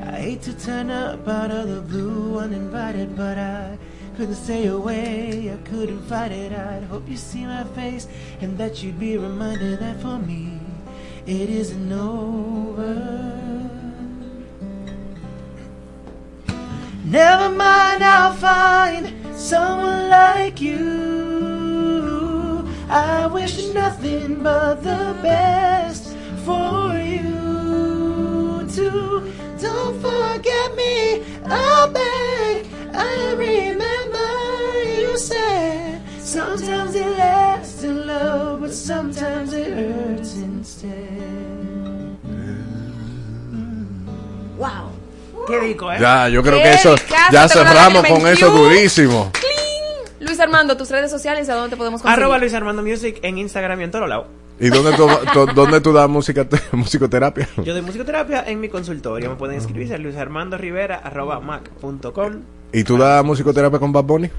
S20: I hate to turn up out of the blue uninvited, but I
S12: couldn't stay away, I couldn't fight it. I'd hope you see my face and that you'd be reminded that for me it isn't over. Never mind, I'll find someone like you. I wish nothing but the best for you too. Don't forget me, I beg. I remember you said sometimes it lasts in love, but sometimes it hurts instead. Wow. Qué rico, ¿eh?
S4: Ya, yo creo
S2: Qué
S4: que eso, ya cerramos con eso durísimo.
S2: Luis Armando, tus redes sociales, ¿a dónde te podemos conseguir?
S20: Arroba Luis Armando Music en Instagram y en todos lados.
S4: ¿Y dónde tú, tú- dónde tú das música, musicoterapia?
S20: Yo doy musicoterapia en mi consultorio. Me pueden escribir a luisarmandorivera.com.
S4: ¿Y tú das musicoterapia con Bad Bunny?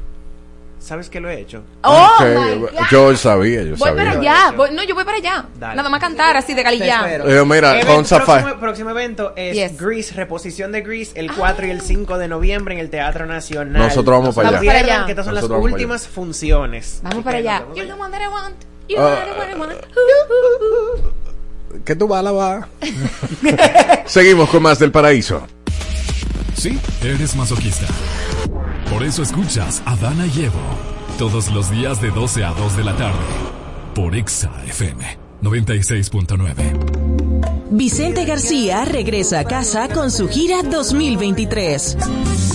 S20: ¿Sabes que lo he hecho?
S2: Oh,
S4: Ok,
S2: my God.
S4: Yo sabía, yo
S2: Voy
S4: sabía.
S2: para allá. Voy- no, yo voy para allá.
S20: Dale.
S2: Nada más cantar así de
S20: espero.
S4: Eh, mira,
S20: Event-
S4: con Safari.
S20: próximo, próximo evento es
S2: Yes.
S20: Grease, reposición de Grease, el 4 y el 5 de noviembre en el Teatro Nacional.
S4: Nosotros vamos para allá.
S2: Vamos para allá.
S20: que estas son
S4: Nosotros
S20: las últimas funciones.
S2: Vamos para allá. You're the one that I want. You're
S4: Ah.
S2: the one I want.
S4: ¿Qué tú vas a lavar? Seguimos con más del paraíso.
S1: Sí, eres masoquista. Por eso escuchas a Dana y Evo todos los días de 12 a 2 de la tarde por Exa FM 96.9.
S7: Vicente García regresa a casa con su gira 2023.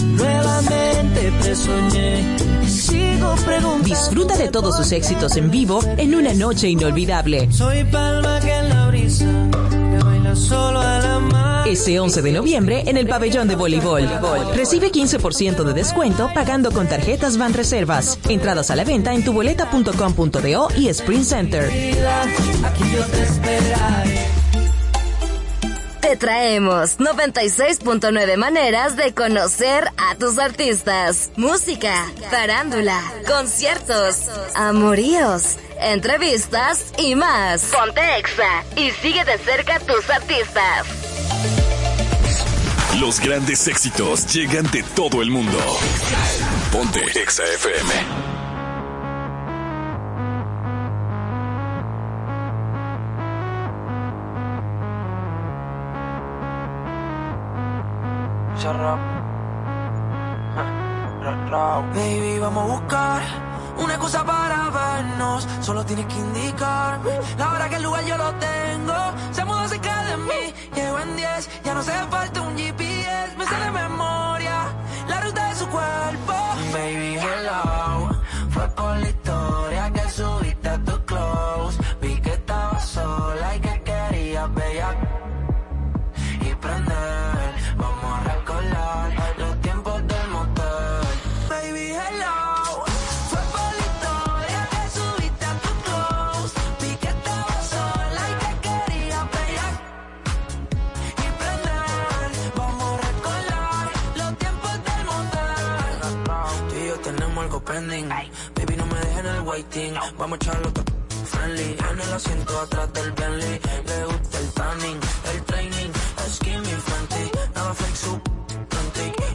S12: Nuevamente te soñé y sigo preguntando.
S7: Disfruta de todos sus éxitos en vivo en una noche inolvidable.
S12: Soy palma que en la brisa que baila solo a la
S7: Ese 11 de noviembre en el pabellón de voleibol. Recibe 15% de descuento pagando con tarjetas Van Reservas. Entradas a la venta en tuboleta.com.do y Sprint Center.
S12: Aquí yo te esperaré.
S14: Te traemos 96.9 maneras de conocer a tus artistas. Música, farándula, conciertos, amoríos, entrevistas y más. Ponte Exa y sigue de cerca a tus artistas.
S15: Los grandes éxitos llegan de todo el mundo. Ponte Exa FM.
S12: Baby, vamos a buscar una excusa para vernos. Solo tienes que indicarme la hora que el lugar yo lo tengo. Se mudó cerca de mí, llego en 10. Ya no se falta un GPS, me sé de memoria la ruta de su cuerpo. Baby, hello, fue por Vamos a echarlo friendly. En el asiento atrás del Bentley. Le gusta el tanning, el training. Skinny Fenty. Nada fake, su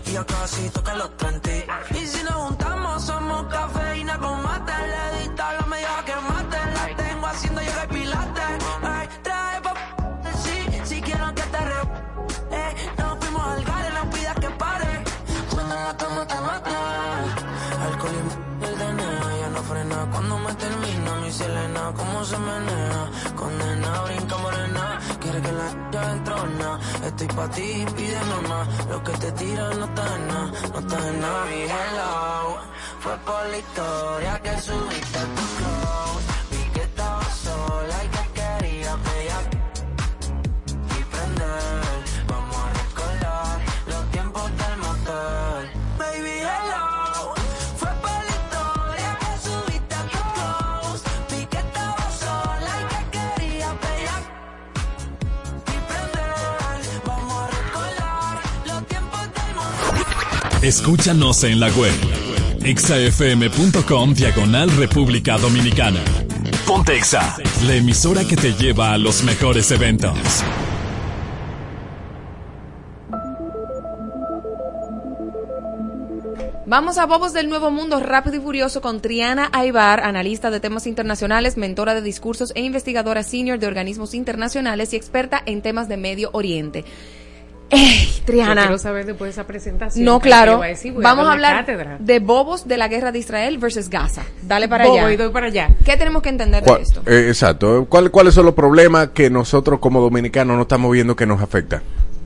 S12: y ya casi toca los 30. Y si nos juntamos, se menea. Condena, brinca morena. Quiere que la ya entrona. Estoy pa' ti, pídeme más. Lo que te tira no está en nada, no está en nada. Mi hello, fue por la historia que subiste a tu close.
S1: Escúchanos en la web exafm.com diagonal República Dominicana. Ponte la emisora que te lleva a los mejores eventos.
S2: Vamos a Bobos del Nuevo Mundo rápido y furioso con Triana Aybar, analista de temas internacionales, mentora de discursos e investigadora senior de organismos internacionales y experta en temas de Medio Oriente. ¡Ey,
S21: Yo
S2: Triana!
S21: quiero saber después de esa presentación.
S2: No,
S21: ¿qué
S2: claro.
S21: va a decir?
S2: Vamos a hablar
S21: cátedra.
S2: de bobos de la guerra de Israel versus Gaza. Dale para
S21: Bobo,
S2: allá.
S21: y doy para allá.
S2: ¿Qué tenemos que entender de
S4: ¿Cuál-
S2: esto?
S4: eh, exacto. ¿Cuál- ¿Cuáles son los problemas que nosotros como dominicanos no estamos viendo que nos afectan?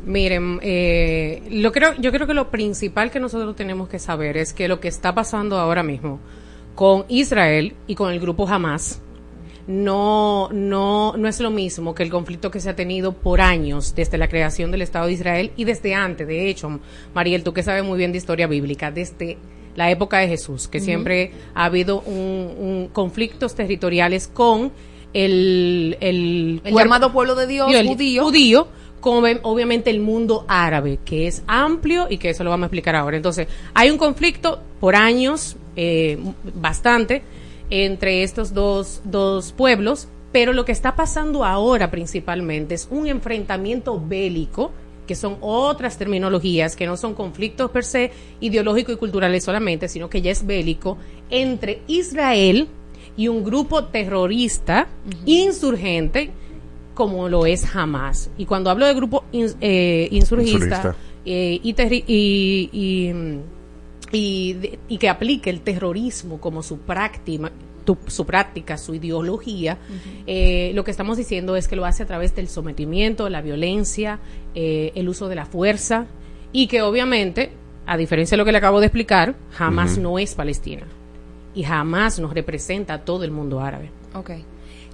S21: Miren, eh, lo creo, yo creo que lo principal que nosotros tenemos que saber es que lo que está pasando ahora mismo con Israel y con el grupo Hamas no, no, no es lo mismo que el conflicto que se ha tenido por años desde la creación del Estado de Israel y desde antes. De hecho, Mariel, tú que sabes muy bien de historia bíblica, desde la época de Jesús, que siempre ha habido un, un conflictos territoriales con el, el,
S2: llamado pueblo de Dios,
S21: el
S2: judío.
S21: judío, como obviamente el mundo árabe, que es amplio y que eso lo vamos a explicar ahora. Entonces, hay un conflicto por años, eh, bastante, entre estos dos, dos pueblos, pero lo que está pasando ahora principalmente es un enfrentamiento bélico, que son otras terminologías, que no son conflictos per se ideológicos y culturales solamente, sino que ya es bélico, entre Israel y un grupo terrorista insurgente como lo es Hamas. Y cuando hablo de grupo ins- eh, insurgista,
S4: Insurgista.
S21: eh, y, terri- y, y, mm, y de- y que aplique el terrorismo como su práctica, tu- su práctica, su ideología, eh, lo que estamos diciendo es que lo hace a través del sometimiento, la violencia, eh, el uso de la fuerza y que obviamente, a diferencia de lo que le acabo de explicar, jamás no es Palestina y jamás nos representa a todo el mundo árabe.
S2: Ok.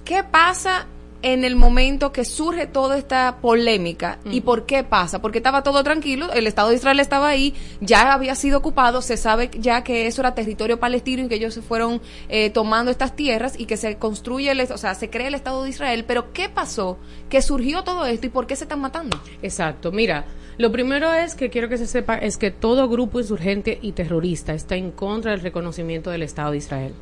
S2: ¿Qué pasa en el momento que surge toda esta polémica? ¿Y por qué pasa? Porque estaba todo tranquilo, el Estado de Israel estaba ahí, ya había sido ocupado, se sabe ya que eso era territorio palestino y que ellos se fueron eh, tomando estas tierras y que se construye, el, o sea, se crea el Estado de Israel. Pero ¿qué pasó? ¿Que surgió todo esto y por qué se están matando?
S21: Exacto, mira, lo primero es que quiero que se sepa es que todo grupo insurgente y terrorista está en contra del reconocimiento del Estado de Israel.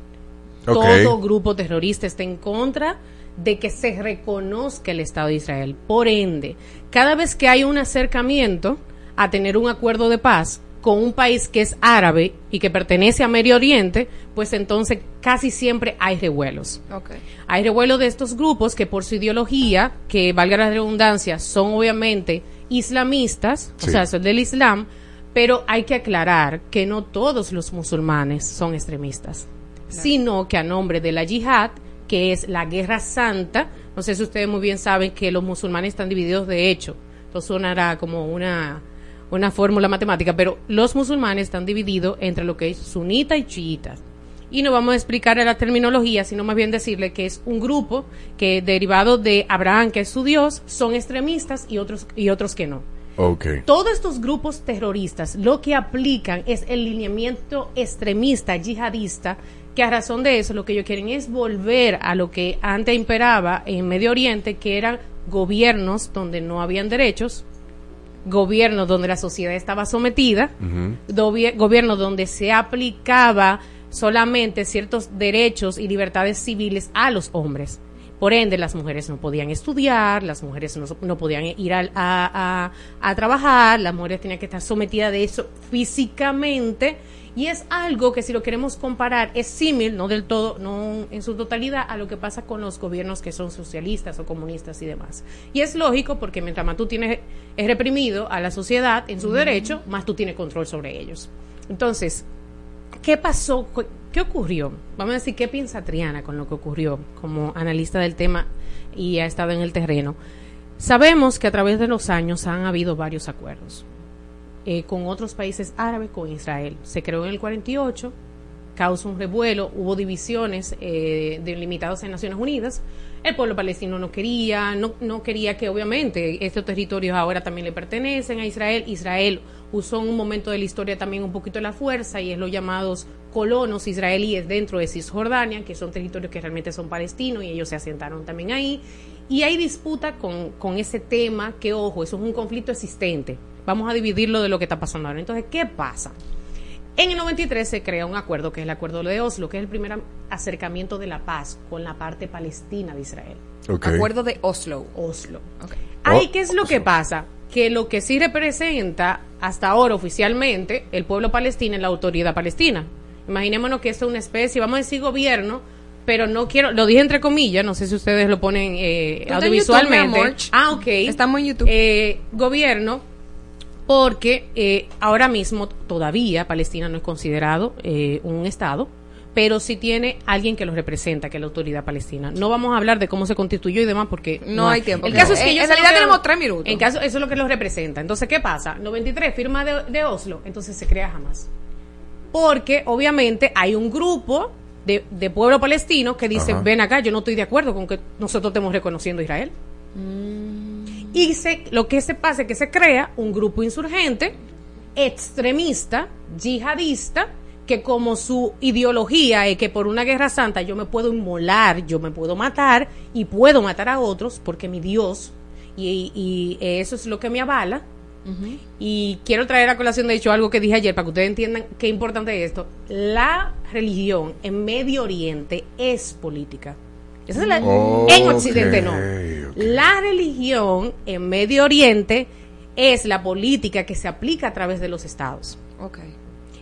S21: Todo grupo terrorista está en contra de que se reconozca el Estado de Israel. Por ende, cada vez que hay un acercamiento a tener un acuerdo de paz con un país que es árabe y que pertenece a Medio Oriente, pues entonces casi siempre hay revuelos.
S2: Ok.
S21: Hay revuelo de estos grupos que por su ideología, que valga la redundancia, son obviamente islamistas, o sea, son del Islam, pero hay que aclarar que no todos los musulmanes son extremistas, sino que a nombre de la yihad, que es la guerra santa, no sé si ustedes muy bien saben que los musulmanes están divididos de hecho, esto sonará como una una fórmula matemática, pero los musulmanes están divididos entre lo que es sunita y chiita. Y no vamos a explicar la terminología, sino más bien decirle que es un grupo que derivado de Abraham, que es su Dios, son extremistas y otros, y otros que no.
S4: Ok.
S21: Todos estos grupos terroristas lo que aplican es el lineamiento extremista, yihadista, que a razón de eso lo que ellos quieren es volver a lo que antes imperaba en Medio Oriente, que eran gobiernos donde no habían derechos, gobiernos donde la sociedad estaba sometida, dovi- gobierno donde se aplicaba solamente ciertos derechos y libertades civiles a los hombres. Por ende, las mujeres no podían estudiar, las mujeres no, no podían ir al- a, a- a trabajar, las mujeres tenían que estar sometidas de eso físicamente. Y es algo que si lo queremos comparar es símil, no del todo, no en su totalidad, a lo que pasa con los gobiernos que son socialistas o comunistas y demás. Y es lógico porque mientras más tú tienes es reprimido a la sociedad en su derecho, más tú tienes control sobre ellos. Entonces, ¿qué pasó? ¿Qué- ¿Qué ocurrió? Vamos a decir, ¿qué piensa Triana con lo que ocurrió como analista del tema y ha estado en el terreno? Sabemos que a través de los años han habido varios acuerdos eh, con otros países árabes, con Israel. Se creó en el 48, causó un revuelo, hubo divisiones eh, delimitadas en Naciones Unidas. El pueblo palestino no quería, no, no quería que obviamente estos territorios ahora también le pertenecen a Israel. Israel usó en un momento de la historia también un poquito la fuerza y es los llamados colonos israelíes dentro de Cisjordania, que son territorios que realmente son palestinos y ellos se asentaron también ahí. Y hay disputa con, con ese tema que, ojo, eso es un conflicto existente. Vamos a dividirlo de lo que está pasando ahora. Entonces, ¿qué pasa? En el 93 se crea un acuerdo, que es el acuerdo de Oslo, que es el primer am- acercamiento de la paz con la parte palestina de Israel.
S4: Ok.
S2: Acuerdo de Oslo.
S21: Oslo.
S2: Ok.
S21: Ahí, ¿qué es lo que pasa? que lo que sí representa hasta ahora oficialmente el pueblo palestino es la autoridad palestina. Imaginémonos que esto es una especie, vamos a decir gobierno, pero no quiero, lo dije entre comillas, no sé si ustedes lo ponen eh, audiovisualmente.
S2: YouTube, mi amor.
S21: ah, ok.
S2: Estamos en YouTube.
S21: Eh, gobierno, porque eh, ahora mismo todavía Palestina no es considerado eh, un Estado, pero sí tiene alguien que lo representa, que es la autoridad palestina. No vamos a hablar de cómo se constituyó y demás porque
S2: No hay tiempo.
S21: El caso es que
S2: En-
S21: ellos
S2: en
S21: se
S2: realidad tenemos tres minutos.
S21: En caso, eso es lo que los representa. Entonces, ¿qué pasa? 93, firma de, de Oslo, entonces se crea jamás. Porque obviamente hay un grupo de, de pueblo palestino que dice,
S4: Ajá.
S21: ven acá, yo no estoy de acuerdo con que nosotros estemos reconociendo a Israel. Y se, lo que se pasa es que se crea un grupo insurgente, extremista, yihadista, que como su ideología es que por una guerra santa yo me puedo inmolar, yo me puedo matar y puedo matar a otros porque mi Dios, y, y eso es lo que me avala. Y quiero traer a colación, de hecho, algo que dije ayer para que ustedes entiendan qué importante es esto. La religión en Medio Oriente es política. Esa es la- en Occidente no. La religión en Medio Oriente es la política que se aplica a través de los estados.
S2: Ok.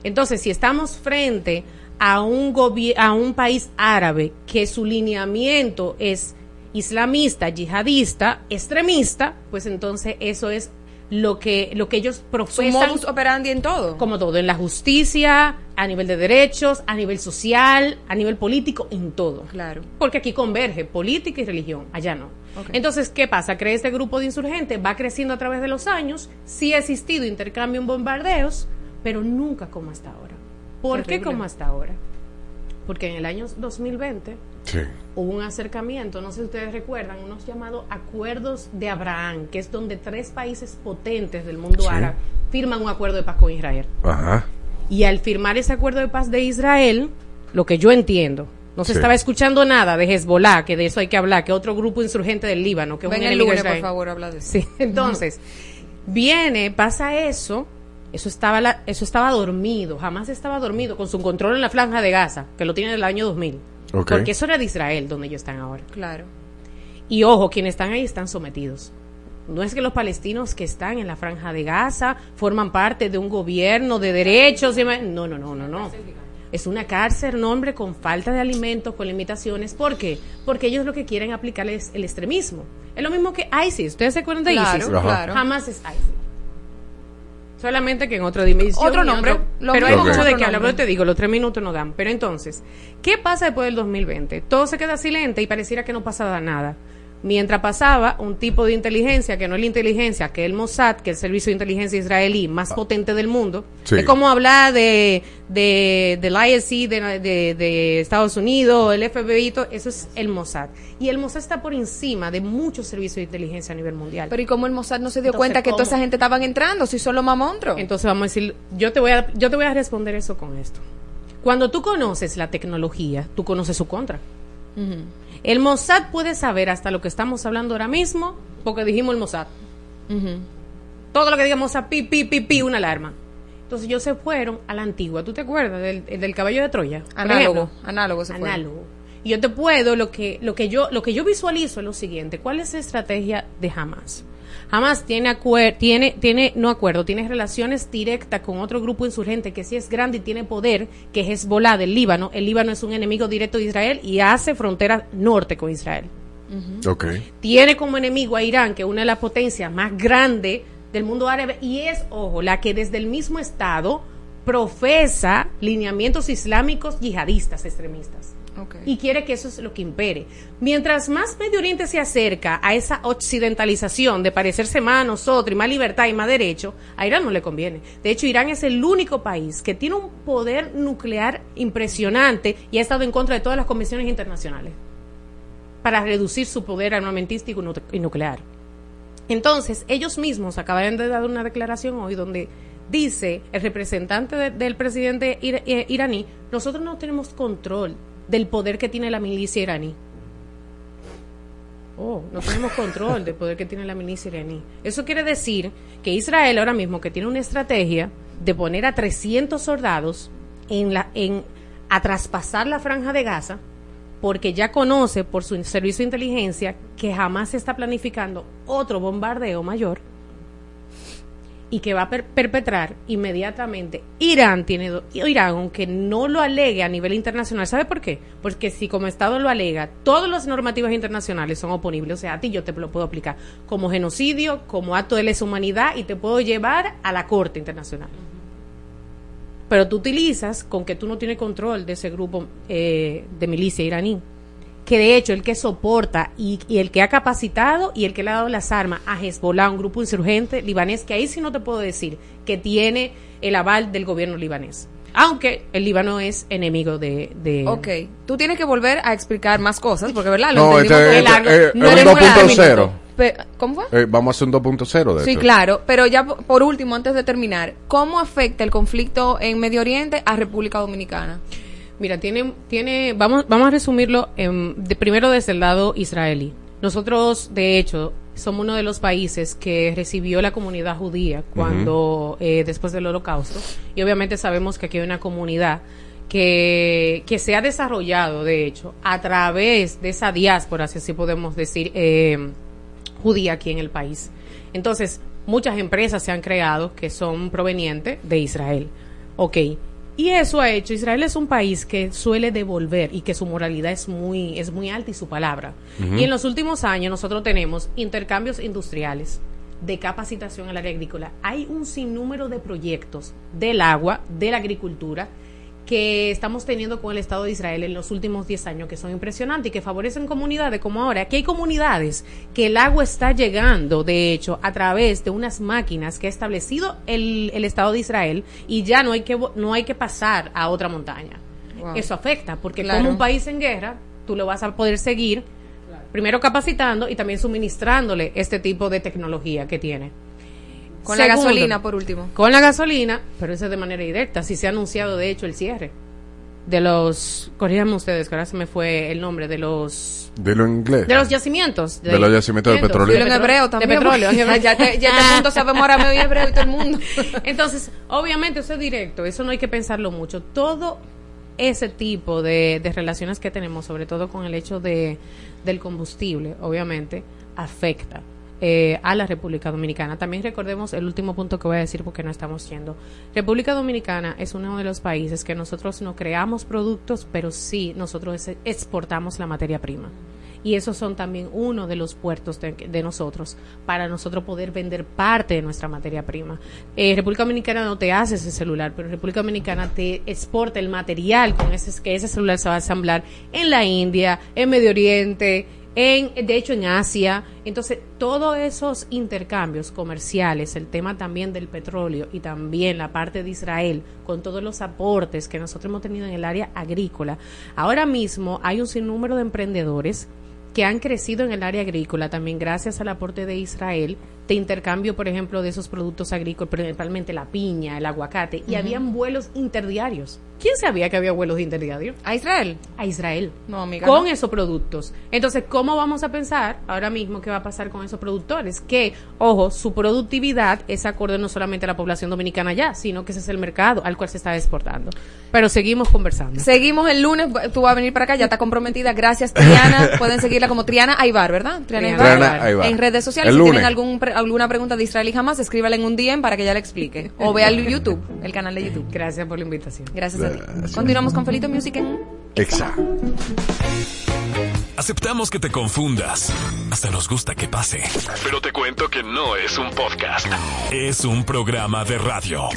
S21: Entonces, si estamos frente a un a un país árabe que su lineamiento es islamista, yihadista, extremista, pues entonces eso es lo que lo que ellos
S2: Su
S21: profesan
S2: modus operandi en todo.
S21: como todo, en la justicia, a nivel de derechos, a nivel social, a nivel político, en todo.
S2: Claro.
S21: Porque aquí converge política y religión, allá no. Entonces, ¿qué pasa? Crea este grupo de insurgentes, va creciendo a través de los años, sí ha existido intercambio en bombardeos, pero nunca como hasta ahora. ¿Por qué como hasta ahora? Porque en el año 2020
S4: Sí.
S21: hubo un acercamiento, no sé si ustedes recuerdan, unos llamados acuerdos de Abraham, que es donde tres países potentes del mundo
S4: Sí.
S21: árabe firman un acuerdo de paz con Israel.
S4: Ajá.
S21: Y al firmar ese acuerdo de paz de Israel, lo que yo entiendo, no se
S4: Sí.
S21: estaba escuchando nada de Hezbollah, que de eso hay que hablar, que otro grupo insurgente del Líbano, que
S2: Ven
S21: un
S2: el lunes, por
S21: Israel.
S2: favor, habla de eso.
S21: Sí, entonces, viene, pasa eso, eso estaba, la- eso estaba dormido, jamás estaba dormido, con su control en la franja de Gaza, que lo tiene del año 2000. Porque eso era de Israel, donde ellos están ahora.
S2: Claro.
S21: Y ojo, quienes están ahí están sometidos. No es que los palestinos que están en la franja de Gaza forman parte de un gobierno de derechos. y No, no, no, no, no. Es una cárcel, nombre, con falta de alimentos, con limitaciones. ¿Por qué? Porque ellos lo que quieren aplicar es el extremismo. Es lo mismo que ISIS. ¿Ustedes se acuerdan de
S2: Claro,
S21: ISIS?
S2: Claro.
S21: Jamás es ISIS. Solamente que en otra dimensión.
S2: Otro nombre,
S21: otro-
S2: lo
S21: pero hay mucho de que hablar. Pero te digo, los tres minutos no dan. Pero entonces, ¿qué pasa después del 2020? Todo se queda silente y pareciera que no pasaba nada. Mientras pasaba un tipo de inteligencia que no es la inteligencia, que es el Mossad, que es el servicio de inteligencia israelí más potente del mundo.
S4: Sí.
S21: Es como hablar de, de, del ISC de, de- de Estados Unidos, el FBI, todo, eso es el Mossad. Y el Mossad está por encima de muchos servicios de inteligencia a nivel mundial.
S2: Pero ¿y cómo el Mossad no se dio
S21: Entonces,
S2: cuenta que
S21: ¿cómo?
S2: toda esa gente estaban entrando? Si son los mamontros.
S21: Entonces vamos a decir, yo te voy a, yo te voy a responder eso con esto. Cuando tú conoces la tecnología, tú conoces su contra. El Mossad puede saber hasta lo que estamos hablando ahora mismo, porque dijimos el Mossad. Todo lo que diga Mossad, pi, pi, pi, pi, una alarma. Entonces ellos se fueron a la antigua. ¿Tú te acuerdas del, del caballo de Troya?
S2: Análogo, análogo se fue.
S21: Análogo. Y yo te puedo, lo que, lo que yo, lo que yo visualizo es lo siguiente. ¿Cuál es la estrategia de Hamas? Hamas tiene acuer- tiene, tiene, no acuerdo, tiene relaciones directas con otro grupo insurgente que sí es grande y tiene poder, que es Hezbollah del Líbano. El Líbano es un enemigo directo de Israel y hace frontera norte con Israel. Tiene como enemigo a Irán, que es una de las potencias más grandes del mundo árabe, y es, ojo, la que desde el mismo Estado profesa lineamientos islámicos yihadistas extremistas. Y quiere que eso es lo que impere. Mientras más Medio Oriente se acerca a esa occidentalización de parecerse más a nosotros y más libertad y más derecho, a Irán no le conviene. De hecho, Irán es el único país que tiene un poder nuclear impresionante y ha estado en contra de todas las convenciones internacionales para reducir su poder armamentístico y nu- y nuclear. Entonces, ellos mismos acaban de dar una declaración hoy donde dice el representante de- del presidente eh, iraní, nosotros no tenemos control del poder que tiene la milicia iraní. Oh, no tenemos control del poder que tiene la milicia iraní. Eso quiere decir que Israel ahora mismo que tiene una estrategia de poner a 300 soldados en la en a traspasar la franja de Gaza porque ya conoce por su servicio de inteligencia que jamás se está planificando otro bombardeo mayor y que va a per- perpetrar inmediatamente Irán tiene Irán aunque no lo alegue a nivel internacional. ¿sabe por qué? porque si como Estado lo alega todas las normativas internacionales son oponibles. O sea a ti yo te lo puedo aplicar como genocidio como acto de lesa humanidad y te puedo llevar a la corte internacional. Pero tú utilizas con que tú no tienes control de ese grupo eh, de milicia iraní que de hecho el que soporta y, y el que ha capacitado y el que le ha dado las armas a Hezbollah, un grupo insurgente libanés, que ahí sí no te puedo decir que tiene el aval del gobierno libanés. Aunque el Líbano es enemigo de... de
S2: Ok, tú tienes que volver a explicar más cosas, porque verdad, lo
S4: No,
S2: entendimos
S4: este, este, eh,
S2: No
S4: es un
S2: era muy largo.
S4: 2.0.
S2: Pe- ¿Cómo fue?
S4: Eh, vamos a hacer un 2.0 de
S2: Sí, claro, pero ya po- por último, antes de terminar, ¿cómo afecta el conflicto en Medio Oriente a República Dominicana?
S21: Mira, tiene, tiene, vamos, vamos a resumirlo en- de, primero desde el lado israelí. Nosotros, de hecho, somos uno de los países que recibió la comunidad judía cuando, eh, después del holocausto, y obviamente sabemos que aquí hay una comunidad que, que se ha desarrollado, de hecho, a través de esa diáspora, si así podemos decir, eh, judía aquí en el país. Entonces, muchas empresas se han creado que son provenientes de Israel. Ok. Y eso ha hecho, Israel es un país que suele devolver y que su moralidad es muy, es muy alta y su palabra. Y en los últimos años nosotros tenemos intercambios industriales de capacitación en el área agrícola. Hay un sinnúmero de proyectos del agua, de la agricultura, que estamos teniendo con el Estado de Israel en los últimos 10 años, que son impresionantes y que favorecen comunidades como ahora. Aquí hay comunidades que el agua está llegando, de hecho, a través de unas máquinas que ha establecido el, el Estado de Israel y ya no hay que, no hay que pasar a otra montaña.
S2: Wow.
S21: Eso afecta, porque
S2: Claro.
S21: como un país en guerra, tú lo vas a poder seguir, primero capacitando y también suministrándole este tipo de tecnología que tiene.
S2: Con la gasolina, por último.
S21: Con la gasolina, pero eso es de manera directa. Si se ha anunciado, de hecho, el cierre de los, corríganme ustedes, que ahora se me fue el nombre, de los
S4: Dilo en inglés.
S21: de los yacimientos.
S4: De los yacimientos de petróleo.
S2: Dilo en hebreo
S21: De
S2: también.
S21: petróleo.
S2: porque ya te, ya te punto sabemos ahora y hebreo y todo el mundo.
S21: Entonces, obviamente, eso es directo, eso no hay que pensarlo mucho. Todo ese tipo de, de relaciones que tenemos, sobre todo con el hecho de, del combustible, obviamente, afecta eh, a la República Dominicana. También recordemos el último punto que voy a decir porque no estamos yendo. República Dominicana es uno de los países que nosotros no creamos productos, pero sí nosotros exportamos la materia prima. Y esos son también uno de los puertos de, de nosotros para nosotros poder vender parte de nuestra materia prima. Eh, República Dominicana no te hace ese celular, pero República Dominicana te exporta el material con ese que ese celular se va a ensamblar en la India, en Medio Oriente, en, de hecho en Asia. Entonces, todos esos intercambios comerciales, el tema también del petróleo y también la parte de Israel, con todos los aportes que nosotros hemos tenido en el área agrícola, ahora mismo hay un sinnúmero de emprendedores que han crecido en el área agrícola también gracias al aporte de Israel de intercambio, por ejemplo, de esos productos agrícolas, principalmente la piña, el aguacate, y
S2: Ujú.
S21: habían vuelos interdiarios. ¿Quién sabía que había vuelos interdiarios?
S2: ¿A Israel?
S21: A Israel.
S2: No, amiga.
S21: Con
S2: no.
S21: esos productos. Entonces, ¿cómo vamos a pensar ahora mismo qué va a pasar con esos productores? Que, ojo, su productividad es acorde no solamente a la población dominicana ya, sino que ese es el mercado al cual se está exportando. Pero seguimos conversando.
S2: Seguimos el lunes, tú vas a venir para acá, ya está comprometida. Gracias, Triana. Pueden seguirla como Triana Aybar, ¿verdad? Triana,
S4: Triana Aybar.
S2: En redes sociales,
S4: El
S2: si
S4: lunes.
S2: tienen algún, pre- alguna pregunta de Israel y jamás, escríbala en un DM para que ella le explique. O vea el YouTube, el canal de YouTube.
S21: Gracias por la invitación.
S2: Gracias a ti. Continuamos con Felito Music en
S4: Exacto.
S1: Aceptamos que te confundas. Hasta nos gusta que pase. Pero te cuento que no es un podcast. Es un programa de radio.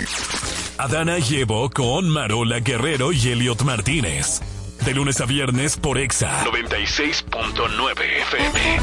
S1: Adana llevo con Marola Guerrero y Elliot Martínez. De lunes a viernes por Exa 96.9 FM.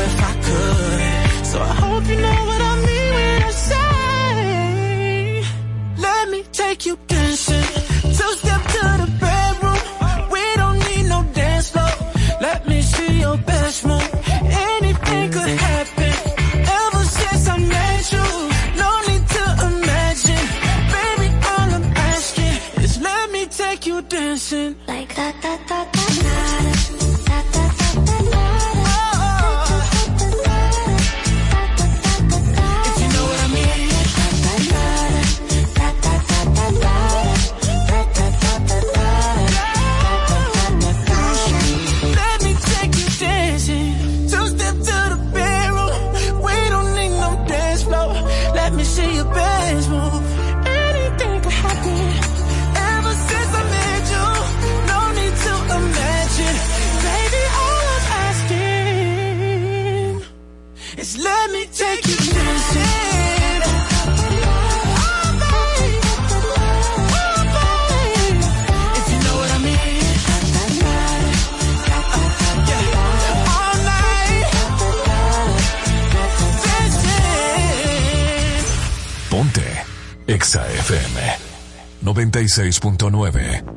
S8: So I hope you know what I mean when I say, let me take you
S22: 96.9.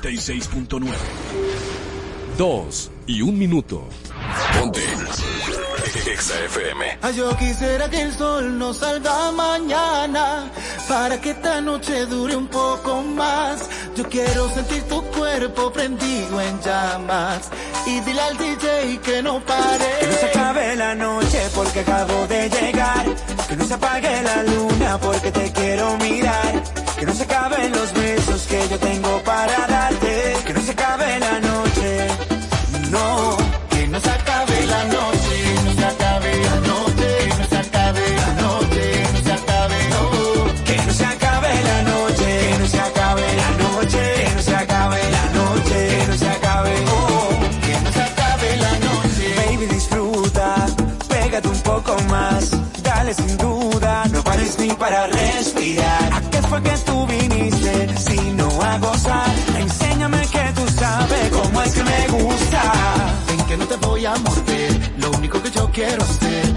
S22: 96.9. Dos y un minuto. Ponte.
S17: XFM.
S13: Ah, yo quisiera que el sol no salga mañana. Para que esta noche dure un poco más. Yo quiero sentir tu cuerpo prendido en llamas. Y dile al DJ que no pare.
S12: Que no se acabe la noche porque acabo de llegar. Que no se apague la luna porque te quiero mirar que los besos que yo tengo para darte. Que no se acabe la noche. No.
S13: Que no se acabe la noche, no se acabe la noche, no se acabe la noche, no se acabe no.
S12: Que no se acabe la noche, que no se acabe la noche, que no se acabe la noche, que no se acabe, oh,
S13: que no se acabe la noche.
S12: Baby disfruta, pégate un poco más, dale sin duda, no pares ni para respirar. ¿A qué fue que Enséñame que tú sabes cómo es que me gusta.
S13: Ven que no te voy a morder, lo único que yo quiero es pasar